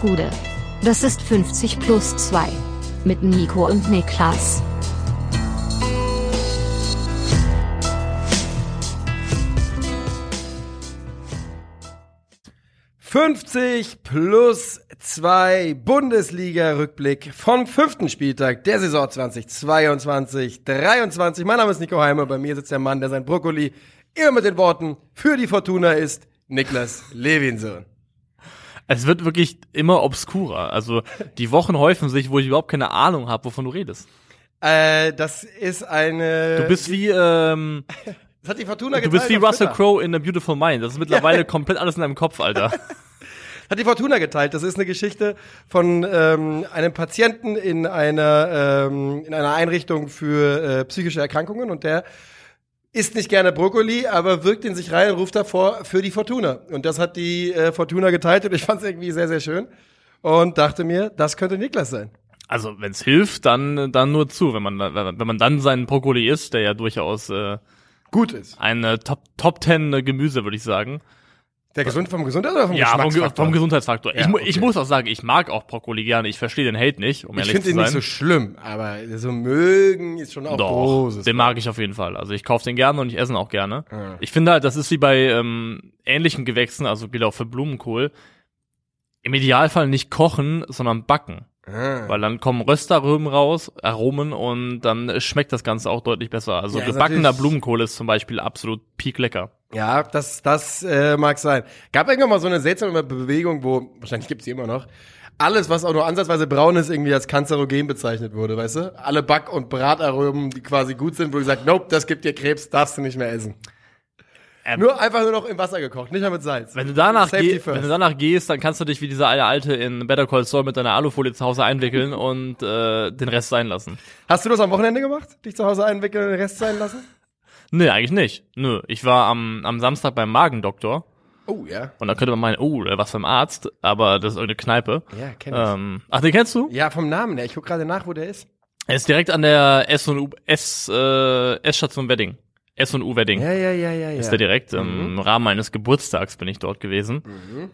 Gude. Das ist 50 plus 2. Mit Nico und Niklas. »50 plus 2 Bundesliga-Rückblick vom fünften Spieltag der Saison 2022-23. Mein Name ist Nico Heimer, bei mir sitzt der Mann, der sein Brokkoli immer mit den Worten für die Fortuna ist, Niklas Levinson. Es wird wirklich immer obskurer. Also die Wochen häufen sich, wo ich überhaupt keine Ahnung habe, wovon du redest. Äh, das ist eine. Du bist wie ähm, das hat die Fortuna du bist wie Russell. Crowe in A Beautiful Mind. Das ist mittlerweile komplett alles in deinem Kopf, Alter. Hat die Fortuna geteilt. Das ist eine Geschichte von ähm, einem Patienten in einer ähm, in einer Einrichtung für äh, psychische Erkrankungen und der isst nicht gerne Brokkoli, aber wirkt in sich rein und ruft davor für die Fortuna. Und das hat die äh, Fortuna geteilt und ich fand es irgendwie sehr, sehr schön. Und dachte mir, das könnte Niklas sein. Also wenn es hilft, dann dann nur zu. Wenn man wenn man dann seinen Brokkoli isst, der ja durchaus äh, Gut ist. ein äh, Top Top Ten Gemüse, würde ich sagen. Der gesund vom Gesundheit oder vom Ja, vom, Ge- Geschmacksfaktor? vom Gesundheitsfaktor. Ja, ich, mu ich okay. muss auch sagen, ich mag auch Brokkoli gerne. Ich verstehe den Hate nicht, um Ich ehrlich finde zu ihn sein. nicht so schlimm, aber so mögen ist schon auch Doch, großes. den mag ich auf jeden Fall. Also ich kaufe den gerne und ich esse ihn auch gerne. Ja. Ich finde halt, das ist wie bei ähm, ähnlichen Gewächsen, also gilt auch für Blumenkohl. Im Idealfall nicht kochen, sondern backen. Ah. Weil dann kommen Röstaromen raus, Aromen und dann schmeckt das Ganze auch deutlich besser. Also Ja, gebackener Blumenkohl ist zum Beispiel absolut peak lecker. Ja, das, das äh, mag sein. Gab irgendwann mal so eine seltsame Bewegung, wo, wahrscheinlich gibt's die immer noch, alles, was auch nur ansatzweise braun ist, irgendwie als kanzerogen bezeichnet wurde, weißt du? Alle Back- und Brataromen, die quasi gut sind, wo gesagt, nope, das gibt dir Krebs, darfst du nicht mehr essen. Ähm, Nur einfach nur noch im Wasser gekocht, nicht mehr mit Salz. Wenn du danach, geh, wenn du danach gehst, dann kannst du dich wie dieser eine Alte in Better Call Saul mit deiner Alufolie zu Hause einwickeln und äh, den Rest sein lassen. Hast du das am Wochenende gemacht? Dich zu Hause einwickeln und den Rest sein lassen? Nee, eigentlich nicht. Nö, ich war am, am Samstag beim Magendoktor Oh, ja. und da könnte man meinen, oh, was für ein Arzt, aber das ist irgendeine Kneipe. Ja, kenn ich. Ähm, ach, den kennst du? Ja, vom Namen her. Ich guck gerade nach, wo der ist. Er ist direkt an der S und U S äh, S-Station Wedding. S und U Wedding. Ja, ja, ja, ja, ja. Ist der direkt. Im Rahmen meines Geburtstags bin ich dort gewesen.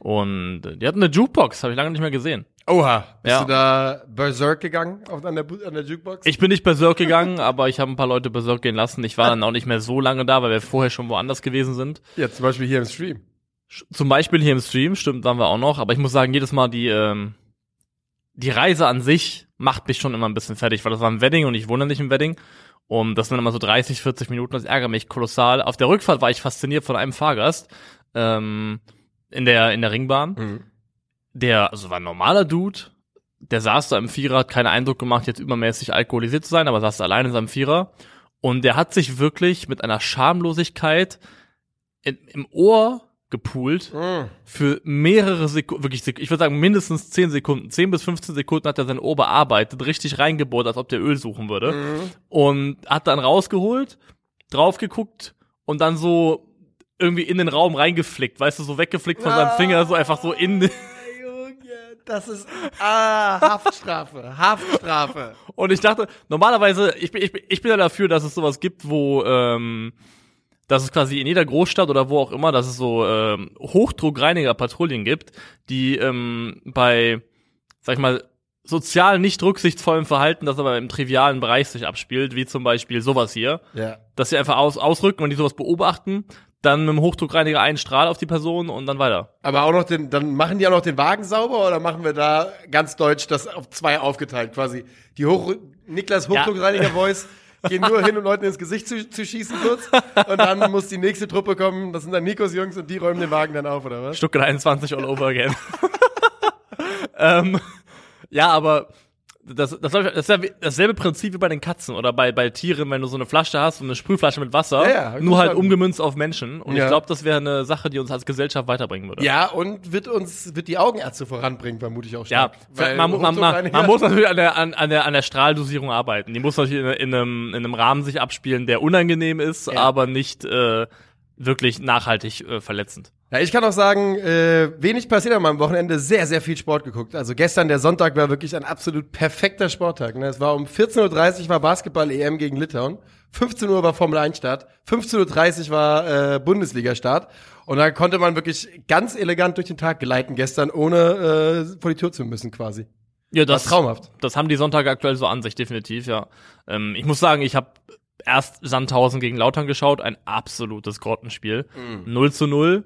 Und äh, die hatten eine Jukebox, habe ich lange nicht mehr gesehen. Oha. Bist Ja. du da berserk gegangen auf, an, der, an der Jukebox? Ich bin nicht berserk gegangen, aber ich habe ein paar Leute berserk gehen lassen. Ich war dann auch nicht mehr so lange da, weil wir vorher schon woanders gewesen sind. ja, zum Beispiel hier im Stream. Zum Beispiel hier im Stream, stimmt, waren wir auch noch. Aber ich muss sagen, jedes Mal die, ähm, die Reise an sich macht mich schon immer ein bisschen fertig, weil das war ein Wedding und ich wohne nicht im Wedding. Und das sind immer so 30, 40 Minuten, das ärgert mich kolossal. Auf der Rückfahrt war ich fasziniert von einem Fahrgast ähm, in, der, in der Ringbahn. Mhm. Der, also war ein normaler Dude, der saß da im Vierer, hat keinen Eindruck gemacht, jetzt übermäßig alkoholisiert zu sein, aber saß allein in seinem Vierer. Und der hat sich wirklich mit einer Schamlosigkeit in, im Ohr gepoolt Mhm. für mehrere Sekunden, wirklich, ich würde sagen mindestens 10 Sekunden, 10 bis 15 Sekunden hat er sein Ohr bearbeitet, richtig reingebohrt, als ob der Öl suchen würde. Mhm. Und hat dann rausgeholt, drauf geguckt und dann so irgendwie in den Raum reingeflickt, weißt du, so weggeflickt von seinem Finger, so einfach so in, das ist ah, Haftstrafe, Haftstrafe. Und ich dachte, normalerweise, ich bin, ich bin, ich bin ja dafür, dass es sowas gibt, wo, ähm, dass es quasi in jeder Großstadt oder wo auch immer, dass es so ähm, Hochdruckreiniger-Patrouillen gibt, die ähm, bei, sag ich mal, sozial nicht rücksichtsvollem Verhalten, das aber im trivialen Bereich sich abspielt, wie zum Beispiel sowas hier, Ja. dass sie einfach aus, ausrücken und die sowas beobachten, dann mit dem Hochdruckreiniger einen Strahl auf die Person und dann weiter. Aber auch noch den, dann machen die auch noch den Wagen sauber oder machen wir da ganz deutsch das auf zwei aufgeteilt quasi? Die Hoch Niklas Hochdruckreiniger Voice gehen nur hin, um Leuten ins Gesicht zu, zu schießen kurz und dann muss die nächste Truppe kommen, das sind dann Nikos Jungs und die räumen den Wagen dann auf, oder was? Stuttgart 21 all over again. ähm, ja, aber das, das, das ist ja dasselbe Prinzip wie bei den Katzen oder bei, bei Tieren, wenn du so eine Flasche hast, so eine Sprühflasche mit Wasser, Ja, ja, nur halt umgemünzt auf Menschen. Und Ja. ich glaube, das wäre eine Sache, die uns als Gesellschaft weiterbringen würde. Ja, und wird uns, wird die Augenärzte voranbringen, vermute ich auch Ja, stark. Weil man, man, man, man muss natürlich an der, an, an, der, an der Strahldosierung arbeiten. Die muss natürlich in, in, einem, in einem Rahmen sich abspielen, der unangenehm ist, Ja. aber nicht äh, wirklich nachhaltig äh, verletzend. Ja, ich kann auch sagen, äh, wenig passiert an meinem Wochenende, sehr, sehr viel Sport geguckt. Also gestern, der Sonntag, war wirklich ein absolut perfekter Sporttag. Ne? Es war um 14.30 Uhr war Basketball-EM gegen Litauen, 15 Uhr war Formel 1 Start, 15.30 Uhr war äh, Bundesliga-Start und da konnte man wirklich ganz elegant durch den Tag gleiten gestern, ohne äh, vor die Tür zu müssen quasi. Ja, das, War traumhaft. das haben die Sonntage aktuell so an sich, definitiv, ja. Ähm, ich muss sagen, ich habe erst Sandhausen gegen Lautern geschaut, ein absolutes Grottenspiel. 0 zu 0.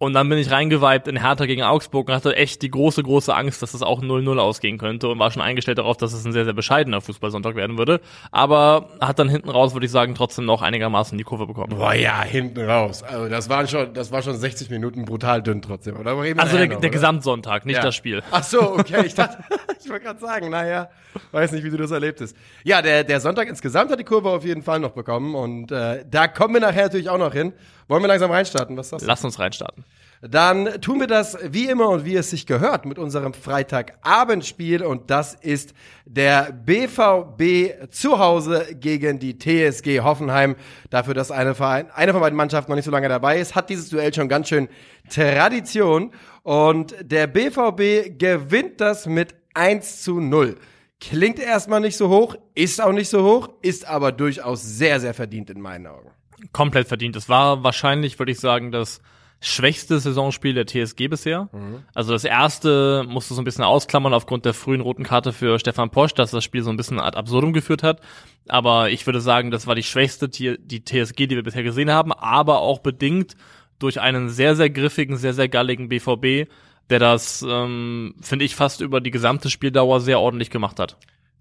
Und dann bin ich reingeweibt in Hertha gegen Augsburg und hatte echt die große, große Angst, dass es auch 0-0 ausgehen könnte und war schon eingestellt darauf, dass es ein sehr, sehr bescheidener Fußballsonntag werden würde. Aber hat dann hinten raus, würde ich sagen, trotzdem noch einigermaßen die Kurve bekommen. Boah, ja, hinten raus. Also das waren schon, das war schon 60 Minuten brutal dünn trotzdem. Oder Also der, noch, der? Gesamtsonntag, nicht Ja. das Spiel. Ach so, okay. Ich dachte, ich wollte gerade sagen, naja, weiß nicht, wie du das erlebt hast. Ja, der, der Sonntag insgesamt hat die Kurve auf jeden Fall noch bekommen und äh, da kommen wir nachher natürlich auch noch hin. Wollen wir langsam reinstarten? Was sagst du? Lass uns reinstarten. Dann tun wir das wie immer und wie es sich gehört mit unserem Freitagabendspiel und das ist der BVB zu Hause gegen die TSG Hoffenheim. Dafür, dass eine, Verein, eine von beiden Mannschaften noch nicht so lange dabei ist, hat dieses Duell schon ganz schön Tradition und der BVB gewinnt das mit 1 zu 0. Klingt erstmal nicht so hoch, ist auch nicht so hoch, ist aber durchaus sehr, sehr verdient in meinen Augen. Komplett verdient. Es war wahrscheinlich, würde ich sagen, das schwächste Saisonspiel der TSG bisher. Also das erste musste so ein bisschen ausklammern aufgrund der frühen roten Karte für Stefan Posch, dass das Spiel so ein bisschen ad absurdum geführt hat. Aber ich würde sagen, das war die schwächste die TSG, die wir bisher gesehen haben, aber auch bedingt durch einen sehr, sehr griffigen, sehr, sehr galligen BVB, der das, ähm, finde ich, fast über die gesamte Spieldauer sehr ordentlich gemacht hat.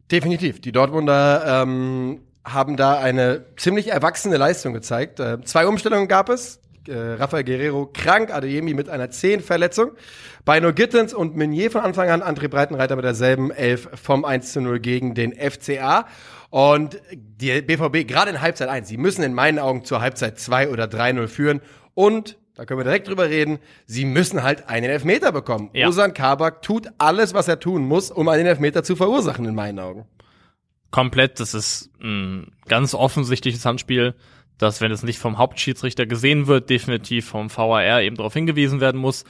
Definitiv. Die Dortmunder ähm, haben da eine ziemlich erwachsene Leistung gezeigt. Äh, zwei Umstellungen gab es. Äh, Rafael Guerrero krank, Adeyemi mit einer Zehenverletzung. Beino Gittens und Meunier von Anfang an, André Breitenreiter mit derselben Elf vom 1 zu 0 gegen den FCA. Und die BVB, gerade in Halbzeit 1, sie müssen in meinen Augen zur Halbzeit 2 oder 3-0 führen. Und, da können wir direkt drüber reden, sie müssen halt einen Elfmeter bekommen. Ja. Osan Kabak tut alles, was er tun muss, um einen Elfmeter zu verursachen, in meinen Augen. komplett. Das ist ein ganz offensichtliches Handspiel, das, wenn es nicht vom Hauptschiedsrichter gesehen wird, definitiv vom VAR eben darauf hingewiesen werden muss.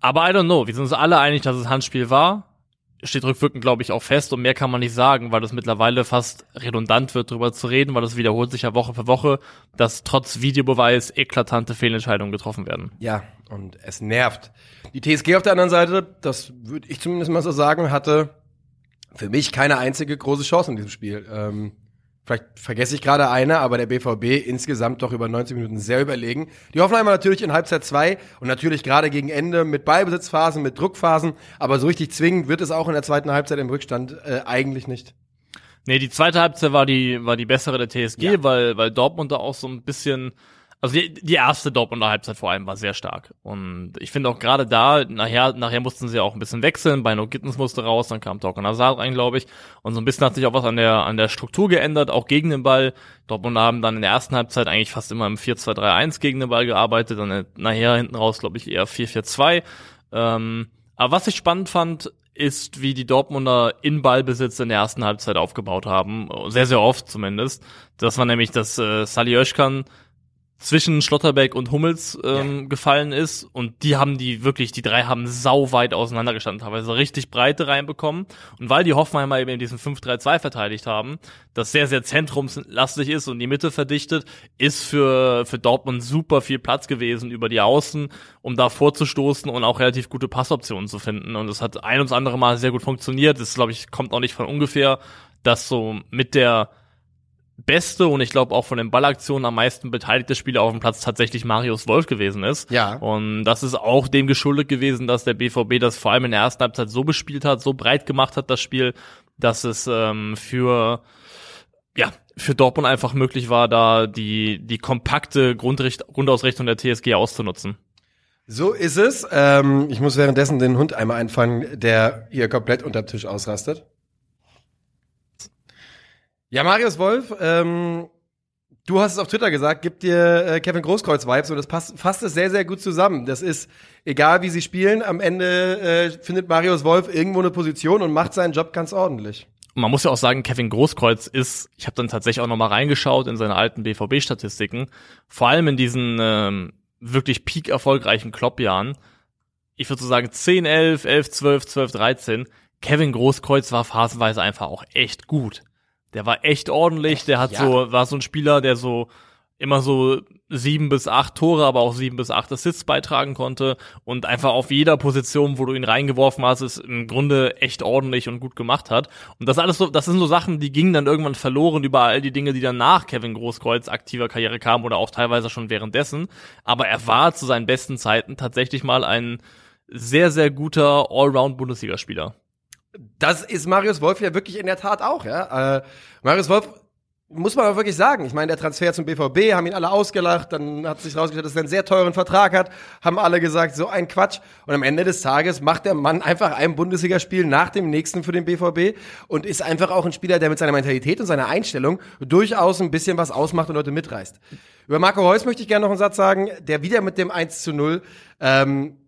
Aber I don't know. Wir sind uns alle einig, dass es Handspiel war. Steht rückwirkend, glaube ich, auch fest und mehr kann man nicht sagen, weil das mittlerweile fast redundant wird, darüber zu reden, weil das wiederholt sich ja Woche für Woche, dass trotz Videobeweis eklatante Fehlentscheidungen getroffen werden. Ja, und es nervt. Die TSG auf der anderen Seite, das würde ich zumindest mal so sagen, hatte für mich keine einzige große Chance in diesem Spiel. Ähm, vielleicht vergesse ich gerade eine, aber der BVB insgesamt doch über 90 Minuten sehr überlegen. Die Hoffenheimer natürlich in Halbzeit 2 und natürlich gerade gegen Ende mit Ballbesitzphasen, mit Druckphasen, aber so richtig zwingend wird es auch in der zweiten Halbzeit im Rückstand äh, eigentlich nicht. Nee, die zweite Halbzeit war die, war die bessere der TSG, Ja. weil, weil Dortmund da auch so ein bisschen, also die, die erste Dortmunder Halbzeit vor allem war sehr stark. Und ich finde auch gerade da, nachher, nachher mussten sie auch ein bisschen wechseln, Beino Gittens musste raus, dann kam Torkan Hazard rein, glaube ich. Und so ein bisschen hat sich auch was an der, an der Struktur geändert, auch gegen den Ball. Dortmund haben dann in der ersten Halbzeit eigentlich fast immer im 4-2-3-1 gegen den Ball gearbeitet, dann nachher hinten raus, glaube ich, eher 4-4-2. Ähm, aber was ich spannend fand, ist, wie die Dortmunder in Ballbesitz in der ersten Halbzeit aufgebaut haben. Sehr, sehr oft zumindest. Das war nämlich, dass äh, Sally Özcan zwischen Schlotterbeck und Hummels ähm, gefallen ist. Und die haben die wirklich, die drei haben sau weit auseinandergestanden, teilweise richtig Breite reinbekommen. Und weil die Hoffenheimer eben diesen 5-3-2 verteidigt haben, das sehr, sehr zentrumslastig ist und die Mitte verdichtet, ist für, für Dortmund super viel Platz gewesen über die Außen, um da vorzustoßen und auch relativ gute Passoptionen zu finden. Und es hat ein und das andere Mal sehr gut funktioniert, das glaube ich kommt auch nicht von ungefähr, dass so mit der beste und ich glaube auch von den Ballaktionen am meisten beteiligte Spieler auf dem Platz tatsächlich Marius Wolf gewesen ist. Ja. Und das ist auch dem geschuldet gewesen, dass der BVB das vor allem in der ersten Halbzeit so bespielt hat, so breit gemacht hat, das Spiel, dass es ähm, für ja, für Dortmund einfach möglich war, da die, die kompakte Grundricht Grundausrichtung der TSG auszunutzen. So ist es. Ähm, ich muss währenddessen den Hund einmal einfangen, der hier komplett unterm Tisch ausrastet. Ja, Marius Wolf, ähm, du hast es auf Twitter gesagt, gibt dir äh, Kevin Großkreuz-Vibes und das passt, fasst es sehr, sehr gut zusammen. Das ist, egal wie sie spielen, am Ende äh, findet Marius Wolf irgendwo eine Position und macht seinen Job ganz ordentlich. man muss ja auch sagen, Kevin Großkreuz ist, ich habe dann tatsächlich auch noch mal reingeschaut in seine alten BVB-Statistiken, vor allem in diesen ähm, wirklich peak erfolgreichen Klopp-Jahren. Ich würde so sagen 10, 11, 11, 12, 12, 13. Kevin Großkreuz war phasenweise einfach auch echt gut. Der war echt ordentlich, der hat Ja. so, war so ein Spieler, der so immer so sieben bis acht Tore, aber auch sieben bis acht Assists beitragen konnte und einfach auf jeder Position, wo du ihn reingeworfen hast, es im Grunde echt ordentlich und gut gemacht hat. Und das alles so, das sind so Sachen, die gingen dann irgendwann verloren über all die Dinge, die dann nach Kevin Großkreuz aktiver Karriere kamen oder auch teilweise schon währenddessen. Aber er war zu seinen besten Zeiten tatsächlich mal ein sehr, sehr guter Allround-Bundesligaspieler. Das ist Marius Wolf ja wirklich in der Tat auch, ja. Äh, Marius Wolf muss man auch wirklich sagen. Ich meine, der Transfer zum BVB haben ihn alle ausgelacht, dann hat sich rausgestellt, dass er einen sehr teuren Vertrag hat, haben alle gesagt, so ein Quatsch. Und am Ende des Tages macht der Mann einfach ein Bundesligaspiel nach dem nächsten für den BVB und ist einfach auch ein Spieler, der mit seiner Mentalität und seiner Einstellung durchaus ein bisschen was ausmacht und Leute mitreißt. Über Marco Reus möchte ich gerne noch einen Satz sagen, der wieder mit dem 1 zu 0 ähm,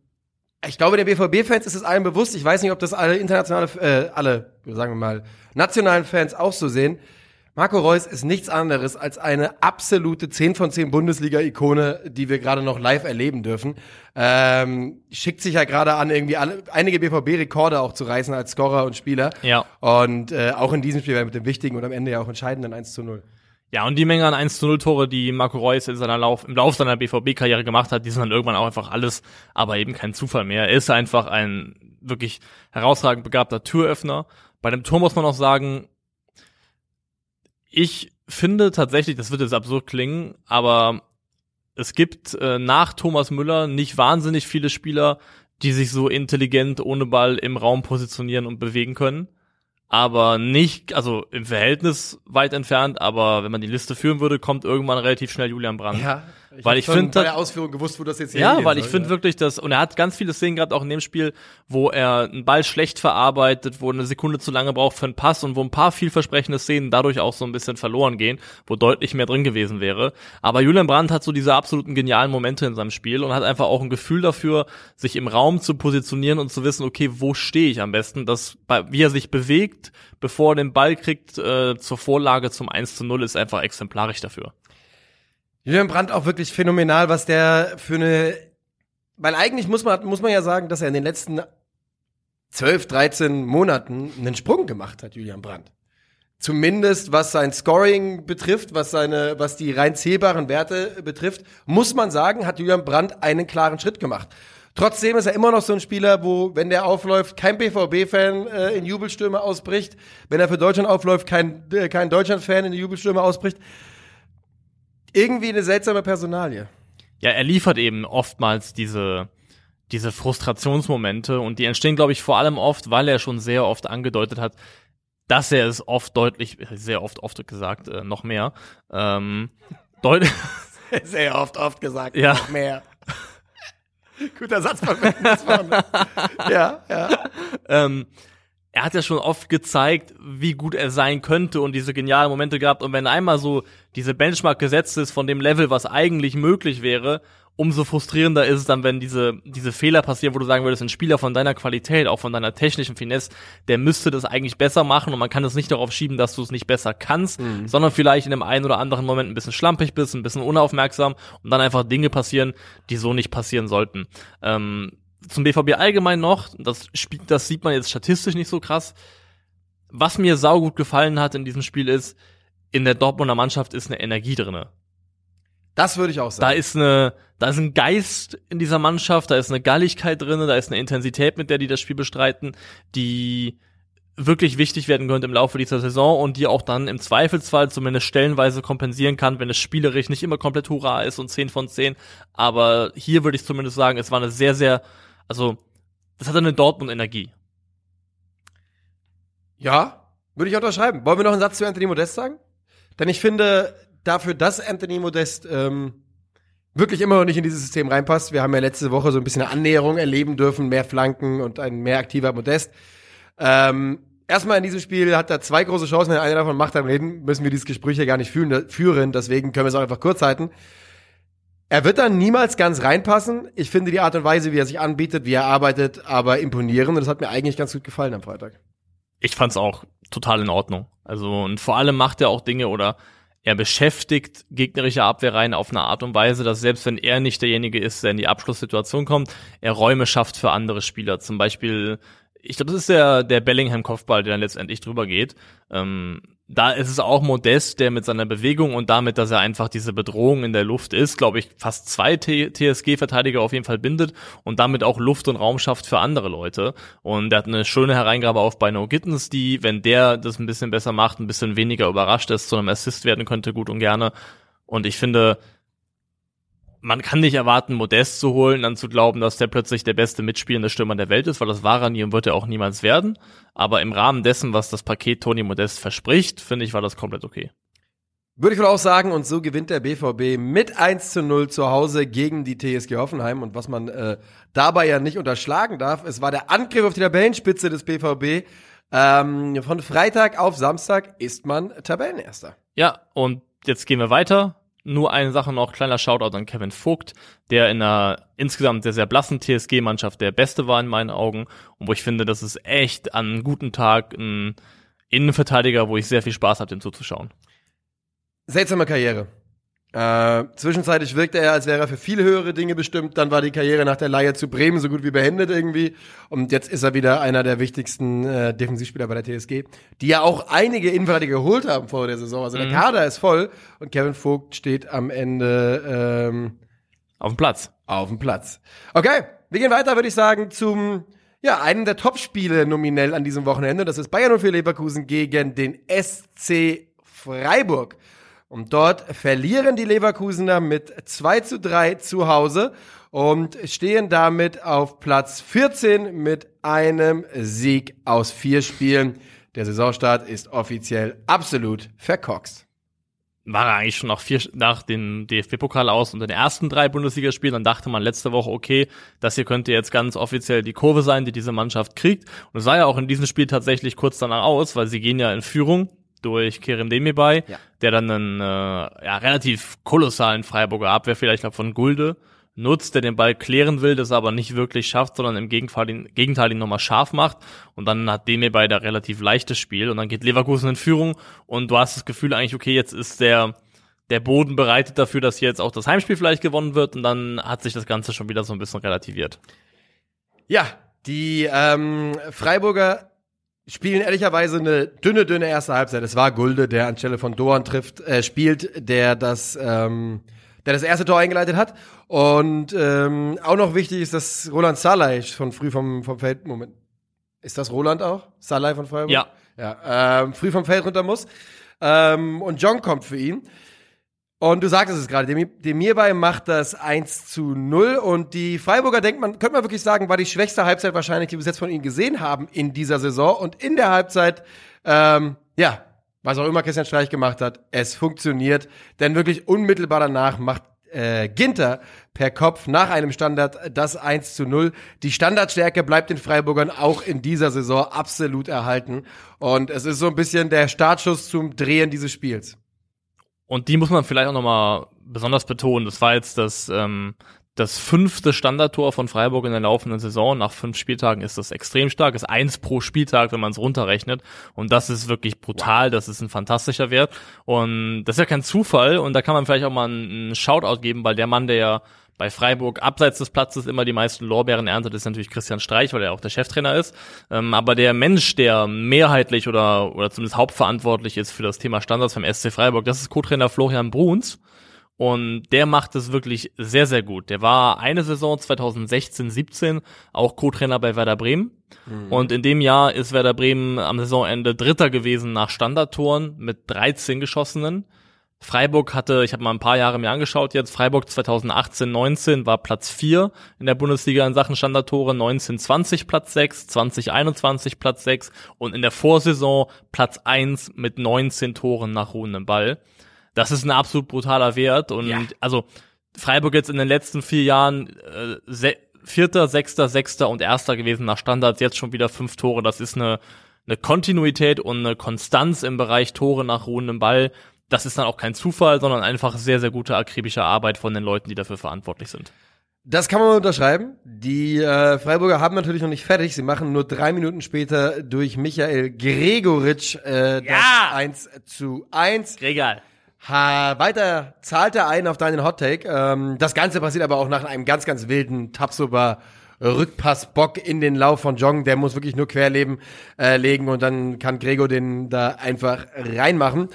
ich glaube, den BVB-Fans ist es allen bewusst. Ich weiß nicht, ob das alle internationale, äh, alle, sagen wir mal, nationalen Fans auch so sehen. Marco Reus ist nichts anderes als eine absolute 10 von 10 Bundesliga-Ikone, die wir gerade noch live erleben dürfen. Ähm, schickt sich ja gerade an, irgendwie alle, einige BVB-Rekorde auch zu reißen als Scorer und Spieler. Ja. Und äh, auch in diesem Spiel mit dem wichtigen und am Ende ja auch entscheidenden 1 zu 0. Ja, und die Menge an 1 zu 0 Tore, die Marco Reus in seiner Lauf, im Lauf seiner BVB-Karriere gemacht hat, die sind dann irgendwann auch einfach alles, aber eben kein Zufall mehr. Er ist einfach ein wirklich herausragend begabter Türöffner. Bei dem Tor muss man auch sagen, ich finde tatsächlich, das wird jetzt absurd klingen, aber es gibt äh, nach Thomas Müller nicht wahnsinnig viele Spieler, die sich so intelligent ohne Ball im Raum positionieren und bewegen können. Aber nicht, also im Verhältnis weit entfernt, aber wenn man die Liste führen würde, kommt irgendwann relativ schnell Julian Brandt. Ich Weil ich finde, bei das- der Ausführung gewusst, wo das jetzt Ja, weil ich soll, finde ja. wirklich, dass, und er hat ganz viele Szenen gehabt, auch in dem Spiel, wo er einen Ball schlecht verarbeitet, wo eine Sekunde zu lange braucht für einen Pass und wo ein paar vielversprechende Szenen dadurch auch so ein bisschen verloren gehen, wo deutlich mehr drin gewesen wäre. Aber Julian Brandt hat so diese absoluten genialen Momente in seinem Spiel und hat einfach auch ein Gefühl dafür, sich im Raum zu positionieren und zu wissen, okay, wo stehe ich am besten, dass, wie er sich bewegt, bevor er den Ball kriegt, äh, zur Vorlage zum 1 zu 0 ist einfach exemplarisch dafür. Julian Brandt auch wirklich phänomenal, was der für eine, weil eigentlich muss man, muss man ja sagen, dass er in den letzten 12, 13 Monaten einen Sprung gemacht hat, Julian Brandt. Zumindest was sein Scoring betrifft, was seine, was die rein zählbaren Werte betrifft, muss man sagen, hat Julian Brandt einen klaren Schritt gemacht. Trotzdem ist er immer noch so ein Spieler, wo, wenn der aufläuft, kein BVB-Fan äh, in Jubelstürme ausbricht. Wenn er für Deutschland aufläuft, kein, äh, kein Deutschland-Fan in Jubelstürme ausbricht. Irgendwie eine seltsame Personalie. Ja, er liefert eben oftmals diese, diese Frustrationsmomente und die entstehen, glaube ich, vor allem oft, weil er schon sehr oft angedeutet hat, dass er es oft deutlich, sehr oft, oft gesagt, äh, noch mehr, ähm, deut Sehr oft, oft gesagt. Ja. Noch mehr. Guter Satz von. Ja, ja. ähm, er hat ja schon oft gezeigt, wie gut er sein könnte und diese genialen Momente gehabt. Und wenn einmal so diese Benchmark gesetzt ist von dem Level, was eigentlich möglich wäre, umso frustrierender ist es dann, wenn diese, diese Fehler passieren, wo du sagen würdest, ein Spieler von deiner Qualität, auch von deiner technischen Finesse, der müsste das eigentlich besser machen und man kann es nicht darauf schieben, dass du es nicht besser kannst, sondern vielleicht in dem einen oder anderen Moment ein bisschen schlampig bist, ein bisschen unaufmerksam und dann einfach Dinge passieren, die so nicht passieren sollten. Ähm, zum BVB allgemein noch, das, Spiel, das sieht man jetzt statistisch nicht so krass. Was mir saugut gefallen hat in diesem Spiel ist, in der Dortmunder Mannschaft ist eine Energie drinne. Das würde ich auch Da sagen. ist eine, da ist ein Geist in dieser Mannschaft, da ist eine Galligkeit drinne, da ist eine Intensität, mit der die das Spiel bestreiten, die wirklich wichtig werden könnte im Laufe dieser Saison und die auch dann im Zweifelsfall zumindest stellenweise kompensieren kann, wenn es spielerisch nicht immer komplett Hurra ist und 10 von 10. Aber hier würde ich zumindest sagen, es war eine sehr, sehr, also, das hatte eine Dortmund-Energie. Ja, würde ich unterschreiben. Wollen wir noch einen Satz zu Anthony Modest sagen? Denn ich finde, dafür, dass Anthony Modest ähm, wirklich immer noch nicht in dieses System reinpasst, wir haben ja letzte Woche so ein bisschen eine Annäherung erleben dürfen, mehr Flanken und ein mehr aktiver Modest. Ähm, erstmal in diesem Spiel hat er zwei große Chancen, wenn einer davon macht, dann reden, müssen wir dieses Gespräch ja gar nicht führen, führen deswegen können wir es auch einfach kurz halten. Er wird dann niemals ganz reinpassen. Ich finde die Art und Weise, wie er sich anbietet, wie er arbeitet, aber imponierend und das hat mir eigentlich ganz gut gefallen am Freitag. Ich fand's auch total in Ordnung. Also, und vor allem macht er auch Dinge oder er beschäftigt gegnerische Abwehrreihen auf eine Art und Weise, dass selbst wenn er nicht derjenige ist, der in die Abschlusssituation kommt, er Räume schafft für andere Spieler. Zum Beispiel, ich glaube, das ist der, der Bellingham-Kopfball, der dann letztendlich drüber geht. Ähm, da ist es auch Modest, der mit seiner Bewegung und damit, dass er einfach diese Bedrohung in der Luft ist, glaube ich, fast zwei TSG-Verteidiger auf jeden Fall bindet und damit auch Luft und Raum schafft für andere Leute. Und er hat eine schöne Hereingabe auf bei No Gittens, die, wenn der das ein bisschen besser macht, ein bisschen weniger überrascht ist, zu einem Assist werden könnte, gut und gerne. Und ich finde, man kann nicht erwarten, Modest zu holen, dann zu glauben, dass der plötzlich der beste mitspielende Stürmer der Welt ist, weil das war er nie und wird er auch niemals werden. Aber im Rahmen dessen, was das Paket Tony Modest verspricht, finde ich, war das komplett okay. Würde ich wohl auch sagen, und so gewinnt der BVB mit 1 zu 0 zu Hause gegen die TSG Hoffenheim. Und was man äh, dabei ja nicht unterschlagen darf, es war der Angriff auf die Tabellenspitze des BVB. Ähm, von Freitag auf Samstag ist man Tabellenerster. Ja, und jetzt gehen wir weiter nur eine Sache noch, kleiner Shoutout an Kevin Vogt, der in einer insgesamt sehr, sehr blassen TSG-Mannschaft der Beste war in meinen Augen und wo ich finde, das ist echt an einem guten Tag ein Innenverteidiger, wo ich sehr viel Spaß habe, dem zuzuschauen. Seltsame Karriere. Äh, zwischenzeitlich wirkte er, als wäre er für viel höhere Dinge bestimmt. Dann war die Karriere nach der Leihe zu Bremen so gut wie beendet irgendwie. Und jetzt ist er wieder einer der wichtigsten äh, Defensivspieler bei der TSG, die ja auch einige Innenverteidiger geholt haben vor der Saison. Also mhm. der Kader ist voll und Kevin Vogt steht am Ende ähm, auf dem Platz. Auf dem Platz. Okay, wir gehen weiter, würde ich sagen, zum ja, einen der Topspiele nominell an diesem Wochenende. Das ist Bayern 04 Leverkusen gegen den SC Freiburg. Und dort verlieren die Leverkusener mit 2 zu 3 zu Hause und stehen damit auf Platz 14 mit einem Sieg aus vier Spielen. Der Saisonstart ist offiziell absolut verkorkst. War er eigentlich schon nach, vier, nach dem DFB-Pokal aus unter den ersten drei Bundesligaspielen. Dann dachte man letzte Woche, okay, das hier könnte jetzt ganz offiziell die Kurve sein, die diese Mannschaft kriegt. Und es sah ja auch in diesem Spiel tatsächlich kurz danach aus, weil sie gehen ja in Führung durch Kerem Demirbay, ja. der dann einen äh, ja, relativ kolossalen Freiburger Abwehr, vielleicht glaub, von Gulde, nutzt, der den Ball klären will, das aber nicht wirklich schafft, sondern im Gegenteil ihn, Gegenteil ihn nochmal scharf macht. Und dann hat Demirbay da relativ leichtes Spiel und dann geht Leverkusen in Führung und du hast das Gefühl eigentlich, okay, jetzt ist der der Boden bereitet dafür, dass jetzt auch das Heimspiel vielleicht gewonnen wird und dann hat sich das Ganze schon wieder so ein bisschen relativiert. Ja, die ähm, Freiburger spielen ehrlicherweise eine dünne, dünne erste Halbzeit. Es war Gulde, der anstelle von Doan trifft, äh, spielt, der das, ähm, der das erste Tor eingeleitet hat. Und ähm, auch noch wichtig ist, dass Roland Salai von früh vom, vom Feld, Moment, ist das Roland auch? Salai von Freiburg? Ja. Ja, ähm, früh vom Feld runter muss. Ähm, und John kommt für ihn. Und du sagtest es gerade, dem, hierbei macht das 1 zu 0 und die Freiburger denkt man, könnte man wirklich sagen, war die schwächste Halbzeit wahrscheinlich, die wir jetzt von ihnen gesehen haben in dieser Saison und in der Halbzeit, ähm, ja, was auch immer Christian Streich gemacht hat, es funktioniert, denn wirklich unmittelbar danach macht äh, Ginter per Kopf nach einem Standard das 1 zu 0. Die Standardstärke bleibt den Freiburgern auch in dieser Saison absolut erhalten und es ist so ein bisschen der Startschuss zum Drehen dieses Spiels. Und die muss man vielleicht auch nochmal besonders betonen. Das war jetzt das, ähm, das fünfte Standardtor von Freiburg in der laufenden Saison. Nach fünf Spieltagen ist das extrem stark. Ist eins pro Spieltag, wenn man es runterrechnet. Und das ist wirklich brutal. Das ist ein fantastischer Wert. Und das ist ja kein Zufall. Und da kann man vielleicht auch mal einen Shoutout geben, weil der Mann, der ja bei Freiburg abseits des Platzes immer die meisten Lorbeeren erntet, ist natürlich Christian Streich, weil er auch der Cheftrainer ist. Ähm, aber der Mensch, der mehrheitlich oder, oder zumindest hauptverantwortlich ist für das Thema Standards beim SC Freiburg, das ist Co-Trainer Florian Bruns. Und der macht es wirklich sehr, sehr gut. Der war eine Saison 2016, 17 auch Co-Trainer bei Werder Bremen. Mhm. Und in dem Jahr ist Werder Bremen am Saisonende Dritter gewesen nach Standardtoren mit 13 geschossenen. Freiburg hatte, ich habe mal ein paar Jahre mir angeschaut jetzt, Freiburg 2018, 19 war Platz 4 in der Bundesliga in Sachen Standardtore, 19, 20 Platz 6, 2021 Platz 6 und in der Vorsaison Platz 1 mit 19 Toren nach ruhendem Ball. Das ist ein absolut brutaler Wert und ja. also Freiburg jetzt in den letzten vier Jahren äh, se Vierter, Sechster, Sechster und Erster gewesen nach Standards, jetzt schon wieder fünf Tore. Das ist eine, eine Kontinuität und eine Konstanz im Bereich Tore nach ruhendem Ball, das ist dann auch kein Zufall, sondern einfach sehr, sehr gute akribische Arbeit von den Leuten, die dafür verantwortlich sind. Das kann man unterschreiben. Die äh, Freiburger haben natürlich noch nicht fertig. Sie machen nur drei Minuten später durch Michael Gregoritsch äh, das Ja! 1 zu 1. Regal. Ha, weiter zahlt er ein auf deinen Hottake. Ähm, das Ganze passiert aber auch nach einem ganz, ganz wilden Tapsoba Rückpassbock in den Lauf von Jong. Der muss wirklich nur querleben äh, legen und dann kann Gregor den da einfach reinmachen.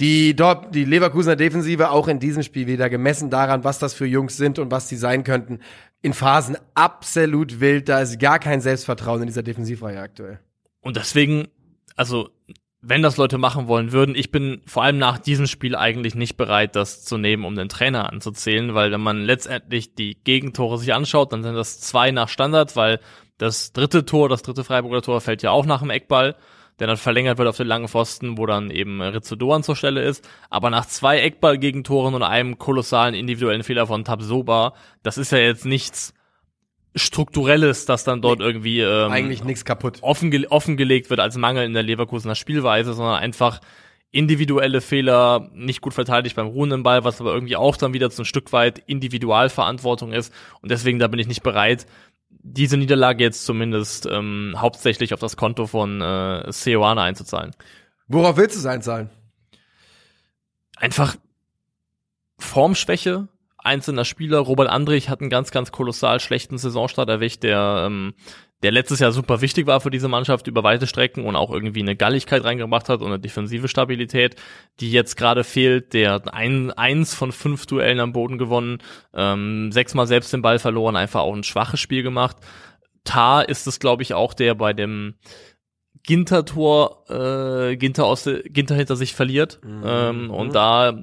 Die, dort, die Leverkusener Defensive auch in diesem Spiel wieder gemessen daran, was das für Jungs sind und was die sein könnten. In Phasen absolut wild. Da ist gar kein Selbstvertrauen in dieser Defensivreihe aktuell. Und deswegen, also, wenn das Leute machen wollen würden, ich bin vor allem nach diesem Spiel eigentlich nicht bereit, das zu nehmen, um den Trainer anzuzählen, weil wenn man letztendlich die Gegentore sich anschaut, dann sind das zwei nach Standard, weil das dritte Tor, das dritte Freiburger Tor fällt ja auch nach dem Eckball, der dann verlängert wird auf den langen Pfosten, wo dann eben Rizzo Doan zur Stelle ist. Aber nach zwei Eckball-Gegentoren und einem kolossalen individuellen Fehler von Tabsoba, das ist ja jetzt nichts Strukturelles, das dann dort irgendwie ähm, Eigentlich nichts kaputt. offenge offengelegt wird als Mangel in der Leverkusener Spielweise, sondern einfach individuelle Fehler, nicht gut verteidigt beim ruhenden Ball, was aber irgendwie auch dann wieder so ein Stück weit Individualverantwortung ist. Und deswegen, da bin ich nicht bereit, diese Niederlage jetzt zumindest ähm, hauptsächlich auf das Konto von äh, Seoane einzuzahlen. Worauf willst du es einzahlen? Einfach Formschwäche einzelner Spieler. Robert Andrich hat einen ganz, ganz kolossal schlechten Saisonstart erwischt, der, ähm, der letztes Jahr super wichtig war für diese Mannschaft über weite Strecken und auch irgendwie eine Galligkeit reingebracht hat und eine defensive Stabilität, die jetzt gerade fehlt. Der hat ein, eins von fünf Duellen am Boden gewonnen, ähm, sechsmal selbst den Ball verloren, einfach auch ein schwaches Spiel gemacht. Tar ist es, glaube ich, auch der bei dem Ginter-Tor äh, Ginter, aus, Ginter hinter sich verliert ähm, und da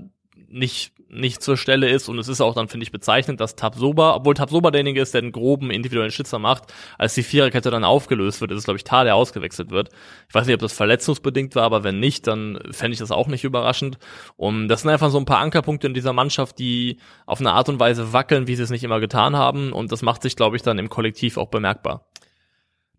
nicht nicht zur Stelle ist und es ist auch dann finde ich bezeichnend, dass Tabsoba, obwohl Tabsoba derjenige ist, der den groben individuellen Schlitzer macht, als die Viererkette dann aufgelöst wird, ist es glaube ich Tar, der ausgewechselt wird. Ich weiß nicht, ob das verletzungsbedingt war, aber wenn nicht, dann fände ich das auch nicht überraschend. Und das sind einfach so ein paar Ankerpunkte in dieser Mannschaft, die auf eine Art und Weise wackeln, wie sie es nicht immer getan haben und das macht sich glaube ich dann im Kollektiv auch bemerkbar.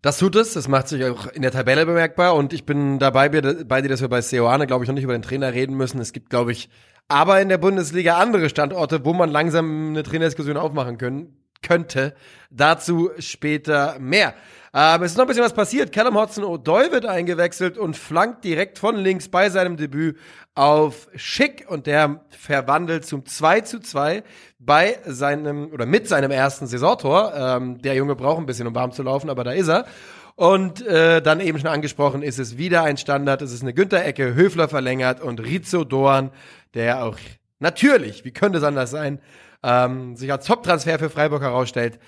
Das tut es, das macht sich auch in der Tabelle bemerkbar und ich bin dabei bei dir, dass wir bei Seoane, glaube ich, noch nicht über den Trainer reden müssen. Es gibt, glaube ich, aber in der Bundesliga andere Standorte, wo man langsam eine Trainerdiskussion aufmachen können, könnte. Dazu später mehr. Ähm, es ist noch ein bisschen was passiert. Callum Hudson-Odoi wird eingewechselt und flankt direkt von links bei seinem Debüt auf Schick und der verwandelt zum 2 zu 2 bei seinem oder mit seinem ersten Saisontor. Ähm, der Junge braucht ein bisschen, um warm zu laufen, aber da ist er. Und äh, dann eben schon angesprochen, ist es wieder ein Standard, es ist eine Günther-Ecke, Höfler verlängert und Rizzo Doan, der auch natürlich, wie könnte es anders sein, ähm, sich als Top-Transfer für Freiburg herausstellt,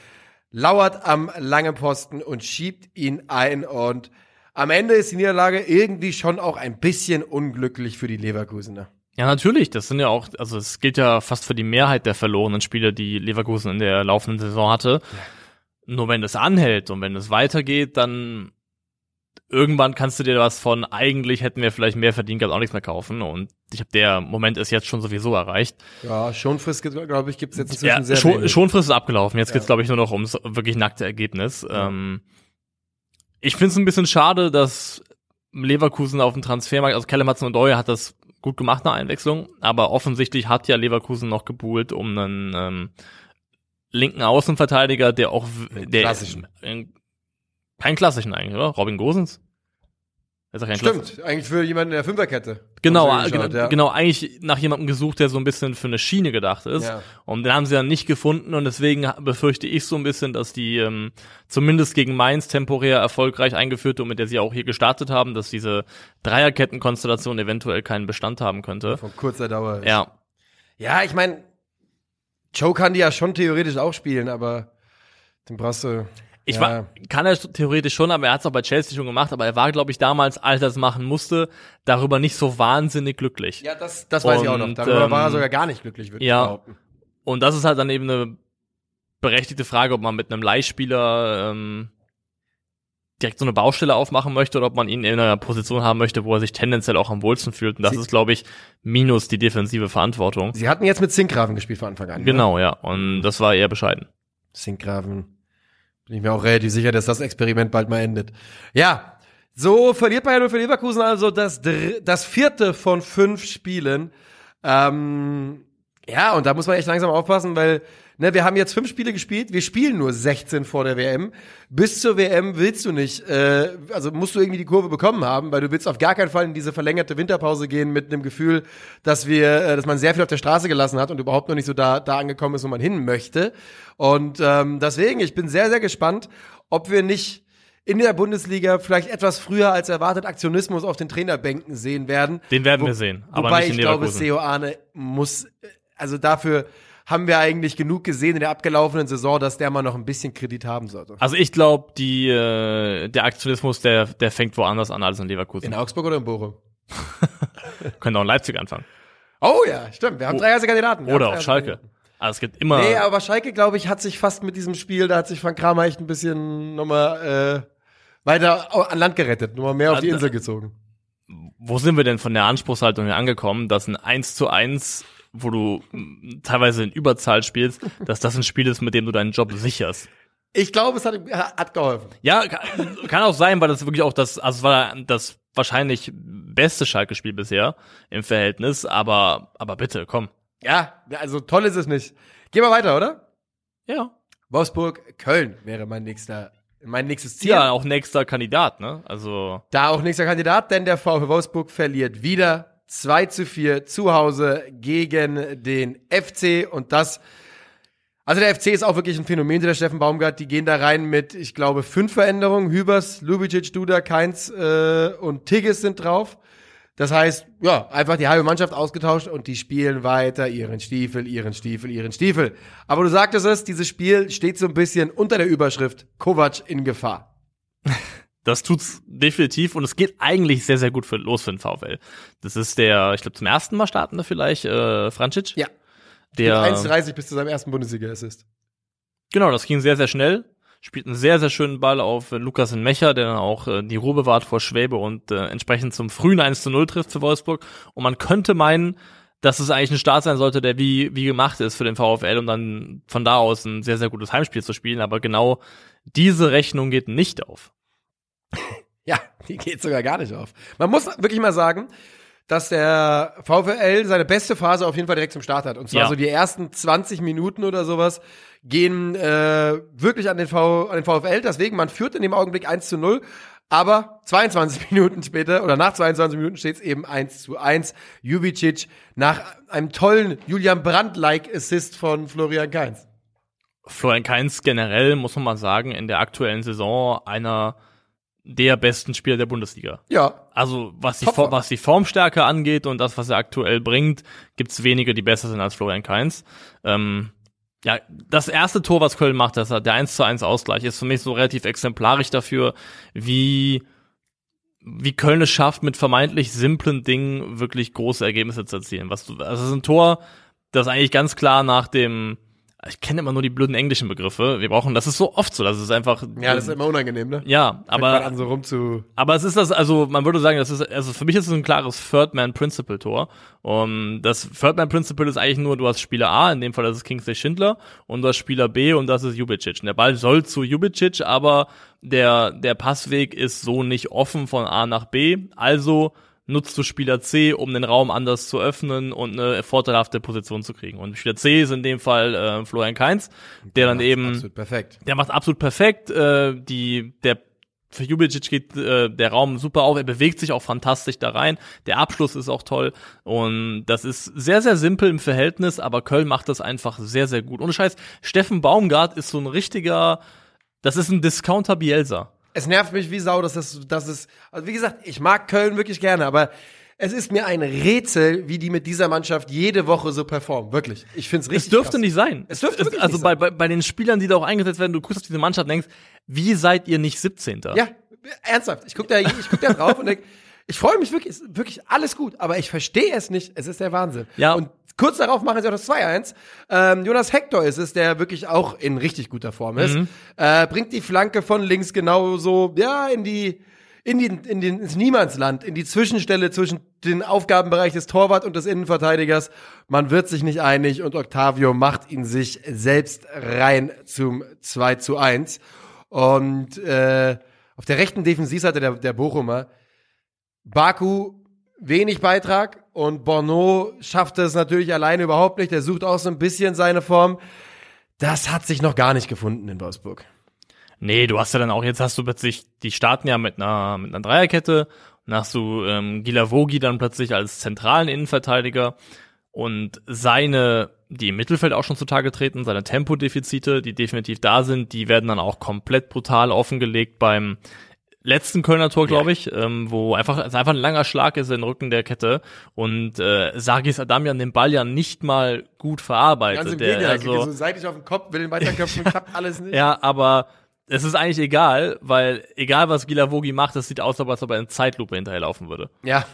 lauert am langen Posten und schiebt ihn ein und am Ende ist die Niederlage irgendwie schon auch ein bisschen unglücklich für die Leverkusener. Ja, natürlich. Das sind ja auch, also es gilt ja fast für die Mehrheit der verlorenen Spiele, die Leverkusen in der laufenden Saison hatte. Nur wenn es anhält und wenn es weitergeht, dann irgendwann kannst du dir was von eigentlich hätten wir vielleicht mehr verdient, gehabt, auch nichts mehr kaufen. Und ich habe der Moment ist jetzt schon sowieso erreicht. Ja, Schonfrist, glaube ich, gibt es jetzt inzwischen Ja, sehr schon. Schonfrist ist abgelaufen. Jetzt Ja. geht's glaube ich nur noch ums wirklich nackte Ergebnis. Ähm, ich finde es ein bisschen schade, dass Leverkusen auf dem Transfermarkt, also Callum Hudson-Odoi hat das gut gemacht nach Einwechslung, aber offensichtlich hat ja Leverkusen noch gebuhlt um einen ähm, linken Außenverteidiger, der auch der klassischen. äh, keinen klassischen eigentlich, oder? Robin Gosens? Ist kein Stimmt, eigentlich für jemanden in der Fünferkette. Genau, genau, ja. genau, eigentlich nach jemandem gesucht, der so ein bisschen für eine Schiene gedacht ist. Ja. Und den haben sie dann nicht gefunden und deswegen befürchte ich so ein bisschen, dass die ähm, zumindest gegen Mainz temporär erfolgreich eingeführte und mit der sie auch hier gestartet haben, dass diese Dreierkettenkonstellation eventuell keinen Bestand haben könnte. Von kurzer Dauer. ist. Ja, Ja, ich meine, Joe kann die ja schon theoretisch auch spielen, aber den brauchst du. Ich ja. war, kann er theoretisch schon, aber er hat es auch bei Chelsea schon gemacht, aber er war, glaube ich, damals, als er es machen musste, darüber nicht so wahnsinnig glücklich. Ja, das, das weiß ich auch noch. Und, Darüber war er ähm, sogar gar nicht glücklich, würde ja. ich behaupten. Und das ist halt dann eben eine berechtigte Frage, ob man mit einem Leihspieler ähm, direkt so eine Baustelle aufmachen möchte oder ob man ihn in einer Position haben möchte, wo er sich tendenziell auch am wohlsten fühlt. Und das Sie- ist, glaube ich, minus die defensive Verantwortung. Sie hatten jetzt mit Zinkgraven gespielt von Anfang an. Ne? Genau, ja. Und das war eher bescheiden. Zinkgraven. Bin ich mir auch relativ sicher, dass das Experiment bald mal endet. Ja, so verliert Bayern 0 für Leverkusen also das, das vierte von fünf Spielen. Ähm, ja, und da muss man echt langsam aufpassen, weil Ne, wir haben jetzt fünf Spiele gespielt, wir spielen nur 16 vor der WM. Bis zur WM willst du nicht, äh, also musst du irgendwie die Kurve bekommen haben, weil du willst auf gar keinen Fall in diese verlängerte Winterpause gehen mit einem Gefühl, dass wir, äh, dass man sehr viel auf der Straße gelassen hat und überhaupt noch nicht so da, da angekommen ist, wo man hin möchte. Und ähm, deswegen, ich bin sehr, sehr gespannt, ob wir nicht in der Bundesliga vielleicht etwas früher als erwartet Aktionismus auf den Trainerbänken sehen werden. Den werden Wo- wir sehen, aber wobei nicht in ich glaube. Seo Arne muss, also dafür haben wir eigentlich genug gesehen in der abgelaufenen Saison, dass der mal noch ein bisschen Kredit haben sollte. Also ich glaube, die äh, der Aktionismus, der der fängt woanders an als in Leverkusen. In Augsburg oder in Bochum? Können auch in Leipzig anfangen. Oh ja, stimmt. Wir haben drei heiße Kandidaten. Wir Oder auf heiße Schalke. Kandidaten. Also es gibt immer Nee, aber Schalke, glaube ich, hat sich fast mit diesem Spiel, da hat sich Frank Kramer echt ein bisschen nochmal äh, weiter an Land gerettet, nochmal mehr auf die Insel gezogen. wo sind wir denn von der Anspruchshaltung her angekommen, dass ein 1 zu 1, wo du mm, teilweise in Überzahl spielst, dass das ein Spiel ist, mit dem du deinen Job sicherst? Ich glaube, es hat, hat geholfen. Ja, kann, kann auch sein, weil das wirklich auch das, also es war das wahrscheinlich beste Schalke-Spiel bisher im Verhältnis, aber, aber bitte, komm. Ja, also toll ist es nicht. Gehen wir weiter, oder? Ja. Wolfsburg, Köln wäre mein nächster, mein nächstes Ziel. Ja, auch nächster Kandidat, ne? Also, Da auch nächster Kandidat, denn der VfL Wolfsburg verliert wieder 2 zu 4 zu Hause gegen den FC und das also der FC ist auch wirklich ein Phänomen, der Steffen Baumgart. Die gehen da rein mit, ich glaube, fünf Veränderungen. Hübers, Lubicic, Duda, Keins äh, und Tigges sind drauf. Das heißt, ja, einfach die halbe Mannschaft ausgetauscht und die spielen weiter ihren Stiefel, ihren Stiefel, ihren Stiefel. Aber du sagtest es, dieses Spiel steht so ein bisschen unter der Überschrift Kovac in Gefahr. das tut's definitiv und es geht eigentlich sehr, sehr gut für, los für den VfL. Das ist der, ich glaube, zum ersten Mal startende vielleicht, äh, Francic. Ja. Der, 1,30 bis zu seinem ersten Bundesliga-Assist. Genau, das ging sehr, sehr schnell. Spielt einen sehr, sehr schönen Ball auf äh, Lukas in Mecher, der dann auch äh, die Ruhe bewahrt vor Schwäbe und äh, entsprechend zum frühen 1 zu 0 trifft für Wolfsburg. Und man könnte meinen, dass es eigentlich ein Start sein sollte, der wie, wie gemacht ist für den VfL, um dann von da aus ein sehr, sehr gutes Heimspiel zu spielen. Aber genau diese Rechnung geht nicht auf. Ja, die geht sogar gar nicht auf. Man muss wirklich mal sagen, dass der VfL seine beste Phase auf jeden Fall direkt zum Start hat. Und zwar Ja. so die ersten 20 Minuten oder sowas gehen äh, wirklich an den, v an den VfL. Deswegen, man führt in dem Augenblick 1 zu 0. Aber 22 Minuten später oder nach 22 Minuten steht es eben 1 zu 1. Jubicic nach einem tollen Julian Brandt-like Assist von Florian Kainz. Florian Kainz generell, muss man mal sagen, in der aktuellen Saison einer der besten Spieler der Bundesliga. Ja, Also was die, Form, was die Formstärke angeht und das, was er aktuell bringt, gibt's wenige, die besser sind als Florian Kainz. Ähm, ja, das erste Tor, was Köln macht, das der 1 zu 1 Ausgleich, ist für mich so relativ exemplarisch dafür, wie, wie Köln es schafft, mit vermeintlich simplen Dingen wirklich große Ergebnisse zu erzielen. Was also es ist ein Tor, das eigentlich ganz klar nach dem, ich kenne immer nur die blöden englischen Begriffe. Wir brauchen, das ist so oft so, das ist einfach. ja, das ist immer unangenehm, ne? ja, man aber an so rum zu aber es ist das, also man würde sagen, das ist, also für mich ist es ein klares Third-Man-Principle-Tor. Um, das Third-Man-Principle ist eigentlich nur, du hast Spieler A, in dem Fall das ist Kingsley Schindler, und du hast Spieler B und das ist Jubicic. Und der Ball soll zu Jubicic, aber der, der Passweg ist so nicht offen von A nach B. Also nutzt du Spieler C, um den Raum anders zu öffnen und eine vorteilhafte Position zu kriegen. Und Spieler C ist in dem Fall äh, Florian Kainz, der dann eben Absolut perfekt. der macht absolut perfekt. Äh, die, der für Jubicic geht äh, der Raum super auf. Er bewegt sich auch fantastisch da rein. Der Abschluss ist auch toll. Und das ist sehr, sehr simpel im Verhältnis, aber Köln macht das einfach sehr, sehr gut. Ohne Scheiß, Steffen Baumgart ist so ein richtiger, das ist ein Discounter Bielsa. Es nervt mich wie Sau, dass das, dass es, also wie gesagt, ich mag Köln wirklich gerne, aber es ist mir ein Rätsel, wie die mit dieser Mannschaft jede Woche so performen. Wirklich. Ich finde es richtig. Es dürfte krass. nicht sein. Es dürfte wirklich Also nicht bei, sein. bei, bei den Spielern, die da auch eingesetzt werden, du guckst auf diese Mannschaft und denkst, wie seid ihr nicht 17. Ja, ernsthaft. Ich guck da, ich guck da drauf und denk, ich freue mich wirklich, ist wirklich alles gut, aber ich verstehe es nicht. Es ist der Wahnsinn. Ja. Und kurz darauf machen sie auch das 2-1. Ähm, Jonas Hector ist es, der wirklich auch in richtig guter Form ist. Mhm. Äh, bringt die Flanke von links genau so, ja, in die, in die, in den, ins Niemandsland, in die Zwischenstelle zwischen den Aufgabenbereich des Torwart und des Innenverteidigers. Man wird sich nicht einig und Octavio macht ihn sich selbst rein zum 2 zu 1. Und äh, auf der rechten Defensivseite der, der Bochumer, Baku wenig Beitrag und Bono schafft es natürlich alleine überhaupt nicht. Der sucht auch so ein bisschen seine Form. das hat sich noch gar nicht gefunden in Wolfsburg. Nee, du hast ja dann auch, jetzt hast du plötzlich, die starten ja mit einer, mit einer Dreierkette, und hast du ähm, Gilavogi dann plötzlich als zentralen Innenverteidiger und seine, die im Mittelfeld auch schon zutage treten, seine Tempodefizite, die definitiv da sind, die werden dann auch komplett brutal offengelegt beim letzten Kölner Tor, glaube ich, ähm, wo einfach es einfach ein langer Schlag ist in den Rücken der Kette und äh, Sargis Adamian den Ball ja nicht mal gut verarbeitet. Ganz im der, Gegenteil, also, so seitlich auf den Kopf, will den weiterköpfen, klappt alles nicht. ja, aber es ist eigentlich egal, weil egal was Gilavogi macht, es sieht aus, als ob er in Zeitlupe hinterherlaufen würde. Ja.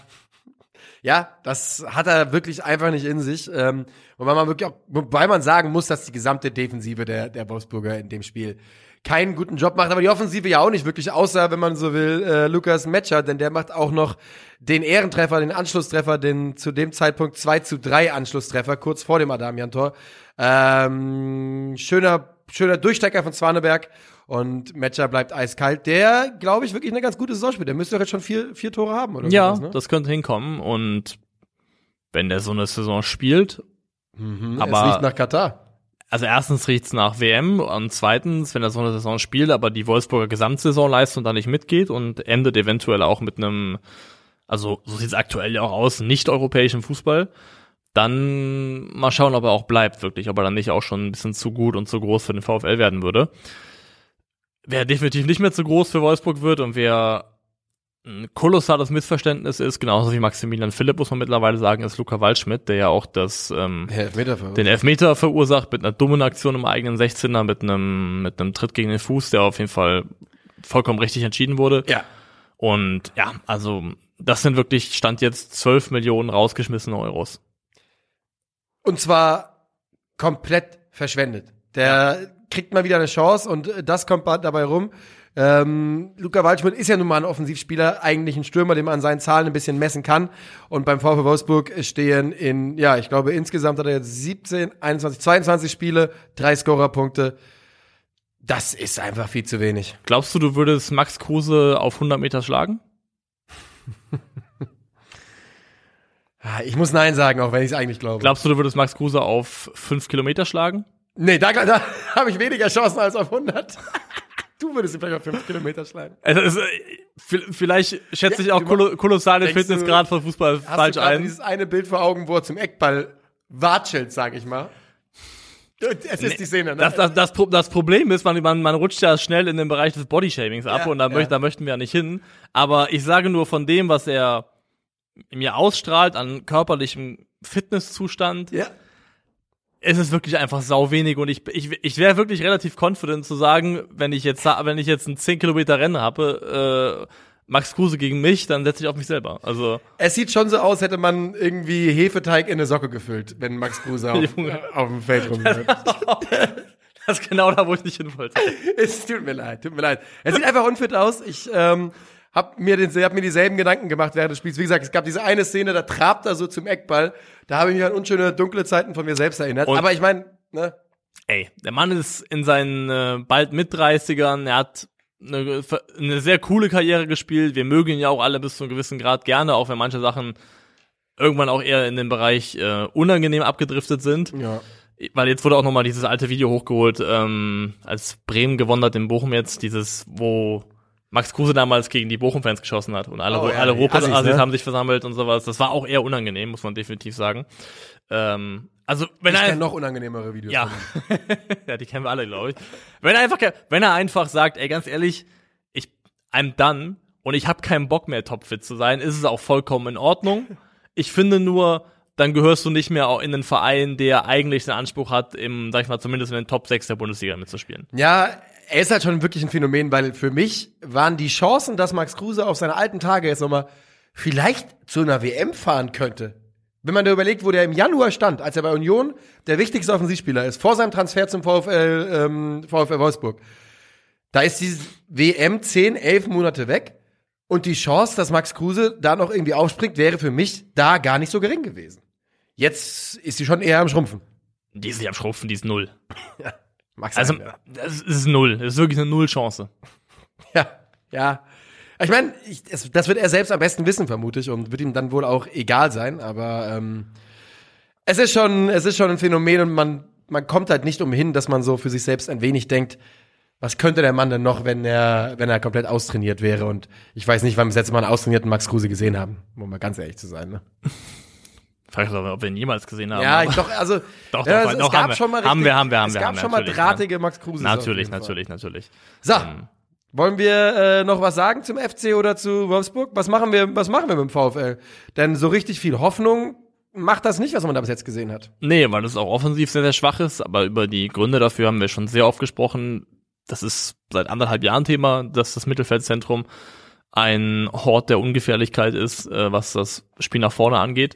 Ja, das hat er wirklich einfach nicht in sich. Ähm, wobei man wirklich auch, wobei man sagen muss, dass die gesamte Defensive der, der Wolfsburger in dem Spiel keinen guten Job macht, aber die Offensive ja auch nicht wirklich, außer wenn man so will, äh, Lukas Metscher, denn der macht auch noch den Ehrentreffer, den Anschlusstreffer, den zu dem Zeitpunkt 2 zu 3 Anschlusstreffer, kurz vor dem Adamian-Tor. Ähm, schöner, schöner Durchstecker von Zwaneberg und Metscher bleibt eiskalt. Der, glaube ich, wirklich eine ganz gute Saison spielt. Der müsste doch jetzt schon vier, vier Tore haben, oder? Ja, ne? das könnte hinkommen und wenn der so eine Saison spielt, Mhm, aber- es riecht nach Katar. Also erstens riecht's nach WM und zweitens, wenn er so eine Saison spielt, aber die Wolfsburger Gesamtsaisonleistung da nicht mitgeht und endet eventuell auch mit einem, also so sieht's aktuell ja auch aus, nicht europäischen Fußball, dann mal schauen, ob er auch bleibt wirklich, ob er dann nicht auch schon ein bisschen zu gut und zu groß für den VfL werden würde. Wer definitiv nicht mehr zu groß für Wolfsburg wird und wer ein kolossales Missverständnis ist, genauso wie Maximilian Philipp, muss man mittlerweile sagen, ist Luca Waldschmidt, der ja auch das ähm, Ja, Elfmeter den Elfmeter verursacht mit einer dummen Aktion im eigenen 16er, mit einem, mit einem Tritt gegen den Fuß, der auf jeden Fall vollkommen richtig entschieden wurde. Ja. Und ja, also das sind wirklich, stand jetzt 12 Millionen rausgeschmissene Euros. Und zwar komplett verschwendet. Der kriegt mal wieder eine Chance und das kommt dabei rum. Ähm, Luca Waldschmidt ist ja nun mal ein Offensivspieler, eigentlich ein Stürmer, den man an seinen Zahlen ein bisschen messen kann. Und beim VfL Wolfsburg stehen in, ja, ich glaube, insgesamt hat er jetzt 17, 21, 22 Spiele, drei Scorerpunkte. Das ist einfach viel zu wenig. Glaubst du, du würdest Max Kruse auf 100 Meter schlagen? Ah, Ich muss Nein sagen, auch wenn ich es eigentlich glaube. Glaubst du, du würdest Max Kruse auf 5 Kilometer schlagen? nee, da, da habe ich weniger Chancen als auf 100. Du würdest ihn vielleicht auf 5 Kilometer schlagen. Also, vi- vielleicht schätze ich auch du- kolo kolossal den denkst du- Fitnessgrad von Fußball Hast falsch du ein. dieses eine Bild vor Augen, wo er zum Eckball watschelt, sag ich mal. Es ist die Szene, ne? Das, das, das, das Problem ist, man, man, man rutscht ja schnell in den Bereich des Bodyshamings ab Ja, und da, ja. möcht, da möchten wir ja nicht hin. Aber ich sage nur von dem, was er mir ausstrahlt an körperlichem Fitnesszustand, ja. Ist es wirklich einfach sau wenig und ich, ich, ich wäre wirklich relativ confident zu sagen, wenn ich jetzt, wenn ich jetzt ein 10 Kilometer Rennen habe, äh, Max Kruse gegen mich, dann setze ich auf mich selber. Also, Es sieht schon so aus, hätte man irgendwie Hefeteig in eine Socke gefüllt, wenn Max Kruse auf, auf dem Feld rumläuft. das ist genau da, wo ich nicht hin wollte. es tut mir leid, tut mir leid. Er sieht einfach unfit aus. Ich ähm, hab mir, den, hab mir dieselben Gedanken gemacht während des Spiels. Wie gesagt, es gab diese eine Szene, da trabt er so zum Eckball. Da habe ich mich an unschöne dunkle Zeiten von mir selbst erinnert. Und- Aber ich meine, ne? Ey, der Mann ist in seinen äh, bald mit 30ern, er hat eine, eine sehr coole Karriere gespielt. Wir mögen ihn ja auch alle bis zu einem gewissen Grad gerne, auch wenn manche Sachen irgendwann auch eher in den Bereich äh, unangenehm abgedriftet sind. Ja. Weil jetzt wurde auch nochmal dieses alte Video hochgeholt, ähm, als Bremen gewonnen hat in Bochum jetzt, dieses, wo Max Kruse damals gegen die Bochum-Fans geschossen hat und alle, Oh, ja, alle Ruhrpott-Assis Assis, ne? haben sich versammelt und sowas. Das war auch eher unangenehm, muss man definitiv sagen. Ähm, also, wenn Ich er, noch unangenehmere Videos. ja. ja, die kennen wir alle, glaube ich. Wenn er einfach, wenn er einfach sagt, ey, ganz ehrlich, ich, I'm done und ich habe keinen Bock mehr topfit zu sein, ist es auch vollkommen in Ordnung. Ich finde nur, dann gehörst du nicht mehr auch in den Verein, der eigentlich den Anspruch hat, im, sag ich mal, zumindest in den Top 6 der Bundesliga mitzuspielen. Ja, er ist halt schon wirklich ein Phänomen, weil für mich waren die Chancen, dass Max Kruse auf seine alten Tage jetzt nochmal vielleicht zu einer WM fahren könnte. Wenn man da überlegt, wo der im Januar stand, als er bei Union der wichtigste Offensivspieler ist, vor seinem Transfer zum VfL, ähm, VfL Wolfsburg, da ist die WM 10, 11 Monate weg und die Chance, dass Max Kruse da noch irgendwie aufspringt, wäre für mich da gar nicht so gering gewesen. Jetzt ist sie schon eher am Schrumpfen. Die ist nicht am Schrumpfen, die ist null. Max Also, ja. das ist null. Das ist wirklich eine Null-Chance. Ja, ja. Ich meine, es- das wird er selbst am besten wissen, vermute ich, und wird ihm dann wohl auch egal sein. Aber ähm, es ist schon, es ist schon ein Phänomen und man man kommt halt nicht umhin, dass man so für sich selbst ein wenig denkt, was könnte der Mann denn noch, wenn er, wenn er komplett austrainiert wäre? Und ich weiß nicht, wann wir das letzte Mal einen austrainierten Max Kruse gesehen haben, um mal ganz ehrlich zu sein. Ne? Frag ich ob wir ihn jemals gesehen haben. Ja, ich doch, also Doch, ja, doch, es, doch, es gab haben wir. schon mal Haben wir, haben wir, haben es gab haben wir, schon mal natürlich, drahtige Max Kruse. natürlich, natürlich, natürlich. So, Ähm, wollen wir äh, noch was sagen zum FC oder zu Wolfsburg? Was machen wir, was machen wir mit dem VfL? Denn so richtig viel Hoffnung macht das nicht, was man da bis jetzt gesehen hat. Nee, weil es auch offensiv sehr, sehr schwach ist, aber über die Gründe dafür haben wir schon sehr oft gesprochen. Das ist seit anderthalb Jahren Thema, dass das Mittelfeldzentrum ein Hort der Ungefährlichkeit ist, äh, was das Spiel nach vorne angeht.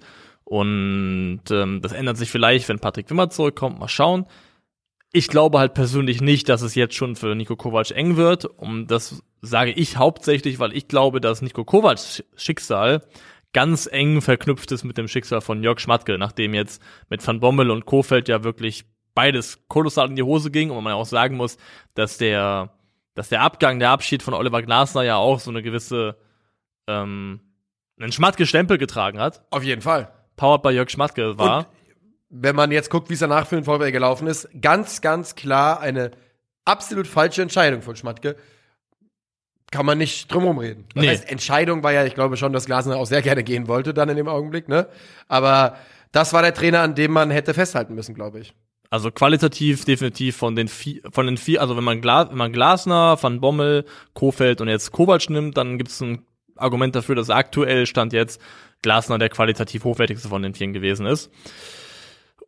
Und ähm, das ändert sich vielleicht, wenn Patrick Wimmer zurückkommt. Mal schauen. Ich glaube halt persönlich nicht, dass es jetzt schon für Nico Kovac eng wird. Und das sage ich hauptsächlich, weil ich glaube, dass Nico Kovacs Schicksal ganz eng verknüpft ist mit dem Schicksal von Jörg Schmatke, nachdem jetzt mit Van Bommel und Kofeld ja wirklich beides kolossal in die Hose ging und man auch sagen muss, dass der, dass der Abgang, der Abschied von Oliver Glasner ja auch so eine gewisse, ähm, einen Schmatke-Stempel getragen hat. Auf jeden Fall. Powered by Jörg Schmatke war. Und wenn man jetzt guckt, wie es danach für den VfL gelaufen ist, ganz, ganz klar eine absolut falsche Entscheidung von Schmatke. Kann man nicht drumherum reden. Das Nee. heißt, Entscheidung war ja, ich glaube schon, dass Glasner auch sehr gerne gehen wollte dann in dem Augenblick, ne? Aber das war der Trainer, an dem man hätte festhalten müssen, glaube ich. Also qualitativ definitiv von den vier, von den vier, also wenn man, Gla wenn man Glasner, Van Bommel, Kofeld und jetzt Kovac nimmt, dann gibt es ein Argument dafür, dass aktuell Stand jetzt Glasner der qualitativ hochwertigste von den vieren gewesen ist.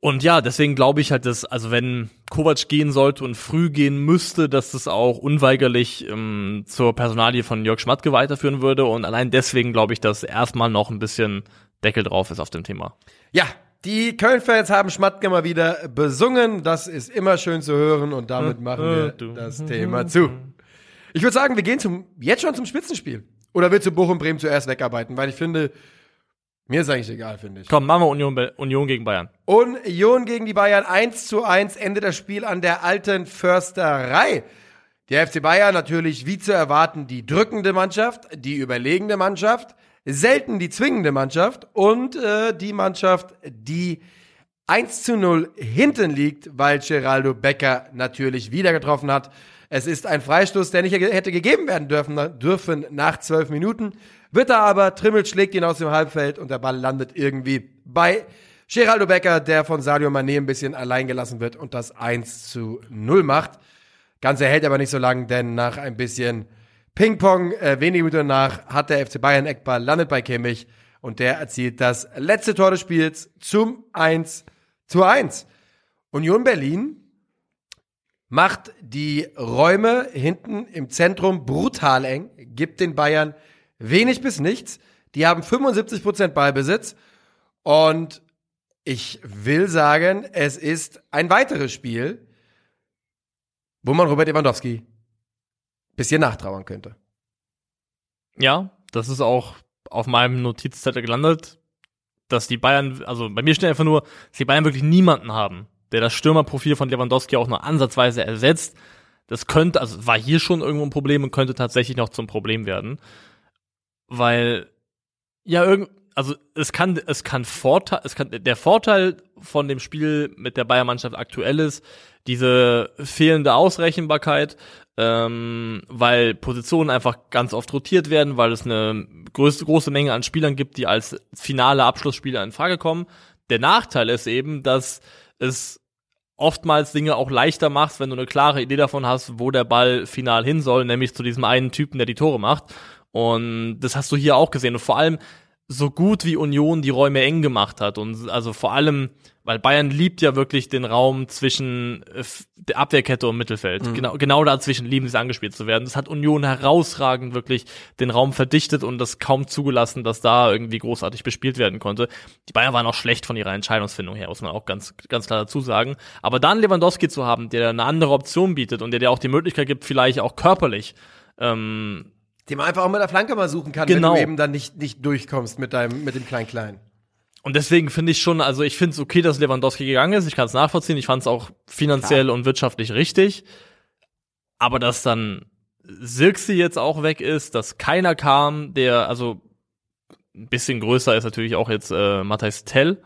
Und ja, deswegen glaube ich halt, dass, also wenn Kovac gehen sollte und früh gehen müsste, dass das auch unweigerlich ähm, zur Personalie von Jörg Schmatke weiterführen würde. Und allein deswegen glaube ich, dass erstmal noch ein bisschen Deckel drauf ist auf dem Thema. Ja, die Köln-Fans haben Schmatke mal wieder besungen. Das ist immer schön zu hören und damit machen wir du. das Thema zu. Ich würde sagen, wir gehen zum, jetzt schon zum Spitzenspiel. Oder willst du Bochum Bremen zuerst wegarbeiten? Weil ich finde, mir ist eigentlich egal, finde ich. Komm, machen wir Union, Union gegen Bayern. Union gegen die Bayern 1 zu 1, Ende das Spiel an der alten Försterei. Der FC Bayern natürlich wie zu erwarten die drückende Mannschaft, die überlegende Mannschaft, selten die zwingende Mannschaft und äh, die Mannschaft, die 1 zu 0 hinten liegt, weil Geraldo Becker natürlich wieder getroffen hat. Es ist ein Freistoß, der nicht hätte gegeben werden dürfen, dürfen nach zwölf Minuten. Wird er aber, Trimmel schlägt ihn aus dem Halbfeld und der Ball landet irgendwie bei Geraldo Becker, der von Sadio Mané ein bisschen allein gelassen wird und das 1 zu 0 macht. Ganze hält aber nicht so lang, denn nach ein bisschen Ping-Pong, äh, wenige Minuten nach, hat der FC Bayern Eckball, landet bei Kimmich und der erzielt das letzte Tor des Spiels zum 1 zu 1. Union Berlin macht die Räume hinten im Zentrum brutal eng, gibt den Bayern wenig bis nichts. Die haben 75% Ballbesitz und ich will sagen, es ist ein weiteres Spiel, wo man Robert Lewandowski bisschen nachtrauern könnte. Ja, das ist auch auf meinem Notizzettel gelandet, dass die Bayern, also bei mir steht einfach nur, dass die Bayern wirklich niemanden haben, der das Stürmerprofil von Lewandowski auch nur ansatzweise ersetzt. Das könnte, also war hier schon irgendwo ein Problem und könnte tatsächlich noch zum Problem werden. Weil, ja, irgend, also es kann, es kann Vorteil, es kann, der Vorteil von dem Spiel mit der Bayern-Mannschaft aktuell ist, diese fehlende Ausrechenbarkeit, ähm, weil Positionen einfach ganz oft rotiert werden, weil es eine größte, große Menge an Spielern gibt, die als finale Abschlussspieler in Frage kommen. Der Nachteil ist eben, dass es oftmals Dinge auch leichter macht, wenn du eine klare Idee davon hast, wo der Ball final hin soll, nämlich zu diesem einen Typen, der die Tore macht. Und das hast du hier auch gesehen. Und vor allem, so gut wie Union die Räume eng gemacht hat und also vor allem, weil Bayern liebt ja wirklich den Raum zwischen äh, der Abwehrkette und Mittelfeld. Mhm. Genau, genau dazwischen lieben sie angespielt zu werden. Das hat Union herausragend wirklich den Raum verdichtet und das kaum zugelassen, dass da irgendwie großartig bespielt werden konnte. Die Bayern waren auch schlecht von ihrer Entscheidungsfindung her, muss man auch ganz, ganz klar dazu sagen. Aber dann Lewandowski zu haben, der eine andere Option bietet und der dir auch die Möglichkeit gibt, vielleicht auch körperlich ähm, Den man einfach auch mit der Flanke mal suchen kann, Genau. wenn du eben dann nicht, nicht durchkommst mit deinem, mit dem Klein-Klein. Und deswegen finde ich schon, also ich finde es okay, dass Lewandowski gegangen ist. Ich kann es nachvollziehen. Ich fand es auch finanziell und wirtschaftlich richtig. Aber dass dann Sirksi jetzt auch weg ist, dass keiner kam, der, also ein bisschen größer ist natürlich auch jetzt äh, Matthijs Tell.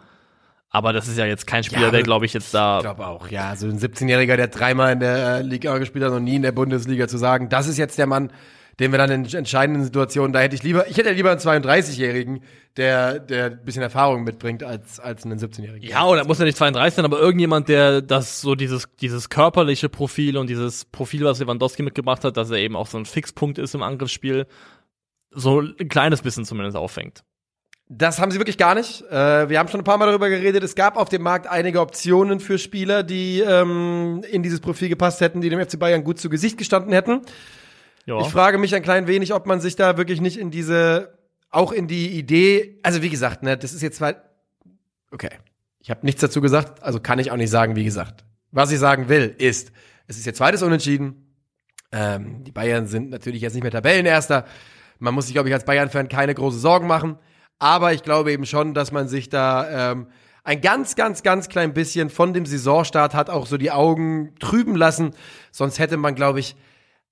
Aber das ist ja jetzt kein Spieler, Ja, der, aber- glaube ich, jetzt da. Ich glaube auch, ja. So ein 17-Jähriger, der dreimal in der äh, Liga gespielt hat und nie in der Bundesliga zu sagen, das ist jetzt der Mann, den wir dann in entscheidenden Situationen, da hätte ich lieber, ich hätte lieber einen 32-Jährigen, der, der ein bisschen Erfahrung mitbringt, als, als einen 17-Jährigen. Ja, oder muss ja nicht 32 sein, aber irgendjemand, der das so dieses, dieses körperliche Profil und dieses Profil, was Lewandowski mitgebracht hat, dass er eben auch so ein Fixpunkt ist im Angriffsspiel, so ein kleines bisschen zumindest auffängt. Das haben sie wirklich gar nicht. Äh, wir haben schon ein paar Mal darüber geredet. Es gab auf dem Markt einige Optionen für Spieler, die ähm, in dieses Profil gepasst hätten, die dem FC Bayern gut zu Gesicht gestanden hätten. Ja. Ich frage mich ein klein wenig, ob man sich da wirklich nicht in diese, auch in die Idee, also wie gesagt, ne, das ist jetzt zwar, okay, ich habe nichts dazu gesagt, also kann ich auch nicht sagen, wie gesagt. Was ich sagen will, ist, es ist jetzt zweites Unentschieden. Ähm, die Bayern sind natürlich jetzt nicht mehr Tabellenerster. Man muss sich, glaube ich, als Bayern-Fan keine große Sorgen machen. Aber ich glaube eben schon, dass man sich da ähm, ein ganz, ganz, ganz klein bisschen von dem Saisonstart hat auch so die Augen trüben lassen. Sonst hätte man, glaube ich,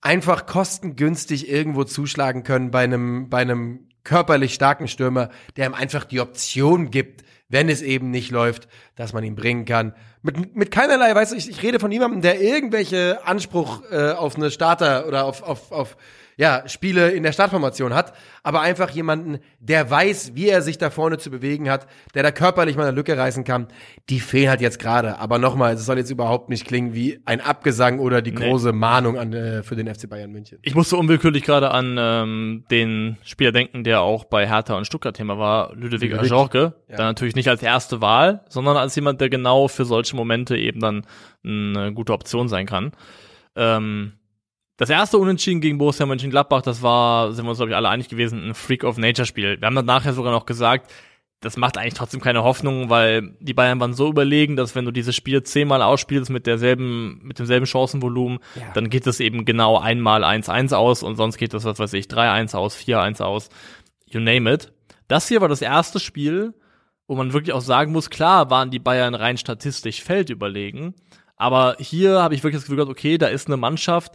einfach kostengünstig irgendwo zuschlagen können bei einem, bei einem körperlich starken Stürmer, der ihm einfach die Option gibt, wenn es eben nicht läuft, dass man ihn bringen kann. Mit, mit keinerlei, weißt du, ich, ich rede von jemandem, der irgendwelche Anspruch äh, auf eine Starter oder auf, auf, auf ja, Spiele in der Startformation hat, aber einfach jemanden, der weiß, wie er sich da vorne zu bewegen hat, der da körperlich mal eine Lücke reißen kann, die fehlen halt jetzt gerade. Aber nochmal, es soll jetzt überhaupt nicht klingen wie ein Abgesang oder die Nee. große Mahnung an, äh, für den FC Bayern München. Ich musste unwillkürlich gerade an ähm, den Spieler denken, der auch bei Hertha und Stuttgart Thema war, Ludovic Ludovic. Ajorque. Ja. Dann natürlich nicht als erste Wahl, sondern als jemand, der genau für solche Momente eben dann eine gute Option sein kann. Ähm, das erste Unentschieden gegen Borussia Mönchengladbach, das war, sind wir uns glaube ich alle einig gewesen, ein Freak of Nature Spiel. Wir haben dann nachher sogar noch gesagt, das macht eigentlich trotzdem keine Hoffnung, weil die Bayern waren so überlegen, dass wenn du dieses Spiel zehnmal ausspielst mit derselben, mit demselben Chancenvolumen, Ja. dann geht es eben genau einmal 1-1 aus und sonst geht das, was weiß ich, 3-1 aus, 4-1 aus, you name it. Das hier war das erste Spiel, wo man wirklich auch sagen muss, klar waren die Bayern rein statistisch feldüberlegen, aber hier habe ich wirklich das Gefühl gehabt, okay, da ist eine Mannschaft,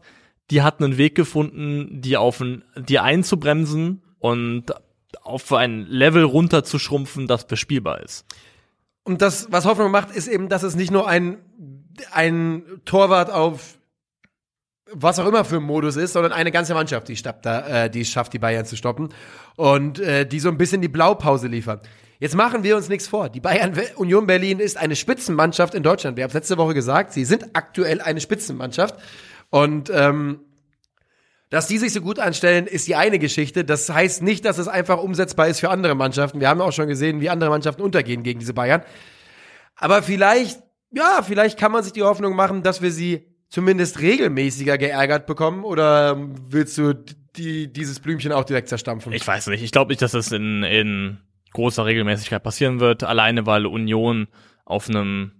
die hat einen Weg gefunden, die auf ein, die einzubremsen und auf ein Level runterzuschrumpfen, das bespielbar ist. Und das, was Hoffnung macht, ist eben, dass es nicht nur ein, ein Torwart auf was auch immer für ein Modus ist, sondern eine ganze Mannschaft, die, da, äh, die schafft, die Bayern zu stoppen und äh, die so ein bisschen die Blaupause liefern. Jetzt machen wir uns nichts vor. Die Bayern Union Berlin ist eine Spitzenmannschaft in Deutschland. Wir haben es letzte Woche gesagt, sie sind aktuell eine Spitzenmannschaft. Und ähm, dass die sich so gut anstellen, ist die eine Geschichte. Das heißt nicht, dass es einfach umsetzbar ist für andere Mannschaften. Wir haben auch schon gesehen, wie andere Mannschaften untergehen gegen diese Bayern. Aber vielleicht, ja, vielleicht kann man sich die Hoffnung machen, dass wir sie zumindest regelmäßiger geärgert bekommen. Oder willst du die, dieses Blümchen auch direkt zerstampfen? Ich weiß nicht. Ich glaube nicht, dass das in, in großer Regelmäßigkeit passieren wird. Alleine weil Union auf einem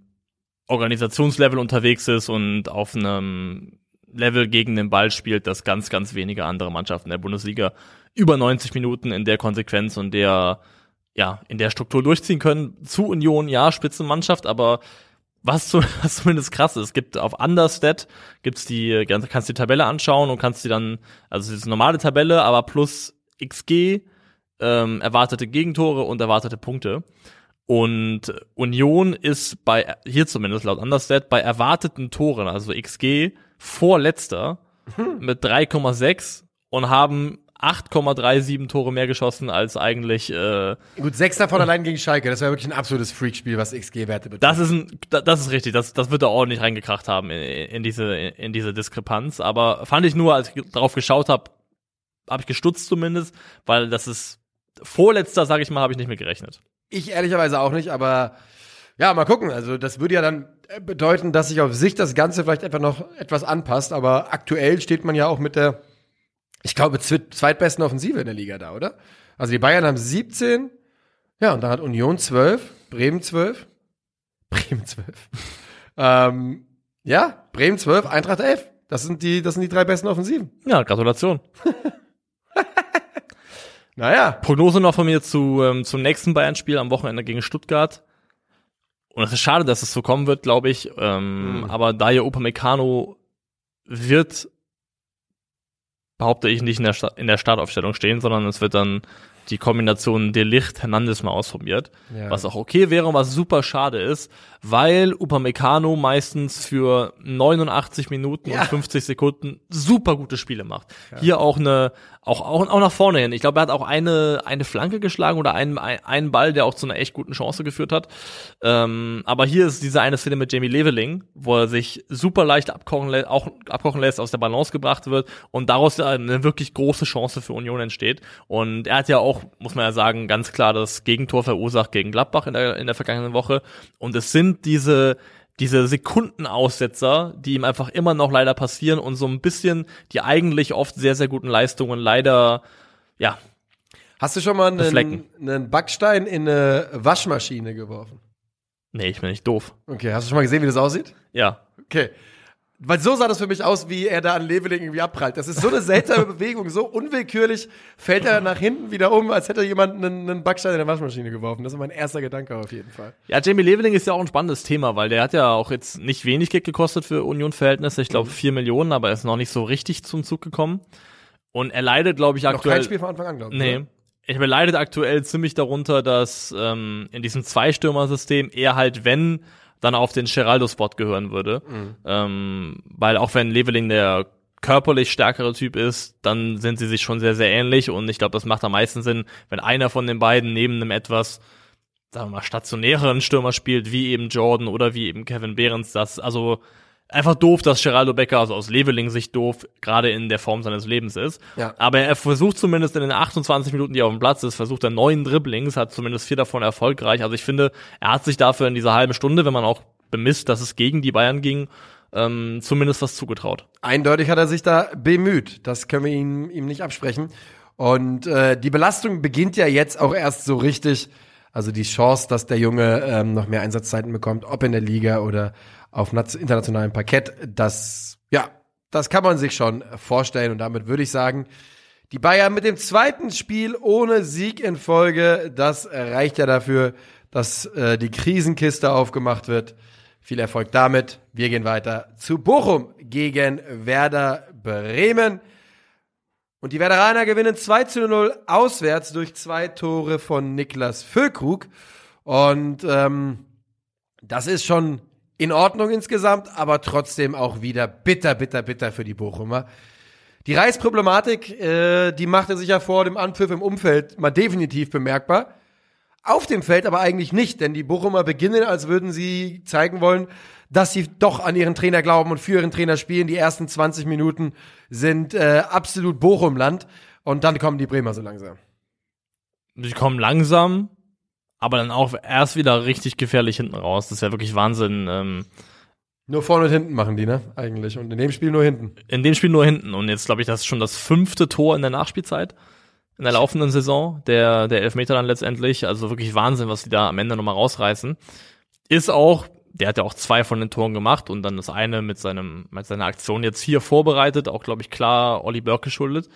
Organisationslevel unterwegs ist und auf einem Level gegen den Ball spielt, das ganz, ganz wenige andere Mannschaften der Bundesliga über 90 Minuten in der Konsequenz und der, ja, in der Struktur durchziehen können. Zu Union, ja, Spitzenmannschaft, aber was, zu, was zumindest krass ist, gibt auf Understat, gibt's die, kannst die Tabelle anschauen und kannst die dann, also es ist eine normale Tabelle, aber plus XG, ähm, erwartete Gegentore und erwartete Punkte. Und Union ist bei, hier zumindest laut Understat, bei erwarteten Toren, also XG, vorletzter mit 3,6 und haben 8,37 Tore mehr geschossen als eigentlich, äh, Gut, sechs davon allein gegen Schalke. Das war wirklich ein absolutes Freakspiel, was XG-Werte betrifft. das ist ein, da- das ist richtig, das, das wird er ordentlich reingekracht haben in, in diese, in diese Diskrepanz. Aber fand ich nur, als ich darauf geschaut habe, habe ich gestutzt zumindest, weil das ist vorletzter, sage ich mal, habe ich nicht mehr gerechnet. Ich ehrlicherweise auch nicht, aber ja, mal gucken. Also das würde ja dann äh, bedeuten, dass sich auf sich das Ganze vielleicht einfach noch etwas anpasst. Aber aktuell steht man ja auch mit der, ich glaube, zwe- zweitbesten Offensive in der Liga da, oder? Also die Bayern haben 17, ja, und dann hat Union 12, Bremen 12, Bremen 12. ähm, ja, Bremen 12, Eintracht 11. Das sind die, das sind die drei besten Offensiven. Ja, Gratulation. Naja, Prognose noch von mir zu, ähm, zum nächsten Bayern-Spiel am Wochenende gegen Stuttgart. Und es ist schade, dass es so kommen wird, glaube ich. Ähm, Mhm. Aber Daya Upamecano wird, behaupte ich, nicht in der, Sta in der Startaufstellung stehen, sondern es wird dann die Kombination Delicht Hernandez mal ausprobiert, Ja. was auch okay wäre und was super schade ist, weil Upamecano meistens für 89 Minuten Ja. und 50 Sekunden super gute Spiele macht. Hier auch eine auch, auch auch nach vorne hin. Ich glaube, er hat auch eine eine Flanke geschlagen oder einen ein- einen Ball, der auch zu einer echt guten Chance geführt hat. Ähm, aber hier ist diese eine Szene mit Jamie Leveling, wo er sich super leicht abkochen, lä auch abkochen lässt, aus der Balance gebracht wird und daraus eine wirklich große Chance für Union entsteht. Und er hat ja auch, muss man ja sagen, ganz klar das Gegentor verursacht gegen Gladbach in der, in der vergangenen Woche. Und es sind diese, diese Sekundenaussetzer, die ihm einfach immer noch leider passieren und so ein bisschen die eigentlich oft sehr, sehr guten Leistungen leider, ja, Hast du schon mal einen, einen Backstein in eine Waschmaschine geworfen? nee, ich bin nicht doof. Okay, hast du schon mal gesehen, wie das aussieht? Ja, Okay. Weil so sah das für mich aus, wie er da an Leveling irgendwie abprallt. Das ist so eine seltsame Bewegung, so unwillkürlich fällt er nach hinten wieder um, als hätte jemand einen, einen Backstein in der Waschmaschine geworfen. Das ist mein erster Gedanke auf jeden Fall. Ja, Jamie Leveling ist ja auch ein spannendes Thema, weil der hat ja auch jetzt nicht wenig Geld gekostet für Union-Verhältnisse. Ich glaube vier Millionen, aber er ist noch nicht so richtig zum Zug gekommen. Und er leidet, glaube ich, Noch aktuell. kein Spiel von Anfang an, glaube ich. Nee. oder? Ich er leidet aktuell ziemlich darunter, dass ähm, in diesem Zweistürmer-System er halt, wenn, dann auf den Geraldo-Spot gehören würde. Ähm, weil auch wenn Leveling der körperlich stärkere Typ ist, dann sind sie sich schon sehr, sehr ähnlich und ich glaube, das macht am meisten Sinn, wenn einer von den beiden neben einem etwas, sagen wir mal, stationäreren Stürmer spielt, wie eben Jordan oder wie eben Kevin Behrens, das, also einfach doof, dass Geraldo Becker, also aus Leveling-Sicht doof, gerade in der Form seines Lebens ist. Ja. Aber er versucht zumindest in den 28 Minuten, die er auf dem Platz ist, versucht er neun Dribblings, hat zumindest vier davon erfolgreich. Also ich finde, er hat sich dafür in dieser halben Stunde, wenn man auch bemisst, dass es gegen die Bayern ging, ähm, zumindest was zugetraut. Eindeutig hat er sich da bemüht. Das können wir ihm, ihm nicht absprechen. Und äh, die Belastung beginnt ja jetzt auch erst so richtig. Also die Chance, dass der Junge ähm, noch mehr Einsatzzeiten bekommt, ob in der Liga oder auf internationalem Parkett, das, ja, das kann man sich schon vorstellen. Und damit würde ich sagen, die Bayern mit dem zweiten Spiel ohne Sieg in Folge, das reicht ja dafür, dass äh, die Krisenkiste aufgemacht wird. Viel Erfolg damit. Wir gehen weiter zu Bochum gegen Werder Bremen. Und die Werderaner gewinnen 2 zu 0 auswärts durch zwei Tore von Niklas Füllkrug. Und ähm, das ist schon in Ordnung insgesamt, aber trotzdem auch wieder bitter, bitter, bitter für die Bochumer. Die Reisproblematik, äh, die machte sich ja vor dem Anpfiff im Umfeld mal definitiv bemerkbar. Auf dem Feld aber eigentlich nicht, denn die Bochumer beginnen, als würden sie zeigen wollen, dass sie doch an ihren Trainer glauben und für ihren Trainer spielen. Die ersten 20 Minuten sind äh, absolut Bochumland und dann kommen die Bremer so langsam. Die kommen langsam, aber dann auch erst wieder richtig gefährlich hinten raus. Das ist ja wirklich Wahnsinn. Ähm, Nur vorne und hinten machen die, ne? Eigentlich. Und in dem Spiel nur hinten. in dem Spiel nur hinten. Und jetzt glaube ich, das ist schon das fünfte Tor in der Nachspielzeit. In der laufenden Saison, der, der Elfmeter dann letztendlich. Also wirklich Wahnsinn, was die da am Ende nochmal rausreißen. Ist auch, der hat ja auch zwei von den Toren gemacht und dann das eine mit seinem, mit seiner Aktion jetzt hier vorbereitet, auch glaube ich klar Olli Burke geschuldet.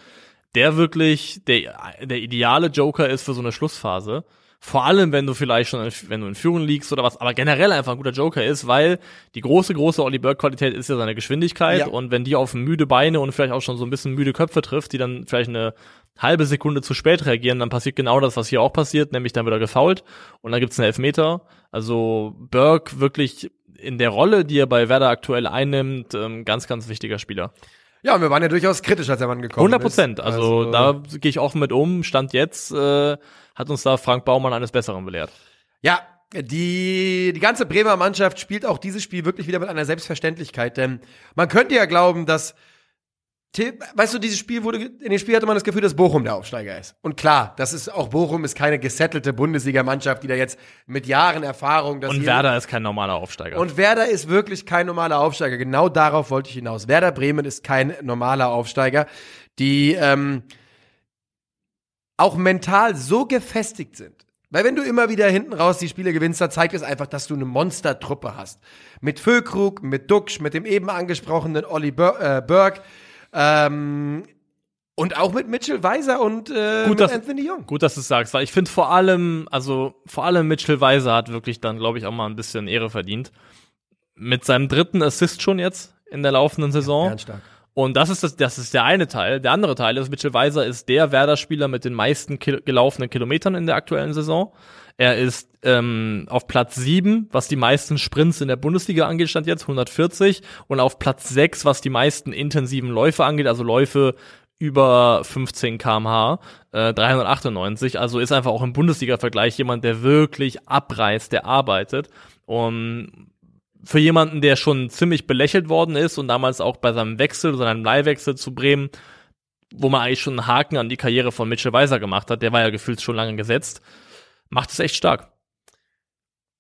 Der wirklich der, der ideale Joker ist für so eine Schlussphase. Vor allem, wenn du vielleicht schon, in- wenn du in Führung liegst oder was, aber generell einfach ein guter Joker ist, weil die große, große Olli Burke-Qualität ist ja seine Geschwindigkeit Ja. und wenn die auf müde Beine und vielleicht auch schon so ein bisschen müde Köpfe trifft, die dann vielleicht eine halbe Sekunde zu spät reagieren, dann passiert genau das, was hier auch passiert, nämlich dann wird er gefoult und dann gibt's einen Elfmeter. Also Burke wirklich in der Rolle, die er bei Werder aktuell einnimmt, ähm, ganz, ganz wichtiger Spieler. Ja, und wir waren ja durchaus kritisch, als der Mann gekommen 100 Prozent. ist. Also, da gehe ich offen mit um. Stand jetzt äh, hat uns da Frank Baumann eines Besseren belehrt. Ja, die, die ganze Bremer Mannschaft spielt auch dieses Spiel wirklich wieder mit einer Selbstverständlichkeit, denn man könnte ja glauben, dass Weißt du, dieses Spiel wurde, in dem Spiel hatte man das Gefühl, dass Bochum der Aufsteiger ist. Und klar, das ist auch Bochum ist keine gesettelte Bundesligamannschaft, die da jetzt mit Jahren Erfahrung, Und Werder ist kein normaler Aufsteiger. und Werder ist wirklich kein normaler Aufsteiger. Genau darauf wollte ich hinaus. Werder Bremen ist kein normaler Aufsteiger, die ähm, auch mental so gefestigt sind. Weil wenn du immer wieder hinten raus die Spiele gewinnst, dann zeigt es einfach, dass du eine Monstertruppe hast. Mit Füllkrug, mit Duxch, mit dem eben angesprochenen Olli Bur äh, Burke ähm, und auch mit Mitchell Weiser und äh, mit dass- Anthony Young. Gut, dass du es sagst, weil ich finde vor allem, also vor allem Mitchell Weiser hat wirklich dann, glaube ich, auch mal ein bisschen Ehre verdient. Mit seinem dritten Assist schon jetzt in der laufenden Saison. Ganz stark. Und das ist das, das ist der eine Teil. Der andere Teil ist, Mitchell Weiser ist der Werder-Spieler mit den meisten Kil gelaufenen Kilometern in der aktuellen Saison. Er ist ähm, auf Platz 7, was die meisten Sprints in der Bundesliga angeht, stand jetzt 140 und auf Platz 6, was die meisten intensiven Läufe angeht, also Läufe über 15 kmh, äh, 398. Also ist einfach auch im Bundesliga-Vergleich jemand, der wirklich abreißt, der arbeitet. Und für jemanden, der schon ziemlich belächelt worden ist und damals auch bei seinem Wechsel, seinem Leihwechsel zu Bremen, wo man eigentlich schon einen Haken an die Karriere von Mitchell Weiser gemacht hat, der war ja gefühlt schon lange gesetzt, macht es echt stark.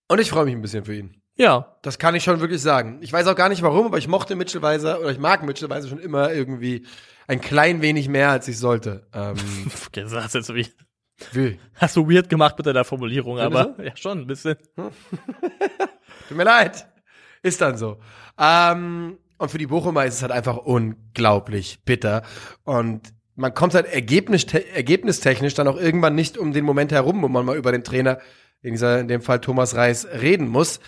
Und ich freue mich ein bisschen für ihn. Ja. Das kann ich schon wirklich sagen. Ich weiß auch gar nicht warum, aber ich mochte Mitchell Weiser oder ich mag Mitchell Weiser schon immer irgendwie ein klein wenig mehr, als ich sollte. Ähm, Okay, das hast, jetzt wie, wie? hast du weird gemacht mit deiner Formulierung, Findest aber ja schon ein bisschen. Tut mir leid. Ist dann so. Ähm, und für die Bochumer ist es halt einfach unglaublich bitter. Und man kommt halt ergebnis ergebnistechnisch dann auch irgendwann nicht um den Moment herum, wo man mal über den Trainer, in, dieser, in dem Fall Thomas Reis, reden muss.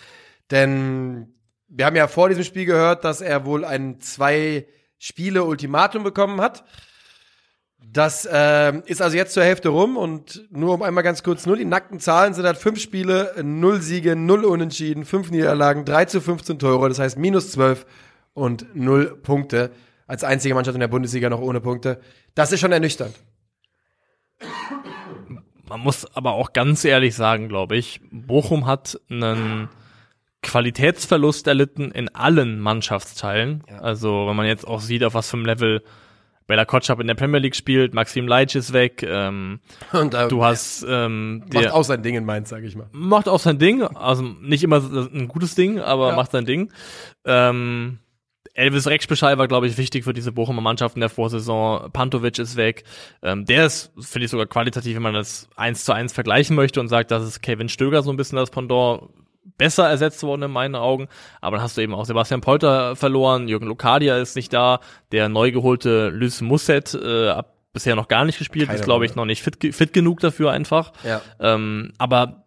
Denn wir haben ja vor diesem Spiel gehört, dass er wohl ein zwei Spiele Ultimatum bekommen hat. Das äh, ist also jetzt zur Hälfte rum und nur um einmal ganz kurz, nur die nackten Zahlen sind halt fünf Spiele, null Siege, null Unentschieden, fünf Niederlagen, drei zu 15 Tore, das heißt minus zwölf und null Punkte. Als einzige Mannschaft in der Bundesliga noch ohne Punkte. Das ist schon ernüchternd. Man muss aber auch ganz ehrlich sagen, glaube ich, Bochum hat einen Qualitätsverlust erlitten in allen Mannschaftsteilen. Ja. Also, wenn man jetzt auch sieht, auf was für einem Level Bella Kotschap in der Premier League spielt, Maxim Leitsch ist weg, ähm, Und äh, du hast ähm, macht der auch sein Ding in Mainz, sage ich mal. macht auch sein Ding, also nicht immer ein gutes Ding, aber Ja. macht sein Ding. Ähm, Elvis Rexbeschall war, glaube ich, wichtig für diese Bochumer Mannschaft in der Vorsaison. Pantovic ist weg. Ähm, der ist, finde ich, sogar qualitativ, wenn man das eins zu eins vergleichen möchte und sagt, das ist Kevin Stöger so ein bisschen das Pendant besser ersetzt worden in meinen Augen. Aber dann hast du eben auch Sebastian Polter verloren, Jürgen Lokadia ist nicht da, der neu geholte Luis Musset äh, hat bisher noch gar nicht gespielt, Keine ist, glaube ich, noch nicht fit, fit genug dafür einfach. Ja. Ähm, aber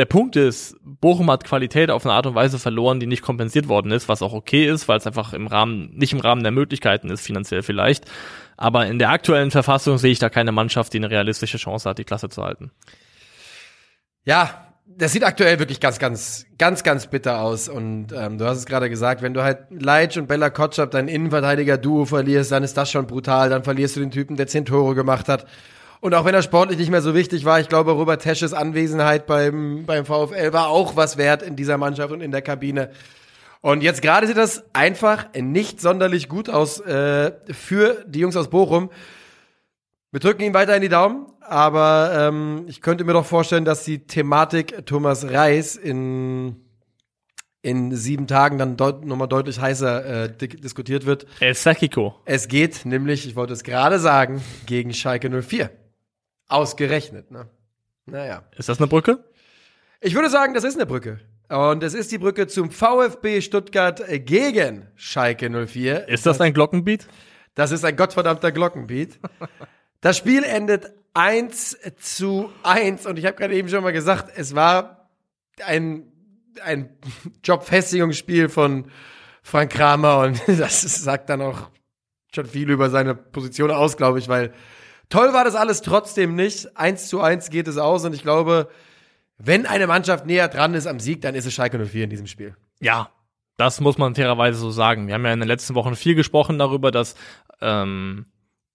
der Punkt ist, Bochum hat Qualität auf eine Art und Weise verloren, die nicht kompensiert worden ist, was auch okay ist, weil es einfach im Rahmen, nicht im Rahmen der Möglichkeiten ist, finanziell vielleicht. Aber in der aktuellen Verfassung sehe ich da keine Mannschaft, die eine realistische Chance hat, die Klasse zu halten. Ja, das sieht aktuell wirklich ganz, ganz, ganz, ganz bitter aus. Und ähm, du hast es gerade gesagt, wenn du halt Leitsch und Bella Kotschap, dein Innenverteidiger-Duo verlierst, dann ist das schon brutal. Dann verlierst du den Typen, der zehn Tore gemacht hat. Und auch wenn er sportlich nicht mehr so wichtig war, ich glaube, Robert Tesches Anwesenheit beim, beim VfL war auch was wert in dieser Mannschaft und in der Kabine. Und jetzt gerade sieht das einfach nicht sonderlich gut aus äh, für die Jungs aus Bochum. Wir drücken ihm weiter in die Daumen, aber ähm, ich könnte mir doch vorstellen, dass die Thematik Thomas Reis in, in sieben Tagen dann deut nochmal deutlich heißer äh, di diskutiert wird. El Sakiko. Es geht nämlich, ich wollte es gerade sagen, gegen Schalke 04. Ausgerechnet, ne? Naja. Ist das eine Brücke? Ich würde sagen, das ist eine Brücke. Und es ist die Brücke zum VfB Stuttgart gegen Schalke 04. Ist das ein Glockenbeat? Das ist ein gottverdammter Glockenbeat. Das Spiel endet 1 zu 1 und ich habe gerade eben schon mal gesagt, es war ein, ein Jobfestigungsspiel von Frank Kramer und das sagt dann auch schon viel über seine Position aus, glaube ich, weil toll war das alles trotzdem nicht. 1 zu 1 geht es aus und ich glaube, wenn eine Mannschaft näher dran ist am Sieg, dann ist es Schalke 04 in diesem Spiel. Ja, das muss man fairerweise so sagen. Wir haben ja in den letzten Wochen viel gesprochen darüber, dass ähm,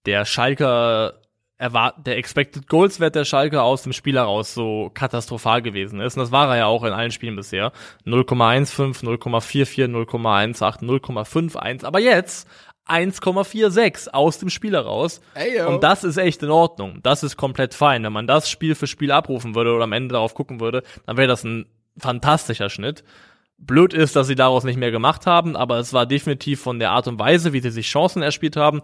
der Schalker erwart der Expected Goals Wert der Schalke aus dem Spiel heraus so katastrophal gewesen ist. Und das war er ja auch in allen Spielen bisher. 0,15, 0,44, 0,18, 0,51. Aber jetzt 1,46 aus dem Spiel heraus. Ey. Und das ist echt in Ordnung. Das ist komplett fein. Wenn man das Spiel für Spiel abrufen würde oder am Ende darauf gucken würde, dann wäre das ein fantastischer Schnitt. Blöd ist, dass sie daraus nicht mehr gemacht haben, aber es war definitiv von der Art und Weise, wie sie sich Chancen erspielt haben,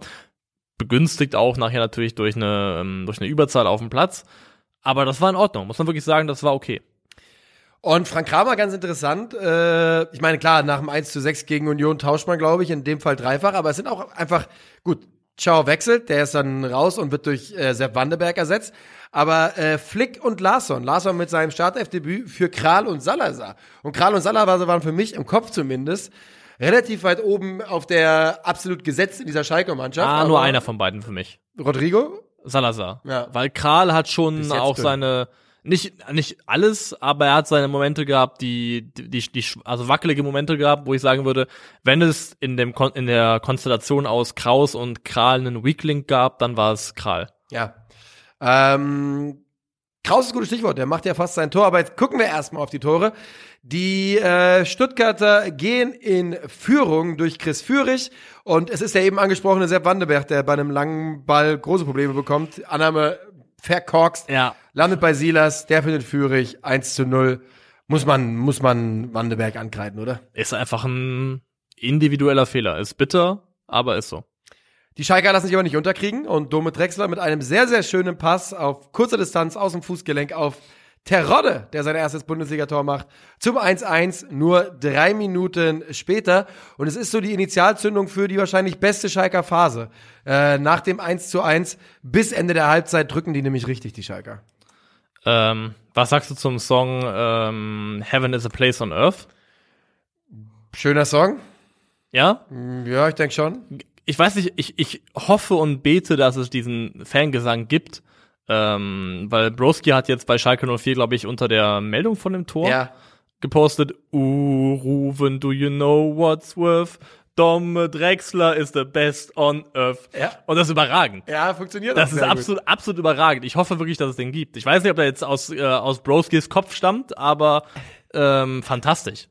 begünstigt auch nachher natürlich durch eine, ähm, durch eine Überzahl auf dem Platz. Aber das war in Ordnung, muss man wirklich sagen, das war okay. Und Frank Kramer, ganz interessant. Äh, ich meine, klar, nach dem 1 zu 6 gegen Union tauscht man, glaube ich, in dem Fall dreifach, aber es sind auch einfach, gut, Ciao wechselt, der ist dann raus und wird durch äh, Sepp Wandeberg ersetzt. Aber äh, Flick und Larsson, Larsson mit seinem Startelfdebüt für Kral und Salazar. Und Kral und Salazar waren für mich im Kopf zumindest relativ weit oben auf der absolut gesetzt in dieser Schalker Mannschaft. Ah, nur einer von beiden für mich. Rodrigo? Salazar. Ja. Weil Kral hat schon auch dünn. seine, nicht, nicht alles, aber er hat seine Momente gehabt, die, die, die, also wackelige Momente gehabt, wo ich sagen würde, wenn es in dem, Kon- in der Konstellation aus Kraus und Kral einen Weaklink gab, dann war es Kral. Ja. Ähm, Kraus ist ein gutes Stichwort, der macht ja fast sein Tor, aber jetzt gucken wir erstmal auf die Tore. Die äh, Stuttgarter gehen in Führung durch Chris Führig und es ist der eben angesprochene Sepp Wandeberg, der bei einem langen Ball große Probleme bekommt. Annahme verkorkst, Ja. landet bei Silas, der findet Führig, 1 zu 0. Muss man, muss man Wandeberg ankreiden, oder? Ist einfach ein individueller Fehler. Ist bitter, aber ist so. Die Schalker lassen sich aber nicht unterkriegen und Dome Drexler mit einem sehr, sehr schönen Pass auf kurzer Distanz aus dem Fußgelenk auf Terodde, der sein erstes Bundesligator macht, zum 1-1, nur drei Minuten später. Und es ist so die Initialzündung für die wahrscheinlich beste Schalker Phase. Äh, nach dem 1-1 bis Ende der Halbzeit drücken die nämlich richtig, die Schalker. Ähm, was sagst du zum Song ähm, Heaven is a Place on Earth? Schöner Song. Ja? Hm, Ja, ich denke schon. ich weiß nicht, ich, ich hoffe und bete, dass es diesen Fangesang gibt. Ähm, weil Broski hat jetzt bei Schalke 04, glaube ich, unter der Meldung von dem Tor Ja. gepostet, Uh, Ruven, do you know what's worth? Dom Drexler is the best on earth. Ja. Und das ist überragend. Ja, funktioniert Das auch ist sehr gut. absolut, absolut überragend. Ich hoffe wirklich, dass es den gibt. Ich weiß nicht, ob der jetzt aus, äh, aus Broskis Kopf stammt, aber ähm, fantastisch.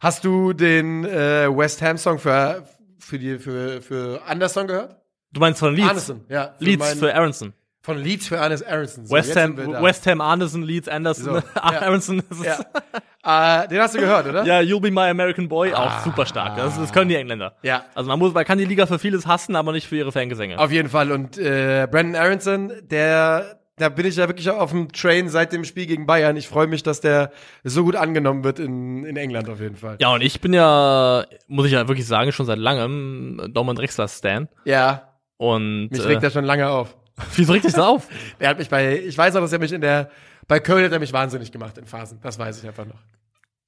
Hast du den äh, West Ham Song für, für, die, für, für Anderson gehört? Du meinst von Leeds? Arneson, ja. für Leeds für Aronson. Von Leeds für Ernest Aronson. So, West Ham. West Ham, Arneson, Leeds, Anderson, So, ja. Aronson. Das Ja. Äh, den hast du gehört, oder? Ja, You'll Be My American Boy, auch super stark. Das, das können die Engländer. Ja. Also man muss, man kann die Liga für vieles hassen, aber nicht für ihre Fangesänge. Auf jeden Fall. Und äh, Brandon Aronson, der, da bin ich ja wirklich auf dem Train seit dem Spiel gegen Bayern. Ich freue mich, dass der so gut angenommen wird in, in England auf jeden Fall. Ja, und ich bin ja, muss ich ja wirklich sagen, schon seit langem Dortmund Drexler Stan. Ja, Und mich äh, regt er schon lange auf. wieso regt dich das auf? Der hat mich bei, ich weiß auch, dass er mich in der, bei Köln hat er mich wahnsinnig gemacht in Phasen. Das weiß ich einfach noch.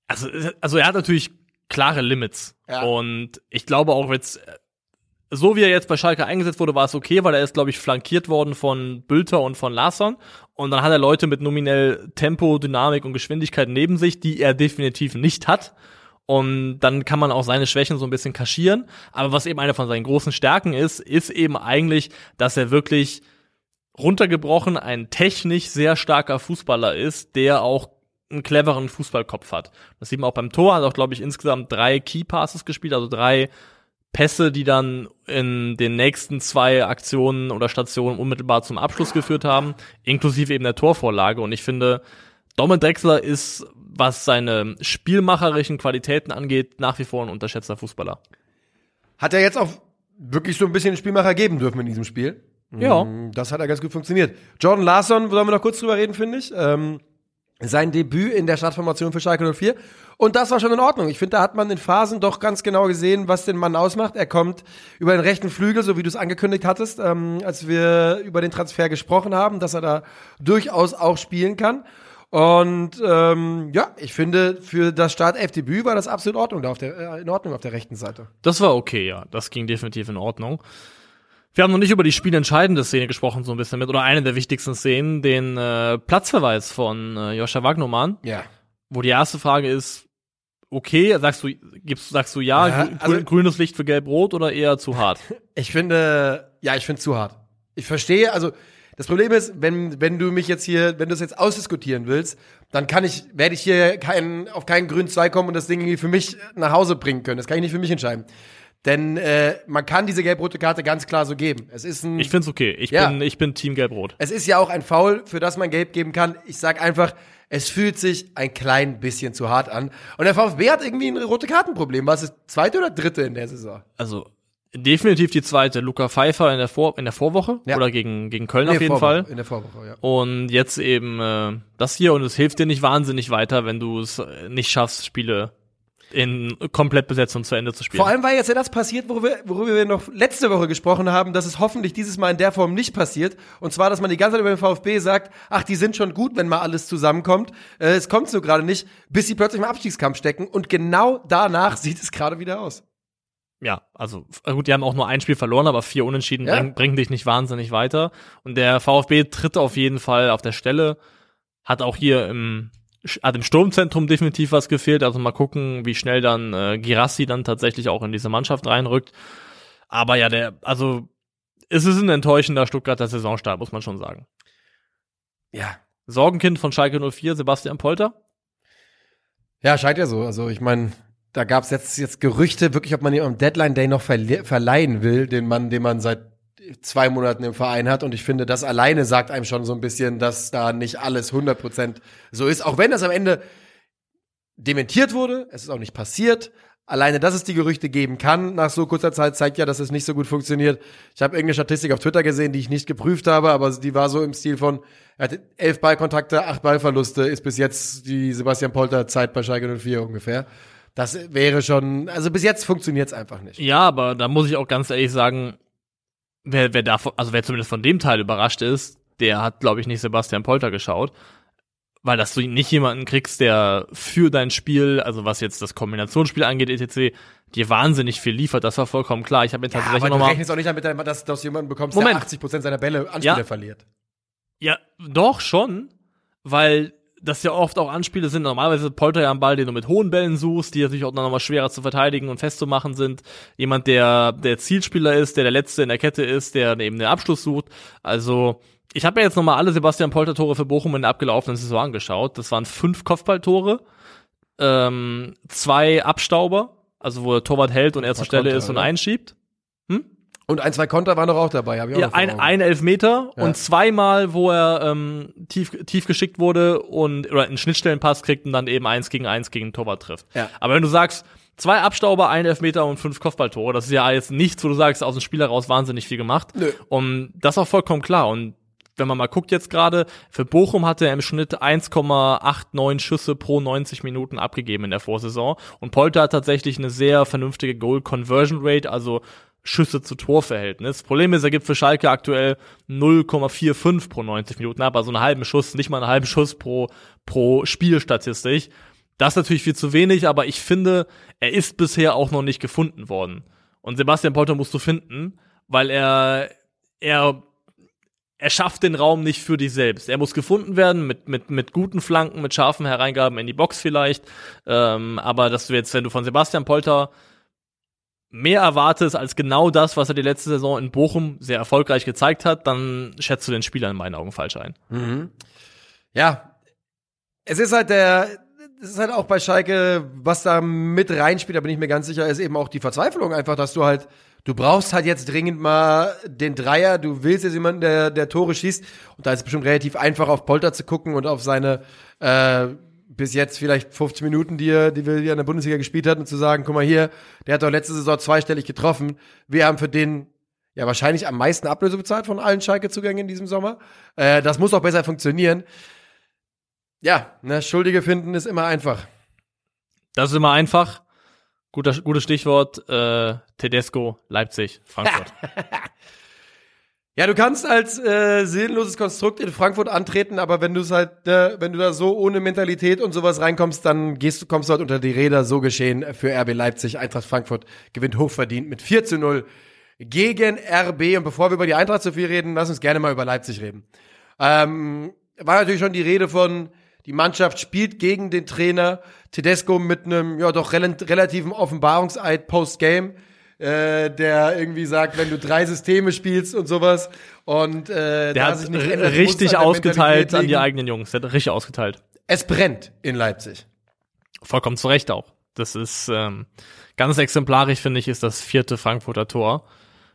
Also, also er hat natürlich klare Limits. Ja. Und ich glaube auch jetzt, so wie er jetzt bei Schalke eingesetzt wurde, war es okay, weil er ist, glaube ich, flankiert worden von Bülter und von Larsson. Und dann hat er Leute mit nominell Tempo, Dynamik und Geschwindigkeit neben sich, die er definitiv nicht hat. Und dann kann man auch seine Schwächen so ein bisschen kaschieren. Aber was eben eine von seinen großen Stärken ist, ist eben eigentlich, dass er wirklich runtergebrochen ein technisch sehr starker Fußballer ist, der auch einen cleveren Fußballkopf hat. Das sieht man auch beim Tor, hat auch, glaube ich, insgesamt drei Key Passes gespielt, also drei Pässe, die dann in den nächsten zwei Aktionen oder Stationen unmittelbar zum Abschluss geführt haben, inklusive eben der Torvorlage. Und ich finde, Domin Drexler ist, was seine spielmacherischen Qualitäten angeht, nach wie vor ein unterschätzter Fußballer. Hat er jetzt auch wirklich so ein bisschen Spielmacher geben dürfen in diesem Spiel. Ja. Mm, Das hat er ganz gut funktioniert. Jordan Larsson, sollen wir noch kurz drüber reden, finde ich. Ähm, sein Debüt in der Startformation für Schalke 04. Und das war schon in Ordnung. Ich finde, da hat man in Phasen doch ganz genau gesehen, was den Mann ausmacht. Er kommt über den rechten Flügel, so wie du es angekündigt hattest, ähm, als wir über den Transfer gesprochen haben, dass er da durchaus auch spielen kann. Und ähm, ja, ich finde, für das Start-F-Debüt war das absolut in Ordnung, da auf der, äh, in Ordnung auf der rechten Seite. Das war okay, ja. Das ging definitiv in Ordnung. Wir haben noch nicht über die spielentscheidende Szene gesprochen, so ein bisschen mit, oder eine der wichtigsten Szenen, den äh, Platzverweis von äh, Joscha Wagnermann, Ja. wo die erste Frage ist, okay, sagst du, gibst, sagst du ja, Ja, grü- also- grünes Licht für gelb-rot oder eher zu hart? Ich finde, ja, ich finde zu hart. Ich verstehe, also das Problem ist, wenn, wenn du mich jetzt hier, wenn du es jetzt ausdiskutieren willst, dann kann ich, werde ich hier keinen, auf keinen grünen Zweig kommen und das Ding irgendwie für mich nach Hause bringen können. Das kann ich nicht für mich entscheiden. Denn äh, man kann diese gelb-rote Karte ganz klar so geben. Es ist ein, Ich find's okay. Ich Ja. bin, ich bin Team gelb-rot. es ist ja auch ein Foul, für das man gelb geben kann. Ich sag einfach, es fühlt sich ein klein bisschen zu hart an. Und der VfB hat irgendwie ein rote Kartenproblem. Was ist zweite oder dritte in der Saison? Also, definitiv die zweite. Luca Pfeiffer in der, Vor in der Vorwoche Ja. oder gegen, gegen Köln Nee, auf jeden Vorwoche, Fall. In der Vorwoche, ja. Und jetzt eben äh, das hier und es hilft dir nicht wahnsinnig weiter, wenn du es nicht schaffst, Spiele in Komplettbesetzung zu Ende zu spielen. Vor allem, weil jetzt ja das passiert, worüber, worüber wir noch letzte Woche gesprochen haben, dass es hoffentlich dieses Mal in der Form nicht passiert. Und zwar, dass man die ganze Zeit über den VfB sagt, ach, die sind schon gut, wenn mal alles zusammenkommt. Äh, es kommt nur gerade nicht, bis sie plötzlich im Abstiegskampf stecken. Und genau danach sieht es gerade wieder aus. ja, also gut, die haben auch nur ein Spiel verloren, aber vier Unentschieden Ja. bringen, bringen dich nicht wahnsinnig weiter. Und der VfB tritt auf jeden Fall auf der Stelle, hat auch hier im hat im Sturmzentrum definitiv was gefehlt. Also mal gucken, wie schnell dann äh, Girassi dann tatsächlich auch in diese Mannschaft reinrückt. Aber ja, der, also es ist ein enttäuschender Stuttgarter Saisonstart, muss man schon sagen. Ja. Sorgenkind von Schalke 04, Sebastian Polter. Ja, scheint ja so. Also ich meine, da gab es jetzt, jetzt Gerüchte, wirklich, ob man ihn am Deadline Day noch verle verleihen will, den Mann, den man seit zwei Monaten im Verein hat. Und ich finde, das alleine sagt einem schon so ein bisschen, dass da nicht alles 100% so ist. Auch wenn das am Ende dementiert wurde, es ist auch nicht passiert. Alleine, dass es die Gerüchte geben kann, nach so kurzer Zeit, zeigt ja, dass es nicht so gut funktioniert. Ich habe irgendeine Statistik auf Twitter gesehen, die ich nicht geprüft habe, aber die war so im Stil von, er hatte elf Ballkontakte, acht Ballverluste, ist bis jetzt die Sebastian Polter Zeit bei Schalke 04 ungefähr. Das wäre schon, also bis jetzt funktioniert es einfach nicht. Ja, aber da muss ich auch ganz ehrlich sagen, wer, wer davon, also wer zumindest von dem Teil überrascht ist, der hat, glaube ich, nicht Sebastian Polter geschaut. Weil dass du nicht jemanden kriegst, der für dein Spiel, also was jetzt das Kombinationsspiel angeht, etc., dir wahnsinnig viel liefert, das war vollkommen klar. Ich habe mir Ja, tatsächlich aber du nochmal. rechnest auch nicht damit, dass, dass du jemanden bekommst, Moment. der 80 Prozent seiner Bälle Anspiele Ja. verliert. Ja, doch schon, weil das ja oft auch Anspiele sind. Normalerweise Polter ja am Ball, den du mit hohen Bällen suchst, die natürlich auch dann nochmal schwerer zu verteidigen und festzumachen sind. Jemand, der der Zielspieler ist, der der Letzte in der Kette ist, der eben den Abschluss sucht. Also ich habe mir jetzt nochmal alle Sebastian Polter-Tore für Bochum in der abgelaufenen Saison angeschaut. Das waren fünf Kopfballtore, ähm, zwei Abstauber, also wo der Torwart hält und er zur Stelle ist und einschiebt. Und ein, zwei Konter waren doch auch dabei, habe ich auch Ja, ein, ein Elfmeter Ja. und zweimal, wo er ähm, tief, tief geschickt wurde und oder einen Schnittstellenpass kriegt und dann eben eins gegen eins gegen Torwart trifft. Ja. Aber wenn du sagst, zwei Abstauber, ein Elfmeter und fünf Kopfballtore, das ist ja jetzt nichts, wo du sagst, aus dem Spiel heraus wahnsinnig viel gemacht. Nö. Und das ist auch vollkommen klar. Und wenn man mal guckt jetzt gerade, für Bochum hatte er im Schnitt 1,89 Schüsse pro 90 Minuten abgegeben in der Vorsaison. Und Polter hat tatsächlich eine sehr vernünftige Goal-Conversion-Rate, also Schüsse zu Torverhältnis. Problem ist, er gibt für Schalke aktuell 0,45 pro 90 Minuten ab, also einen halben Schuss, nicht mal einen halben Schuss pro, pro Spielstatistik. Das ist natürlich viel zu wenig, aber ich finde, er ist bisher auch noch nicht gefunden worden. Und Sebastian Polter musst du finden, weil er, er, er schafft den Raum nicht für dich selbst. Er muss gefunden werden mit, mit, mit guten Flanken, mit scharfen Hereingaben in die Box vielleicht. Ähm, aber dass du jetzt, wenn du von Sebastian Polter mehr erwartest als genau das, was er die letzte Saison in Bochum sehr erfolgreich gezeigt hat, dann schätzt du den Spieler in meinen Augen falsch ein. Ja, es ist halt der, es ist halt auch bei Schalke, was da mit reinspielt, da bin ich mir ganz sicher, ist eben auch die Verzweiflung einfach, dass du halt, du brauchst halt jetzt dringend mal den Dreier, du willst jetzt jemanden, der, der Tore schießt und da ist es bestimmt relativ einfach auf Polter zu gucken und auf seine, äh, bis jetzt vielleicht 50 Minuten, die er, die wir hier in der Bundesliga gespielt hat und zu sagen, guck mal hier, der hat doch letzte Saison zweistellig getroffen, wir haben für den ja wahrscheinlich am meisten Ablöse bezahlt von allen Schalke-Zugängen in diesem Sommer. Äh, das muss auch besser funktionieren. Ja, ne, Schuldige finden ist immer einfach. Das ist immer einfach. Guter, gutes Stichwort, äh, Tedesco, Leipzig, Frankfurt. Ja, du kannst als äh, seelenloses Konstrukt in Frankfurt antreten, aber wenn du es halt, äh, wenn du da so ohne Mentalität und sowas reinkommst, dann gehst du, kommst du halt unter die Räder. So geschehen für RB Leipzig. Eintracht Frankfurt gewinnt hochverdient mit 4 zu 0 gegen RB. Und bevor wir über die Eintracht so viel reden, lass uns gerne mal über Leipzig reden. Ähm, war natürlich schon die Rede von, die Mannschaft spielt gegen den Trainer Tedesco mit einem, ja, doch rel relativen Offenbarungseid post-Game. Äh, der irgendwie sagt, wenn du drei Systeme spielst und sowas und äh, Der hat sich nicht ändert, richtig der ausgeteilt an die eigenen Jungs. Der hat richtig ausgeteilt. Es brennt in Leipzig. Vollkommen zu Recht auch. Das ist ähm, ganz exemplarisch, finde ich, ist das vierte Frankfurter Tor,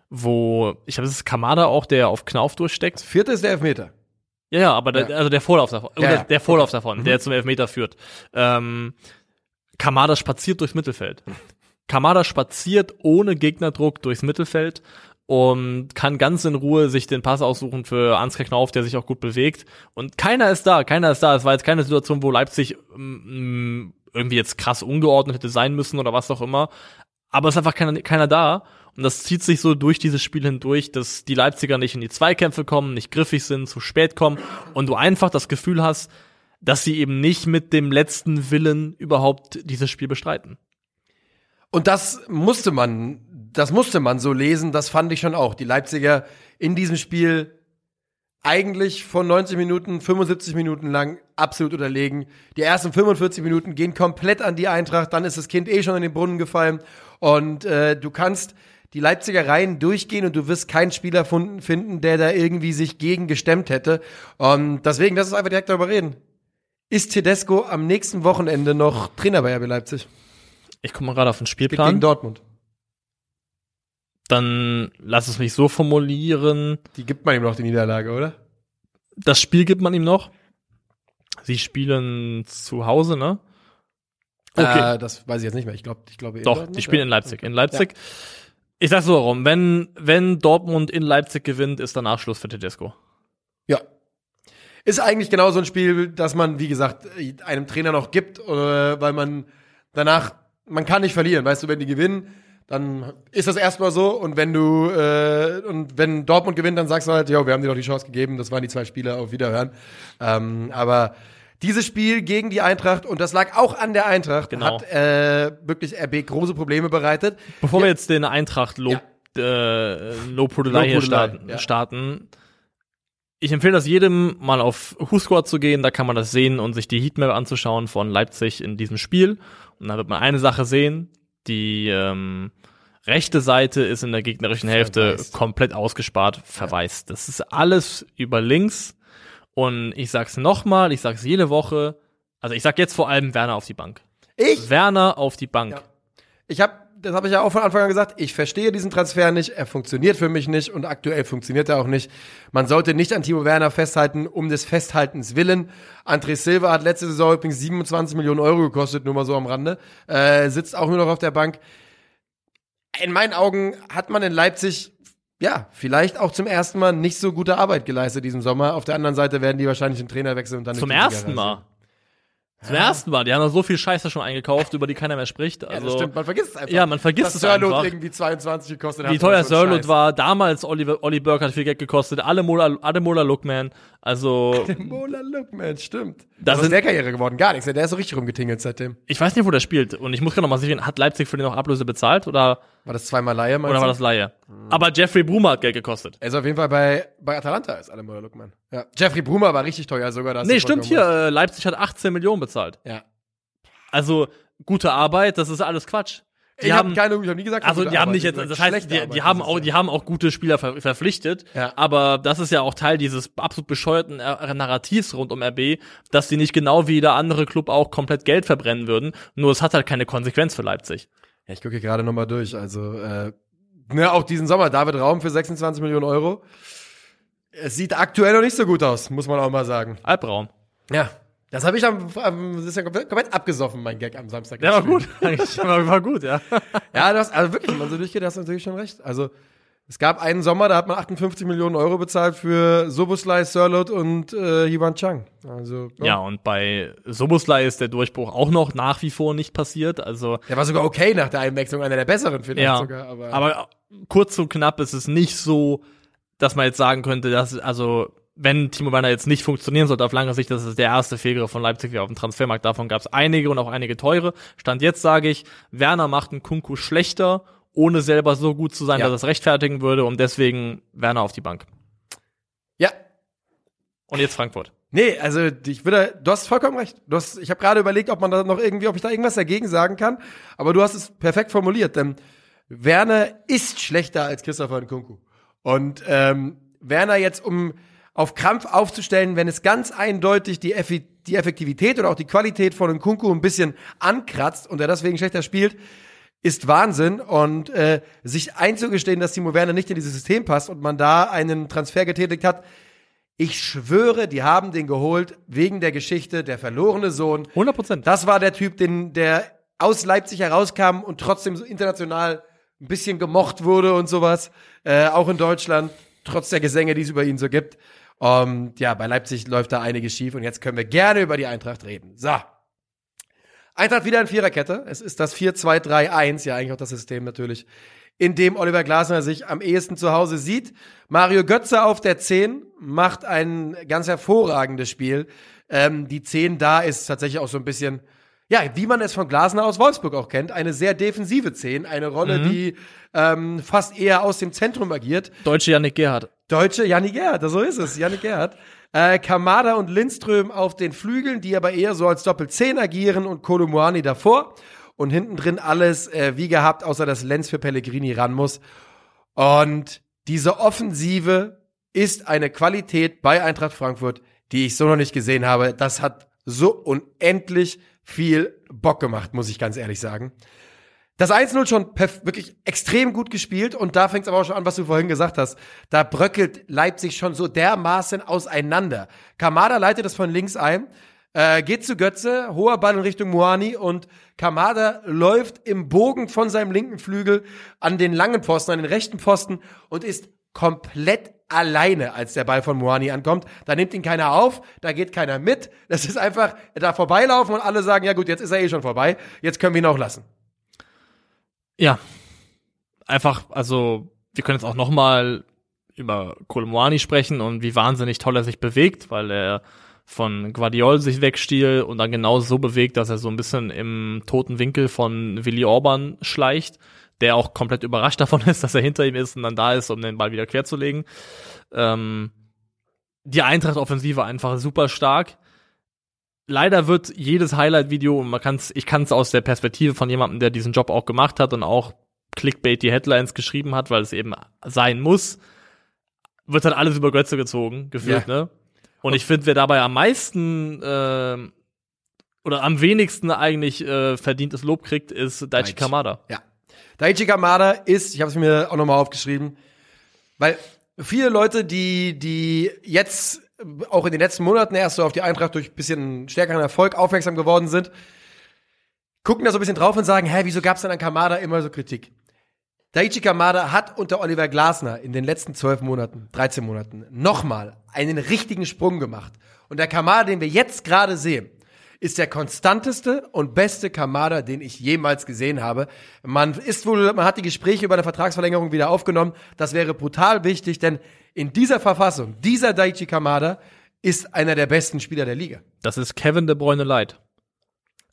wo, ich glaube, es ist Kamada auch, der auf Knauf durchsteckt. Vierte ist der Elfmeter. Ja, ja, aber der, Ja. also der Vorlauf davon, Ja, der, der Vorlauf davon, der zum Elfmeter führt. Ähm, Kamada spaziert durchs Mittelfeld. Kamada spaziert ohne Gegnerdruck durchs Mittelfeld und kann ganz in Ruhe sich den Pass aussuchen für Ansgar Knauf, der sich auch gut bewegt. Und keiner ist da, keiner ist da. Es war jetzt keine Situation, wo Leipzig mm, irgendwie jetzt krass ungeordnet hätte sein müssen oder was auch immer. Aber es ist einfach keiner, keiner da. Und das zieht sich so durch dieses Spiel hindurch, dass die Leipziger nicht in die Zweikämpfe kommen, nicht griffig sind, zu spät kommen und du einfach das Gefühl hast, dass sie eben nicht mit dem letzten Willen überhaupt dieses Spiel bestreiten. Und das musste man, das musste man so lesen, das fand ich schon auch. Die Leipziger in diesem Spiel eigentlich von 90 Minuten, 75 Minuten lang absolut unterlegen. Die ersten 45 Minuten gehen komplett an die Eintracht, dann ist das Kind eh schon in den Brunnen gefallen und äh, du kannst die Leipziger Reihen durchgehen und du wirst keinen Spieler finden, der da irgendwie sich gegen gestemmt hätte. Und deswegen, lass uns einfach direkt darüber reden. Ist Tedesco am nächsten Wochenende noch Trainer bei RB Leipzig? Ich komme mal gerade auf den Spielplan. gegen Dortmund. Dann lass es mich so formulieren. Die gibt man ihm noch die Niederlage, oder? Das Spiel gibt man ihm noch. Sie spielen zu Hause, ne? Okay. Äh, das weiß ich jetzt nicht mehr. Ich glaube, ich glaube. Doch, die spielen in Leipzig. In Leipzig. Ja. Ich sag so warum. Wenn, wenn Dortmund in Leipzig gewinnt, ist danach Schluss für Tedesco. Ja. Ist eigentlich genau so ein Spiel, dass man, wie gesagt, einem Trainer noch gibt, oder weil man danach, man kann nicht verlieren. Weißt du, wenn die gewinnen, dann ist das erstmal so. Und wenn du äh, und wenn Dortmund gewinnt, dann sagst du halt, ja, wir haben dir doch die Chance gegeben. Das waren die zwei Spieler auf Wiederhören. Ähm, aber dieses Spiel gegen die Eintracht und das lag auch an der Eintracht, genau. hat äh, wirklich RB große Probleme bereitet. Bevor ja. wir jetzt den Eintracht Lob, ja. äh, Lobhudelei hier starten, ja. starten, ich empfehle das jedem, mal auf WhoScore zu gehen, da kann man das sehen und sich die Heatmap anzuschauen von Leipzig in diesem Spiel. Und dann wird man eine Sache sehen, die ähm, rechte Seite ist in der gegnerischen Hälfte verweist. komplett ausgespart, verweist. Das ist alles über links. Und ich sag's nochmal, ich sag's jede Woche. Also ich sag jetzt vor allem Werner auf die Bank. Ich? Werner auf die Bank. Ja. Ich habe, das habe ich ja auch von Anfang an gesagt, ich verstehe diesen Transfer nicht, er funktioniert für mich nicht und aktuell funktioniert er auch nicht. Man sollte nicht an Timo Werner festhalten, um des Festhaltens willen. André Silva hat letzte Saison übrigens 27 Millionen Euro gekostet, nur mal so am Rande. Äh, sitzt auch nur noch auf der Bank. In meinen Augen hat man in Leipzig ja, vielleicht auch zum ersten Mal nicht so gute Arbeit geleistet diesen Sommer. Auf der anderen Seite werden die wahrscheinlich einen Trainer wechseln und dann Zum ersten Mal. Zum ja. ersten Mal. Die haben da so viel Scheiße schon eingekauft, über die keiner mehr spricht. Also, ja, das stimmt. Man vergisst es einfach. Ja, man vergisst es Sörlot einfach. irgendwie 22 gekostet hat. Wie teuer Sörlot war. Damals Oliver, Olli Burke hat viel Geld gekostet. Ademola, Ademola Lookman. Also. Ademola Lookman, stimmt. Das ist der Karriere geworden? Gar nichts. Der ist so richtig rumgetingelt seitdem. Ich weiß nicht, wo der spielt. Und ich muss gerade noch mal sehen, hat Leipzig für den auch Ablöse bezahlt oder? War das zweimal Laie, Oder war das Laie? Mhm. Aber Jeffrey Brumer hat Geld gekostet. Er ist auf jeden Fall bei, bei Atalanta, ist Ademola Lookman. Ja. Jeffrey Brumer war richtig teuer sogar. Das nee, stimmt hier. Äh, Leipzig hat 18 Millionen bezahlt. Ja. Also gute Arbeit, das ist alles Quatsch. Die ich habe keine, ich habe nie gesagt, also die haben nicht jetzt, das heißt, die, die haben auch, die haben auch gute Spieler ver verpflichtet, ja. aber das ist ja auch Teil dieses absolut bescheuerten Narrativs rund um RB, dass die nicht genau wie jeder andere Club auch komplett Geld verbrennen würden. Nur es hat halt keine Konsequenz für Leipzig. Ja, ich gucke gerade nochmal durch. Also äh, ne, auch diesen Sommer David Raum für 26 Millionen Euro. Es sieht aktuell noch nicht so gut aus, muss man auch mal sagen. Albraum. Ja, das habe ich am, am das ist ja komplett, abgesoffen, mein Gag am Samstag. Ja, war gut. Eigentlich war, war gut, ja. ja, du hast, also wirklich, wenn man so durchgeht, hast du natürlich schon recht. Also, es gab einen Sommer, da hat man 58 Millionen Euro bezahlt für Soboslai, Sirlot und äh, Hiwan Chang. Also, ja. ja, und bei Soboslai ist der Durchbruch auch noch nach wie vor nicht passiert. Also, der war sogar okay nach der Einwechslung, einer der besseren vielleicht ja, sogar. Aber, aber kurz und knapp ist es nicht so, dass man jetzt sagen könnte, dass, also, wenn Timo Werner jetzt nicht funktionieren sollte auf lange Sicht, das ist der erste Fehlgriff von Leipzig auf dem Transfermarkt. Davon gab es einige und auch einige teure. Stand jetzt sage ich, Werner macht einen Kunku schlechter, ohne selber so gut zu sein, ja. dass es rechtfertigen würde und deswegen Werner auf die Bank. Ja. Und jetzt Frankfurt. Nee, also ich würde, du hast vollkommen recht. Du hast, ich habe gerade überlegt, ob man da noch irgendwie, ob ich da irgendwas dagegen sagen kann, aber du hast es perfekt formuliert, denn Werner ist schlechter als Christopher Nkunku. Und ähm, Werner jetzt um auf Krampf aufzustellen, wenn es ganz eindeutig die, Effi die Effektivität oder auch die Qualität von Nkunku ein bisschen ankratzt und er deswegen schlechter spielt, ist Wahnsinn. Und äh, sich einzugestehen, dass Timo Werner nicht in dieses System passt und man da einen Transfer getätigt hat, ich schwöre, die haben den geholt wegen der Geschichte, der verlorene Sohn. 100 Prozent. Das war der Typ, den, der aus Leipzig herauskam und trotzdem so international ein bisschen gemocht wurde und sowas. Äh, auch in Deutschland, trotz der Gesänge, die es über ihn so gibt. Und ja, bei Leipzig läuft da einiges schief und jetzt können wir gerne über die Eintracht reden. So. Eintracht wieder in Viererkette. Es ist das 4-2-3-1, ja eigentlich auch das System natürlich, in dem Oliver Glasner sich am ehesten zu Hause sieht. Mario Götze auf der 10 macht ein ganz hervorragendes Spiel. Ähm, die 10 da ist tatsächlich auch so ein bisschen ja, wie man es von Glasner aus Wolfsburg auch kennt, eine sehr defensive Zehn, eine Rolle, Mhm. die ähm, fast eher aus dem Zentrum agiert. Deutsche Yannick Gerhardt. Deutsche Janni Gerhardt, so ist es, Janni Gerhardt. Äh, Kamada und Lindström auf den Flügeln, die aber eher so als Doppel-10 agieren und Kolumuani davor. Und hinten drin alles äh, wie gehabt, außer dass Lenz für Pellegrini ran muss. Und diese Offensive ist eine Qualität bei Eintracht Frankfurt, die ich so noch nicht gesehen habe. Das hat so unendlich viel Bock gemacht, muss ich ganz ehrlich sagen. Das 1-0 schon wirklich extrem gut gespielt und da fängt es aber auch schon an, was du vorhin gesagt hast. Da bröckelt Leipzig schon so dermaßen auseinander. Kamada leitet das von links ein, äh, geht zu Götze, hoher Ball in Richtung Moani und Kamada läuft im Bogen von seinem linken Flügel an den langen Pfosten, an den rechten Pfosten und ist komplett alleine, als der Ball von Moani ankommt. Da nimmt ihn keiner auf, da geht keiner mit. Das ist einfach da vorbeilaufen und alle sagen, ja gut, jetzt ist er eh schon vorbei, jetzt können wir ihn auch lassen. Ja. Einfach, also, wir können jetzt auch noch mal über Kolomwani sprechen und wie wahnsinnig toll er sich bewegt, weil er von Guardiol sich wegstiehlt und dann genau so bewegt, dass er so ein bisschen im toten Winkel von Willi Orban schleicht, der auch komplett überrascht davon ist, dass er hinter ihm ist und dann da ist, um den Ball wieder querzulegen. Ähm, die Eintracht-Offensive einfach super stark. Leider wird jedes Highlight-Video, und man kann's, ich kann es aus der Perspektive von jemandem, der diesen Job auch gemacht hat und auch Clickbait die Headlines geschrieben hat, weil es eben sein muss, wird dann alles über Götze gezogen, gefühlt, ne? Und ich finde, wer dabei am meisten ähm, oder am wenigsten eigentlich äh, verdientes Lob kriegt, ist Daichi Daichi. Kamada. Ja. Daichi Kamada ist, ich habe es mir auch nochmal aufgeschrieben, weil viele Leute, die, die jetzt auch in den letzten Monaten erst so auf die Eintracht durch ein bisschen stärkeren Erfolg aufmerksam geworden sind, gucken da so ein bisschen drauf und sagen, hä, wieso gab es denn an Kamada immer so Kritik? Daichi Kamada hat unter Oliver Glasner in den letzten zwölf Monaten, 13 Monaten, nochmal einen richtigen Sprung gemacht. Und der Kamada, den wir jetzt gerade sehen, ist der konstanteste und beste Kamada, den ich jemals gesehen habe. Man ist wohl, man hat die Gespräche über eine Vertragsverlängerung wieder aufgenommen. Das wäre brutal wichtig, denn in dieser Verfassung, dieser Daichi Kamada ist einer der besten Spieler der Liga. Das ist Kevin De Bruyne Light.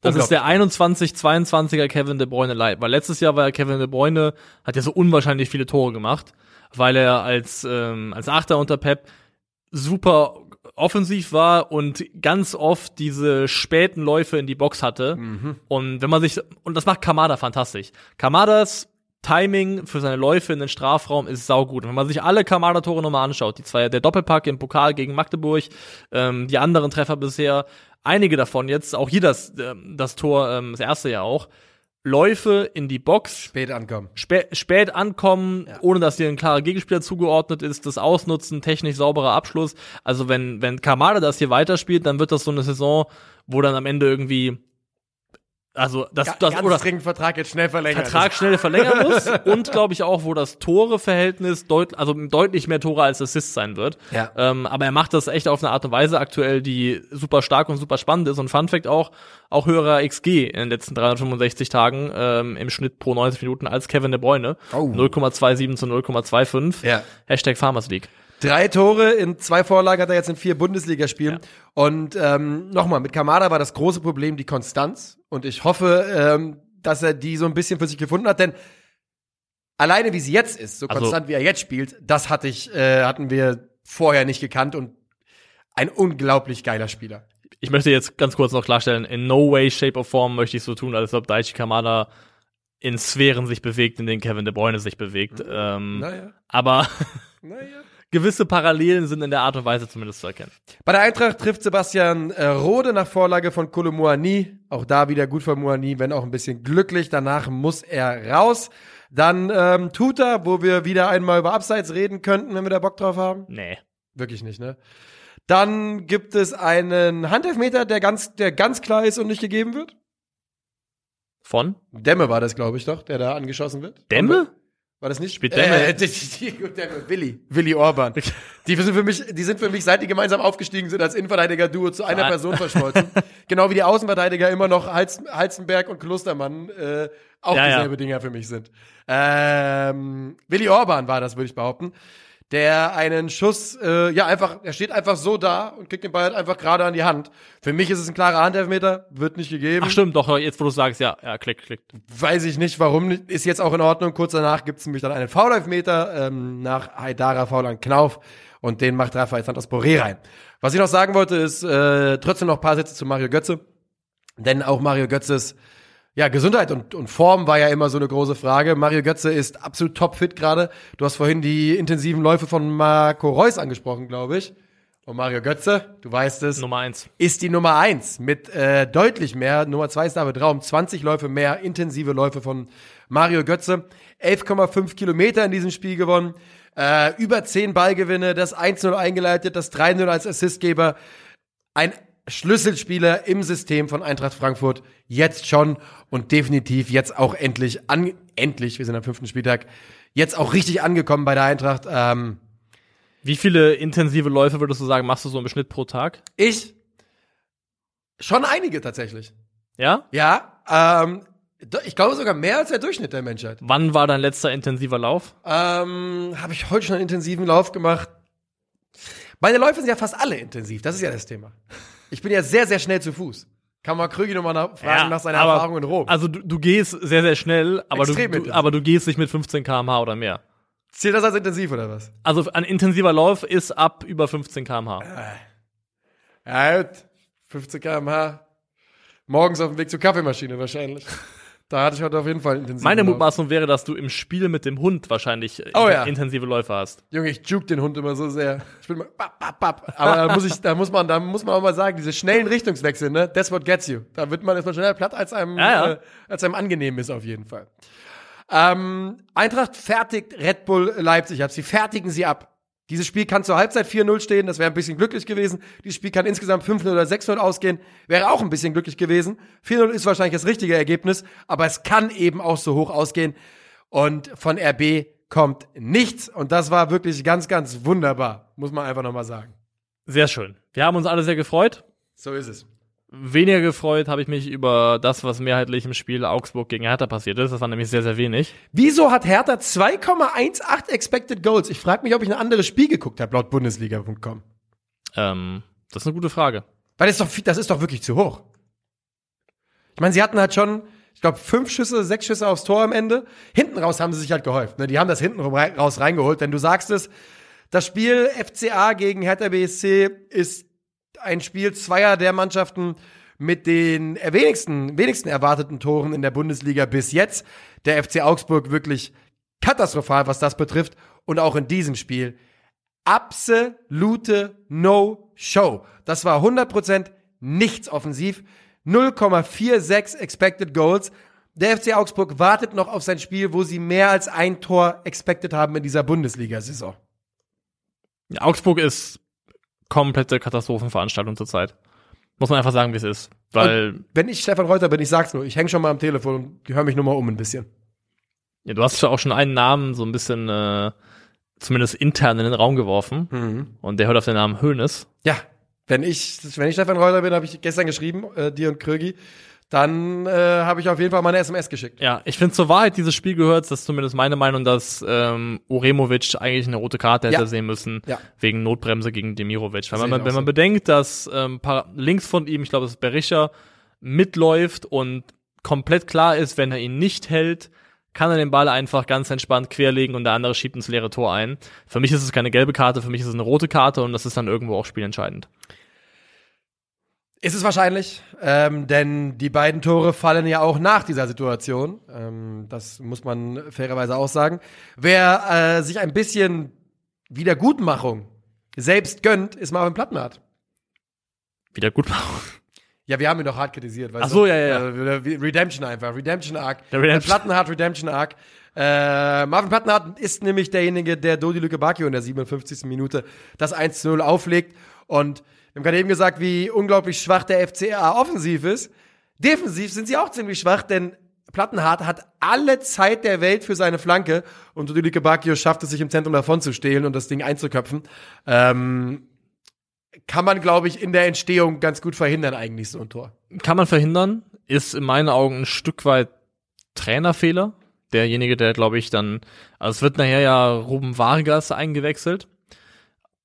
Das ist der 21-22er Kevin De Bruyne Light. Weil letztes Jahr war Kevin De Bruyne, hat ja so unwahrscheinlich viele Tore gemacht, weil er als, ähm, als Achter unter Pep super offensiv war und ganz oft diese späten Läufe in die Box hatte. Und wenn man sich, und das macht Kamada fantastisch. Kamadas Timing für seine Läufe in den Strafraum ist saugut. Und wenn man sich alle Kamada-Tore nochmal anschaut, die zwei, der Doppelpack im Pokal gegen Magdeburg, ähm, die anderen Treffer bisher, einige davon jetzt, auch hier das, ähm, das Tor, ähm, das erste ja auch, Läufe in die Box, Spät ankommen. spä spät ankommen, ohne dass dir ein klarer Gegenspieler zugeordnet ist, das Ausnutzen, technisch sauberer Abschluss. Also wenn, wenn Kamada das hier weiterspielt, dann wird das so eine Saison, wo dann am Ende irgendwie, also das, das Ganz oder dringend Vertrag jetzt schnell verlängern. Vertrag schnell verlängern muss und glaube ich auch, wo das Tore-Verhältnis deut also deutlich mehr Tore als Assists sein wird. Ja. Ähm, aber er macht das echt auf eine Art und Weise aktuell, die super stark und super spannend ist. Und Fun Fact auch, auch höherer XG in den letzten 365 Tagen ähm, im Schnitt pro 90 Minuten als Kevin De Bruyne. Oh. 0,27 zu 0,25. Ja. Hashtag Farmers League. Drei Tore in zwei Vorlagen hat er jetzt in vier Bundesligaspielen. Und ähm, nochmal, mit Kamada war das große Problem die Konstanz. Und ich hoffe, ähm, dass er die so ein bisschen für sich gefunden hat. Denn alleine wie sie jetzt ist, so Also- konstant wie er jetzt spielt, das hatte ich, äh, hatten wir vorher nicht gekannt. Und ein unglaublich geiler Spieler. Ich möchte jetzt ganz kurz noch klarstellen, in no way, shape or form möchte ich so tun, als ob Daichi Kamada in Sphären sich bewegt, in denen Kevin De Bruyne sich bewegt. Ähm, Naja, aber naja. gewisse Parallelen sind in der Art und Weise zumindest zu erkennen. Bei der Eintracht trifft Sebastian äh, Rode nach Vorlage von Kolomuani. Auch da wieder gut von Muani, wenn auch ein bisschen glücklich. Danach muss er raus. Dann ähm, Tuta, wo wir wieder einmal über Abseits reden könnten, wenn wir da Bock drauf haben. Nee. Wirklich nicht, ne? Dann gibt es einen Handelfmeter, der ganz, der ganz klar ist und nicht gegeben wird. Von? Dämme war das, glaube ich, doch, der da angeschossen wird. Dämme? War das nicht? Spielt? Äh, die, die, die, Willi. Willi Orban. Die sind für mich, die sind für mich, seit die gemeinsam aufgestiegen sind, als Innenverteidiger-Duo zu einer Ah. Person verschmolzen. genau wie die Außenverteidiger immer noch Hals, Halzenberg und Klostermann äh, auch Ja, ja. dieselbe Dinger für mich sind. Ähm, Willi Orban war das, würde ich behaupten. Der einen Schuss, äh, ja, einfach, er steht einfach so da und kriegt den Ball halt einfach gerade an die Hand. Für mich ist es ein klarer Handelfmeter, wird nicht gegeben. Ach stimmt, doch, jetzt wo du sagst, ja, ja, klick, klick. Weiß ich nicht, warum, ist jetzt auch in Ordnung. Kurz danach gibt es nämlich dann einen Foul-Elfmeter ähm, nach Haidara Foul an Knauf und den macht Rafael Santos Boré rein. Was ich noch sagen wollte, ist äh, trotzdem noch ein paar Sätze zu Mario Götze. Denn auch Mario Götzes ja, Gesundheit und, und Form war ja immer so eine große Frage. Mario Götze ist absolut topfit gerade. Du hast vorhin die intensiven Läufe von Marco Reus angesprochen, glaube ich. Und Mario Götze, du weißt es, Nummer eins. ist die Nummer eins mit äh, deutlich mehr. Nummer zwei ist David Raum, 20 Läufe mehr, intensive Läufe von Mario Götze. 11,5 Kilometer in diesem Spiel gewonnen. Äh, über 10 Ballgewinne, das 1-0 eingeleitet, das 3-0 als Assistgeber. Ein Schlüsselspieler im System von Eintracht Frankfurt jetzt schon und definitiv jetzt auch endlich an, endlich, wir sind am fünften Spieltag, jetzt auch richtig angekommen bei der Eintracht. Ähm, Wie viele intensive Läufe würdest du sagen, machst du so im Schnitt pro Tag? ich schon einige tatsächlich. Ja? Ja, ähm, ich glaube sogar mehr als der Durchschnitt der Menschheit. Wann war dein letzter intensiver Lauf? Ähm, Habe ich heute schon einen intensiven Lauf gemacht. Meine Läufe sind ja fast alle intensiv, das ist ja das Thema. Ich bin ja sehr, sehr schnell zu Fuß. Kann man Krügi nochmal nach, fragen nach seiner aber- Erfahrung in Rom. Also du, du gehst sehr, sehr schnell, aber du, Extrem du, aber du gehst nicht mit 15 km/h oder mehr. Zählt das als intensiv oder was? Also ein intensiver Lauf ist ab über 15 km/h. Ja, gut. 15 km/h. Morgens auf dem Weg zur Kaffeemaschine wahrscheinlich. Da hatte ich heute auf jeden Fall einen intensiven Meine. Mutmaßung wäre, dass du im Spiel mit dem Hund wahrscheinlich äh, Oh ja. intensive Läufe hast. Junge, ich juke den Hund immer so sehr. Ich bin immer bap, bap, bap. Aber da muss ich, da muss man, da muss man auch mal sagen, diese schnellen Richtungswechsel, ne? That's what gets you. Da wird man erstmal schneller platt, als einem, Ja, ja. Äh, als einem angenehm ist, auf jeden Fall. Ähm, Eintracht fertigt Red Bull Leipzig ab. Sie fertigen sie ab. Dieses Spiel kann zur Halbzeit 4-0 stehen, das wäre ein bisschen glücklich gewesen. Dieses Spiel kann insgesamt 5-0 oder 6-0 ausgehen, wäre auch ein bisschen glücklich gewesen. 4-0 ist wahrscheinlich das richtige Ergebnis, aber es kann eben auch so hoch ausgehen. Und von RB kommt nichts. Und das war wirklich ganz, ganz wunderbar, muss man einfach nochmal sagen. Sehr schön. Wir haben uns alle sehr gefreut. So ist es. Weniger gefreut habe ich mich über das, was mehrheitlich im Spiel Augsburg gegen Hertha passiert ist. Das war nämlich sehr, sehr wenig. Wieso hat Hertha 2,18 Expected Goals? Ich frage mich, ob ich ein anderes Spiel geguckt habe, laut Bundesliga.com. Ähm, das ist eine gute Frage. Weil das ist doch, das ist doch wirklich zu hoch. Ich meine, sie hatten halt schon, ich glaube, fünf Schüsse, sechs Schüsse aufs Tor am Ende. Hinten raus haben sie sich halt gehäuft. Ne? Die haben das hinten raus reingeholt. Denn du sagst es, das Spiel FCA gegen Hertha BSC ist ein Spiel zweier der Mannschaften mit den wenigsten, wenigsten erwarteten Toren in der Bundesliga bis jetzt. Der FC Augsburg wirklich katastrophal, was das betrifft. Und auch in diesem Spiel absolute No-Show. Das war 100% nichts offensiv. 0,46 Expected Goals. Der FC Augsburg wartet noch auf sein Spiel, wo sie mehr als ein Tor expected haben in dieser Bundesliga-Saison. Ja, Augsburg ist komplette Katastrophenveranstaltung zurzeit. Muss man einfach sagen, wie es ist. Weil Und wenn ich Stefan Reuter bin, ich sag's nur, ich häng schon mal am Telefon und höre mich nur mal um ein bisschen. ja, du hast ja auch schon einen Namen so ein bisschen äh, zumindest intern in den Raum geworfen. Und der hört auf den Namen Hönes. Ja, wenn ich, wenn ich Stefan Reuter bin, habe ich gestern geschrieben, äh, dir und Krögi, dann äh, habe ich auf jeden Fall meine SMS geschickt. Ja, ich finde zur Wahrheit dieses Spiel gehört, das ist zumindest meine Meinung, dass ähm, Uremovic eigentlich eine rote Karte hätte Ja. sehen müssen, Ja. wegen Notbremse gegen Demirovic. Weil wenn man, wenn man so. bedenkt, dass ähm, links von ihm, ich glaube, es ist Berisha, mitläuft und komplett klar ist, wenn er ihn nicht hält, kann er den Ball einfach ganz entspannt querlegen und der andere schiebt ins leere Tor ein. Für mich ist es keine gelbe Karte, für mich ist es eine rote Karte und das ist dann irgendwo auch spielentscheidend. Ist es wahrscheinlich, ähm, denn die beiden Tore fallen ja auch nach dieser Situation. Ähm, das muss man fairerweise auch sagen. Wer äh, sich ein bisschen Wiedergutmachung selbst gönnt, ist Marvin Plattenhardt. Wieder gut machen. Ja, wir haben ihn doch hart kritisiert. Weißt Ach so, du? ja, ja, Äh, Redemption einfach. Redemption Arc. Der Redemption- Plattenhardt, Redemption Arc. Äh, Marvin Plattenhardt ist nämlich derjenige, der Dodi Lücke Bacchio in der 57. Minute das 1 zu 0 auflegt. Und wir haben gerade eben gesagt, wie unglaublich schwach der FCA offensiv ist. Defensiv sind sie auch ziemlich schwach, denn Plattenhardt hat alle Zeit der Welt für seine Flanke und Dodi Lücke Bacchio schafft es sich im Zentrum davon zu stehlen und das Ding einzuköpfen. Ähm, kann man, glaube ich, in der Entstehung ganz gut verhindern, eigentlich so ein Tor. kann man verhindern, ist in meinen Augen ein Stück weit Trainerfehler, derjenige, der, glaube ich, dann, also es wird nachher ja Ruben Vargas eingewechselt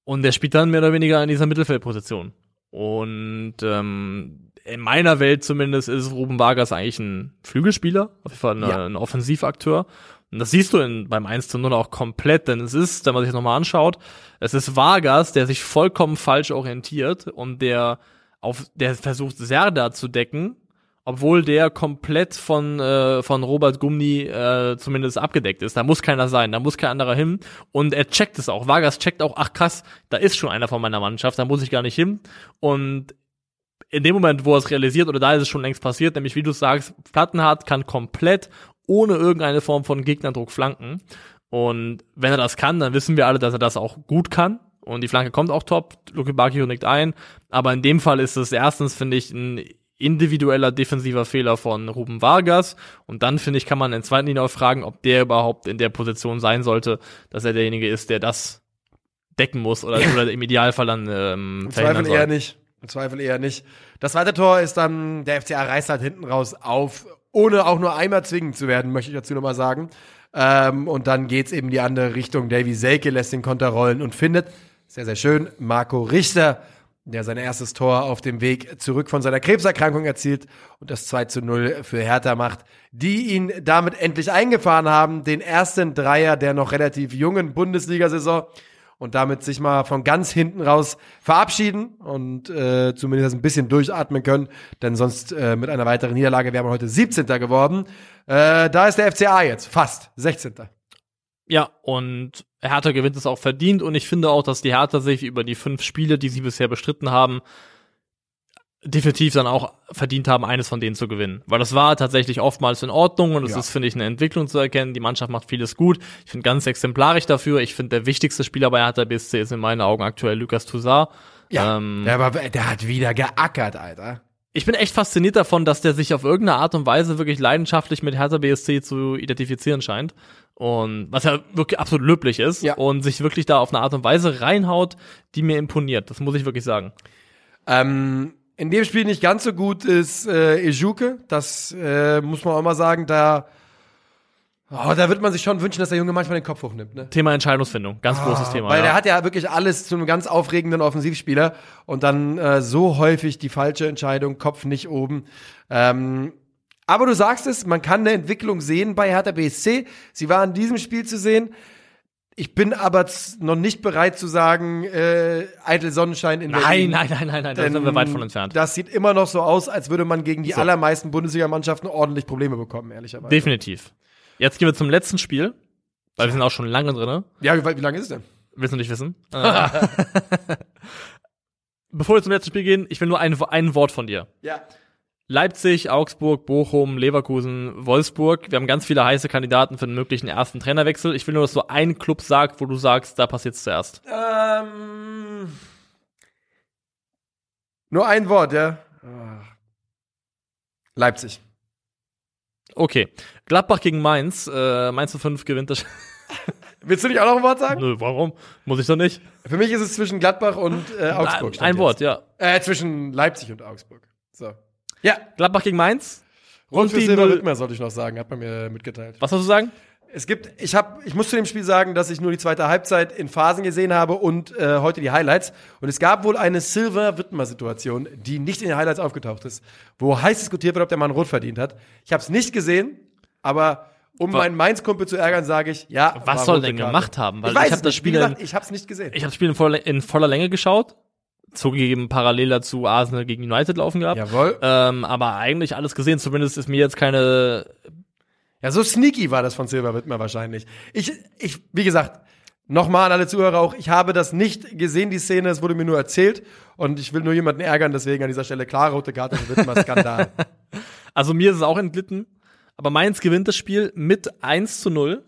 und der spielt dann mehr oder weniger in dieser Mittelfeldposition. Und ähm, in meiner Welt zumindest ist Ruben Vargas eigentlich ein Flügelspieler, auf jeden Fall eine, Ja. ein Offensivakteur. Und das siehst du in, beim 1 zu 0 auch komplett, denn es ist, wenn man sich das nochmal anschaut, es ist Vargas, der sich vollkommen falsch orientiert und der auf, der versucht Serda zu decken, obwohl der komplett von, äh, von Robert Gumni äh, zumindest abgedeckt ist. Da muss keiner sein, da muss kein anderer hin. Und er checkt es auch. Vargas checkt auch, ach krass, da ist schon einer von meiner Mannschaft, da muss ich gar nicht hin. Und in dem Moment, wo er es realisiert, oder da ist es schon längst passiert, nämlich wie du sagst, Plattenhardt kann komplett ohne irgendeine Form von Gegnerdruck flanken. Und wenn er das kann, dann wissen wir alle, dass er das auch gut kann. Und die Flanke kommt auch top. Luke Bakio nickt ein. Aber in dem Fall ist es erstens, finde ich, ein individueller defensiver Fehler von Ruben Vargas. Und dann, finde ich, kann man in zweiten Linie auch fragen, ob der überhaupt in der Position sein sollte, dass er derjenige ist, der das decken muss oder, oder im Idealfall dann ähm, Im Zweifel soll. eher nicht. Im Zweifel eher nicht. Das zweite Tor ist dann, der FCA reißt halt hinten raus auf, ohne auch nur einmal zwingend zu werden, möchte ich dazu nochmal sagen. Ähm, und dann geht's eben in die andere Richtung. Davy Selke lässt den Konter rollen und findet, sehr, sehr schön, Marco Richter, der sein erstes Tor auf dem Weg zurück von seiner Krebserkrankung erzielt und das 2 zu 0 für Hertha macht, die ihn damit endlich eingefahren haben, den ersten Dreier der noch relativ jungen Bundesliga-Saison und damit sich mal von ganz hinten raus verabschieden und äh, zumindest ein bisschen durchatmen können, denn sonst äh, mit einer weiteren Niederlage wäre man heute 17. geworden. Äh, da ist der FCA jetzt fast 16. Ja, und Hertha gewinnt es auch verdient und ich finde auch, dass die Hertha sich über die fünf Spiele, die sie bisher bestritten haben, definitiv dann auch verdient haben, eines von denen zu gewinnen. Weil das war tatsächlich oftmals in Ordnung und es Ja. ist, finde ich, eine Entwicklung zu erkennen. Die Mannschaft macht vieles gut. Ich finde ganz exemplarisch dafür. Ich finde, der wichtigste Spieler bei Hertha BSC ist in meinen Augen aktuell Lukas Toussaint. Ja, Ähm, der, war, der hat wieder geackert, Alter. ich bin echt fasziniert davon, dass der sich auf irgendeine Art und Weise wirklich leidenschaftlich mit Hertha BSC zu identifizieren scheint. Und was ja wirklich absolut löblich ist. Ja. Und sich wirklich da auf eine Art und Weise reinhaut, die mir imponiert. Das muss ich wirklich sagen. Ähm, in dem Spiel nicht ganz so gut ist äh, Ejuke. Das äh, muss man auch mal sagen. Da, oh, da wird man sich schon wünschen, dass der Junge manchmal den Kopf hochnimmt. Ne? Thema Entscheidungsfindung. Ganz großes Thema. Ah, Weil ja. der hat ja wirklich alles zu einem ganz aufregenden Offensivspieler und dann äh, so häufig die falsche Entscheidung, Kopf nicht oben. Ähm, aber du sagst es, man kann eine Entwicklung sehen bei Hertha BSC. Sie war in diesem Spiel zu sehen. Ich bin aber noch nicht bereit zu sagen, äh, eitel Sonnenschein in nein, Berlin. nein, nein, nein, nein, da sind wir weit von entfernt. Das sieht immer noch so aus, als würde man gegen die So. allermeisten Bundesligamannschaften ordentlich Probleme bekommen, ehrlicherweise. Definitiv. Jetzt gehen wir zum letzten Spiel, weil wir sind auch schon lange drin. Ja, wie, wie lange ist es denn? Willst du nicht wissen? Äh, Bevor wir zum letzten Spiel gehen, ich will nur ein, ein Wort von dir. Ja. Leipzig, Augsburg, Bochum, Leverkusen, Wolfsburg. Wir haben ganz viele heiße Kandidaten für den möglichen ersten Trainerwechsel. Ich will nur, dass du einen Club sagst, wo du sagst, da passiert's zuerst. Ähm, nur ein Wort, ja. Leipzig. Okay. Gladbach gegen Mainz. Äh, Mainz zu 5 gewinnt das. Willst du nicht auch noch ein Wort sagen? Nö, warum? Muss ich doch nicht. Für mich ist es zwischen Gladbach und äh, Augsburg. Ein, ein jetzt. Wort, ja. Äh, zwischen Leipzig und Augsburg. So. Ja, Gladbach gegen Mainz. Rund Und für Silber Null- Wittmer sollte ich noch sagen, hat man mir mitgeteilt. Was sollst du sagen? Es gibt, ich habe, ich muss zu dem Spiel sagen, dass ich nur die zweite Halbzeit in Phasen gesehen habe und äh, heute die Highlights. Und es gab wohl eine Silver-Wittmer-Situation, die nicht in den Highlights aufgetaucht ist, wo heiß diskutiert wird, ob der Mann rot verdient hat. Ich habe es nicht gesehen, aber um Wa- meinen Mainz-Kumpel zu ärgern, sage ich, ja. Was war soll rote denn gemacht haben? Weil ich weiß ich hab es das nicht. Spiel gesagt, ich habe es nicht gesehen. Ich habe das Spiel in voller, in voller Länge geschaut. Zugegeben parallel dazu Arsenal gegen United laufen gehabt. Jawohl. Ähm, aber eigentlich alles gesehen. Zumindest ist mir jetzt keine. Ja, so sneaky war das von Silver Wittmer wahrscheinlich. Ich, ich, wie gesagt, nochmal an alle Zuhörer auch, ich habe das nicht gesehen, die Szene, es wurde mir nur erzählt und ich will nur jemanden ärgern, deswegen an dieser Stelle klar rote Karte für Wittmer Skandal. Also mir ist es auch entglitten. Aber Mainz gewinnt das Spiel mit 1 zu 0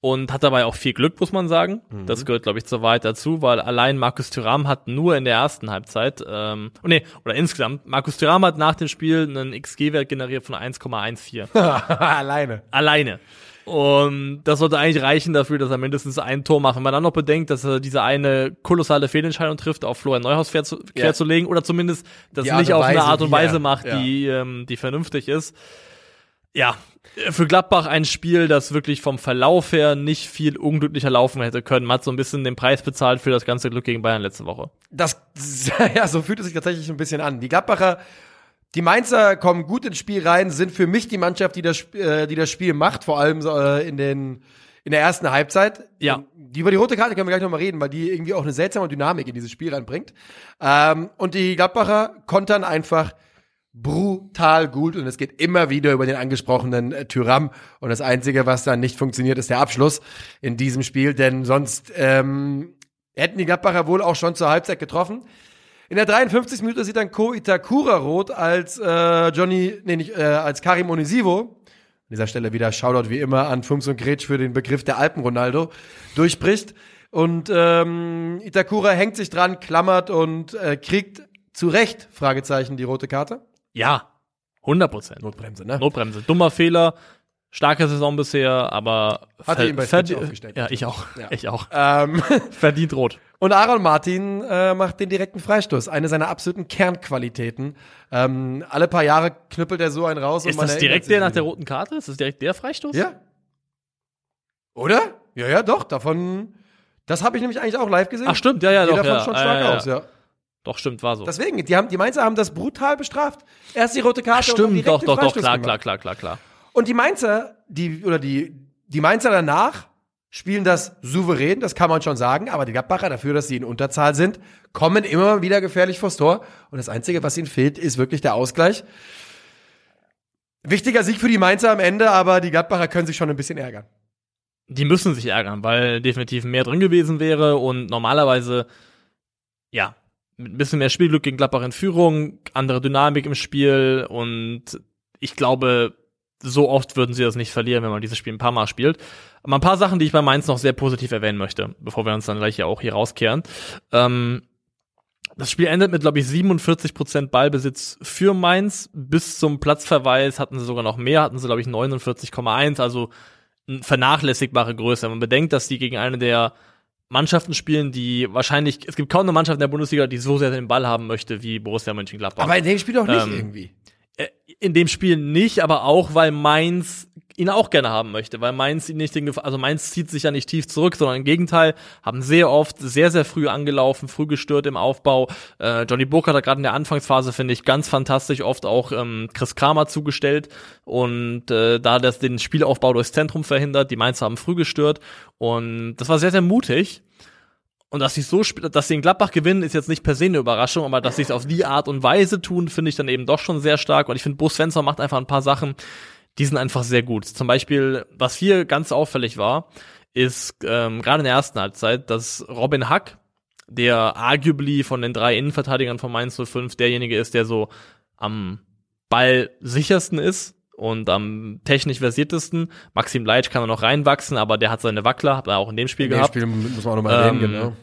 und hat dabei auch viel Glück, muss man sagen. Mhm. Das gehört, glaube ich, zur Wahrheit dazu, weil allein Markus Thuram hat nur in der ersten Halbzeit, ähm, oh nee, oder insgesamt, Markus Thuram hat nach dem Spiel einen XG-Wert generiert von 1,14. Alleine. alleine. Und das sollte eigentlich reichen dafür, dass er mindestens ein Tor macht. Wenn man dann noch bedenkt, dass er diese eine kolossale Fehlentscheidung trifft, auf Florian Neuhaus quer zu, quer Ja. zu legen oder zumindest das Die nicht auf eine Weise, Art und Weise macht, ja. die, ähm, die vernünftig ist. Ja, Für Gladbach ein Spiel, das wirklich vom Verlauf her nicht viel unglücklicher laufen hätte können. Man hat so ein bisschen den Preis bezahlt für das ganze Glück gegen Bayern letzte Woche. Das, ja, so fühlt es sich tatsächlich ein bisschen an. Die Gladbacher, die Mainzer kommen gut ins Spiel rein, sind für mich die Mannschaft, die das, äh, die das Spiel macht, vor allem äh, in den, in der ersten Halbzeit. Ja. Die, über die rote Karte können wir gleich nochmal reden, weil die irgendwie auch eine seltsame Dynamik in dieses Spiel reinbringt. Ähm, und die Gladbacher kontern einfach brutal gut und es geht immer wieder über den angesprochenen äh, Tyram und das Einzige, was dann nicht funktioniert, ist der Abschluss in diesem Spiel, denn sonst ähm, hätten die Gladbacher wohl auch schon zur Halbzeit getroffen. In der 53. Minute sieht dann Ko Itakura rot, als äh, Johnny, nee, nicht, äh, als Karim Onisivo, an dieser Stelle wieder Shoutout wie immer an Funks und Gretsch für den Begriff der Alpen-Ronaldo, durchbricht. Und ähm, Itakura hängt sich dran, klammert und äh, kriegt zu Recht, Fragezeichen, die rote Karte. Ja, 100 Prozent. Notbremse, ne? Notbremse. Dummer Fehler. Starke Saison bisher, aber Hatte ver- ihn bei Twitch aufgestellt. Ja, ich auch. Ja. Ich auch. Ähm, Verdient rot. und Aaron Martin äh, macht den direkten Freistoß. Eine seiner absoluten Kernqualitäten. Ähm, alle paar Jahre knüppelt er so einen raus. und Ist man das direkt der nach der roten Karte? Ist das direkt der Freistoß? Ja. Oder? Ja, ja, doch. Davon. Das habe ich nämlich eigentlich auch live gesehen. Ach stimmt, ja, ja, Geht doch. davon Ja. schon stark ja, ja. aus, ja. Doch, stimmt, war so. Deswegen, die, haben, die Mainzer haben das brutal bestraft. Erst die rote Karte und dann stimmt, direkt doch, den doch, doch, klar, gemacht. klar, klar, klar, klar. Und die Mainzer, die, oder die, die Mainzer danach spielen das souverän, das kann man schon sagen, aber die Gladbacher dafür, dass sie in Unterzahl sind, kommen immer wieder gefährlich vors Tor. Und das Einzige, was ihnen fehlt, ist wirklich der Ausgleich. Wichtiger Sieg für die Mainzer am Ende, aber die Gladbacher können sich schon ein bisschen ärgern. Die müssen sich ärgern, weil definitiv mehr drin gewesen wäre und normalerweise, ja, mit ein bisschen mehr Spielglück gegen Gladbach in Führung, andere Dynamik im Spiel und ich glaube, so oft würden sie das nicht verlieren, wenn man dieses Spiel ein paar Mal spielt. Aber ein paar Sachen, die ich bei Mainz noch sehr positiv erwähnen möchte, bevor wir uns dann gleich ja auch hier rauskehren. Ähm, das Spiel endet mit, glaube ich, 47% Ballbesitz für Mainz. Bis zum Platzverweis hatten sie sogar noch mehr, hatten sie, glaube ich, 49,1, also vernachlässigbare Größe. Wenn man bedenkt, dass die gegen eine der Mannschaften spielen, die wahrscheinlich, es gibt kaum eine Mannschaft in der Bundesliga, die so sehr den Ball haben möchte wie Borussia Mönchengladbach. Aber in dem Spiel doch nicht Ähm, irgendwie. Äh, in dem Spiel nicht, aber auch, weil Mainz ihn auch gerne haben möchte, weil Mainz ihn nicht den, Gef- also Mainz zieht sich ja nicht tief zurück, sondern im Gegenteil, haben sehr oft sehr, sehr früh angelaufen, früh gestört im Aufbau. Äh, Johnny Burkhardt hat gerade in der Anfangsphase, finde ich, ganz fantastisch oft auch ähm, Chris Kramer zugestellt und äh, da das den Spielaufbau durchs Zentrum verhindert. Die Mainzer haben früh gestört und das war sehr, sehr mutig. Und dass sie so, dass sie in Gladbach gewinnen, ist jetzt nicht per se eine Überraschung, aber dass sie es auf die Art und Weise tun, finde ich dann eben doch schon sehr stark. Und ich finde, Bo Svensson macht einfach ein paar Sachen, die sind einfach sehr gut. Zum Beispiel, was hier ganz auffällig war, ist ähm, gerade in der ersten Halbzeit, dass Robin Hack, der arguably von den drei Innenverteidigern von Mainz 05 derjenige ist, der so am Ball sichersten ist und am technisch versiertesten. Maxim Leitsch kann er noch reinwachsen, aber der hat seine Wackler, hat er auch in dem Spiel In dem gehabt. Spiel muss man auch nochmal Ähm, erwähnen, genau.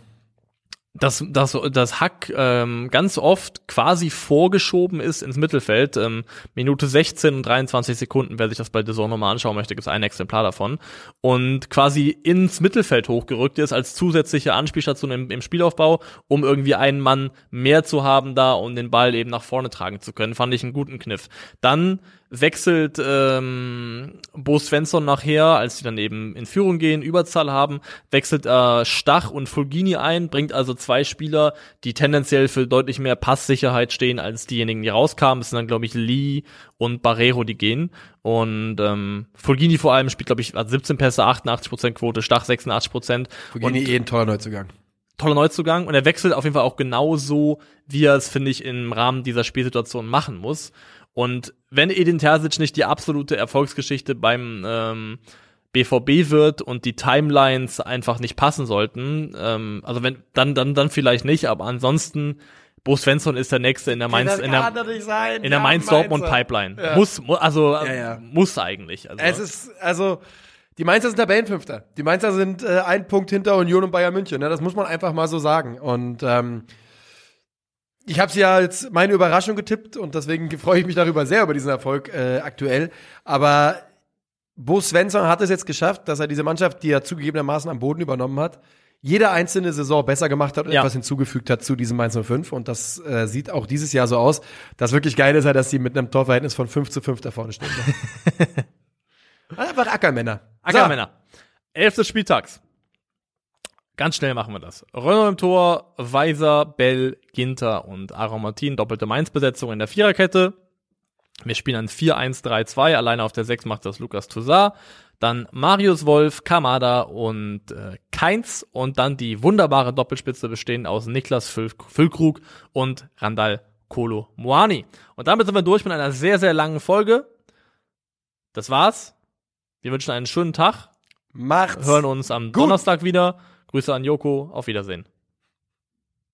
Dass, dass, dass Hack ähm, ganz oft quasi vorgeschoben ist ins Mittelfeld. Ähm, Minute 16 und 23 Sekunden, wer sich das bei The nochmal anschauen möchte, gibt es ein Exemplar davon. Und quasi ins Mittelfeld hochgerückt ist als zusätzliche Anspielstation im, im Spielaufbau, um irgendwie einen Mann mehr zu haben da und den Ball eben nach vorne tragen zu können. Fand ich einen guten Kniff. Dann wechselt ähm, Bo Svensson nachher, als sie dann eben in Führung gehen, Überzahl haben, wechselt äh, Stach und Fulgini ein, bringt also zwei Spieler, die tendenziell für deutlich mehr Passsicherheit stehen als diejenigen, die rauskamen. Es sind dann, glaube ich, Lee und Barrero, die gehen. Und ähm, Fulgini vor allem spielt, glaube ich, hat 17 Pässe, 88% Quote, Stach 86%. Fulgini und- eh ein toller Neuzugang. toller Neuzugang und er wechselt auf jeden Fall auch genau so, wie er es, finde ich, im Rahmen dieser Spielsituation machen muss. Und wenn Edin Terzic nicht die absolute Erfolgsgeschichte beim ähm, BVB wird und die Timelines einfach nicht passen sollten, ähm, also wenn dann dann dann vielleicht nicht, aber ansonsten Bo Svensson ist der nächste in der Mainz in der, in der Mainz Dortmund Pipeline. Ja. Muss mu also Ja, ja. muss eigentlich. Also, Es ist, also, die Mainzer sind Tabellenfünfter. Die Mainzer sind äh, ein Punkt hinter Union und Bayern München. Ne? Das muss man einfach mal so sagen. Und ähm, ich habe sie ja als meine Überraschung getippt und deswegen freue ich mich darüber sehr über diesen Erfolg äh, aktuell. Aber Bo Svensson hat es jetzt geschafft, dass er diese Mannschaft, die er zugegebenermaßen am Boden übernommen hat, jede einzelne Saison besser gemacht hat und Ja. etwas hinzugefügt hat zu diesem Mainz 05. Und das äh, sieht auch dieses Jahr so aus. Das wirklich geil ist ja, dass sie mit einem Torverhältnis von 5 zu 5 da vorne stehen. Einfach Ackermänner. Ackermänner. Elftes Spieltags. Ganz schnell machen wir das. Renault im Tor, Weiser, Bell, Ginter und Aromatin, doppelte Mainz-Besetzung in der Viererkette. Wir spielen ein 4-1-3-2, alleine auf der 6 macht das Lukas Toussaint. Dann Marius Wolf, Kamada und äh, Keins und dann die wunderbare Doppelspitze bestehend aus Niklas Füll Füllkrug und Randall Kolo Moani. Und damit sind wir durch mit einer sehr, sehr langen Folge. Das war's. Wir wünschen einen schönen Tag, Macht's. hören uns am Gut. Donnerstag wieder. Grüße an Joko, auf Wiedersehen.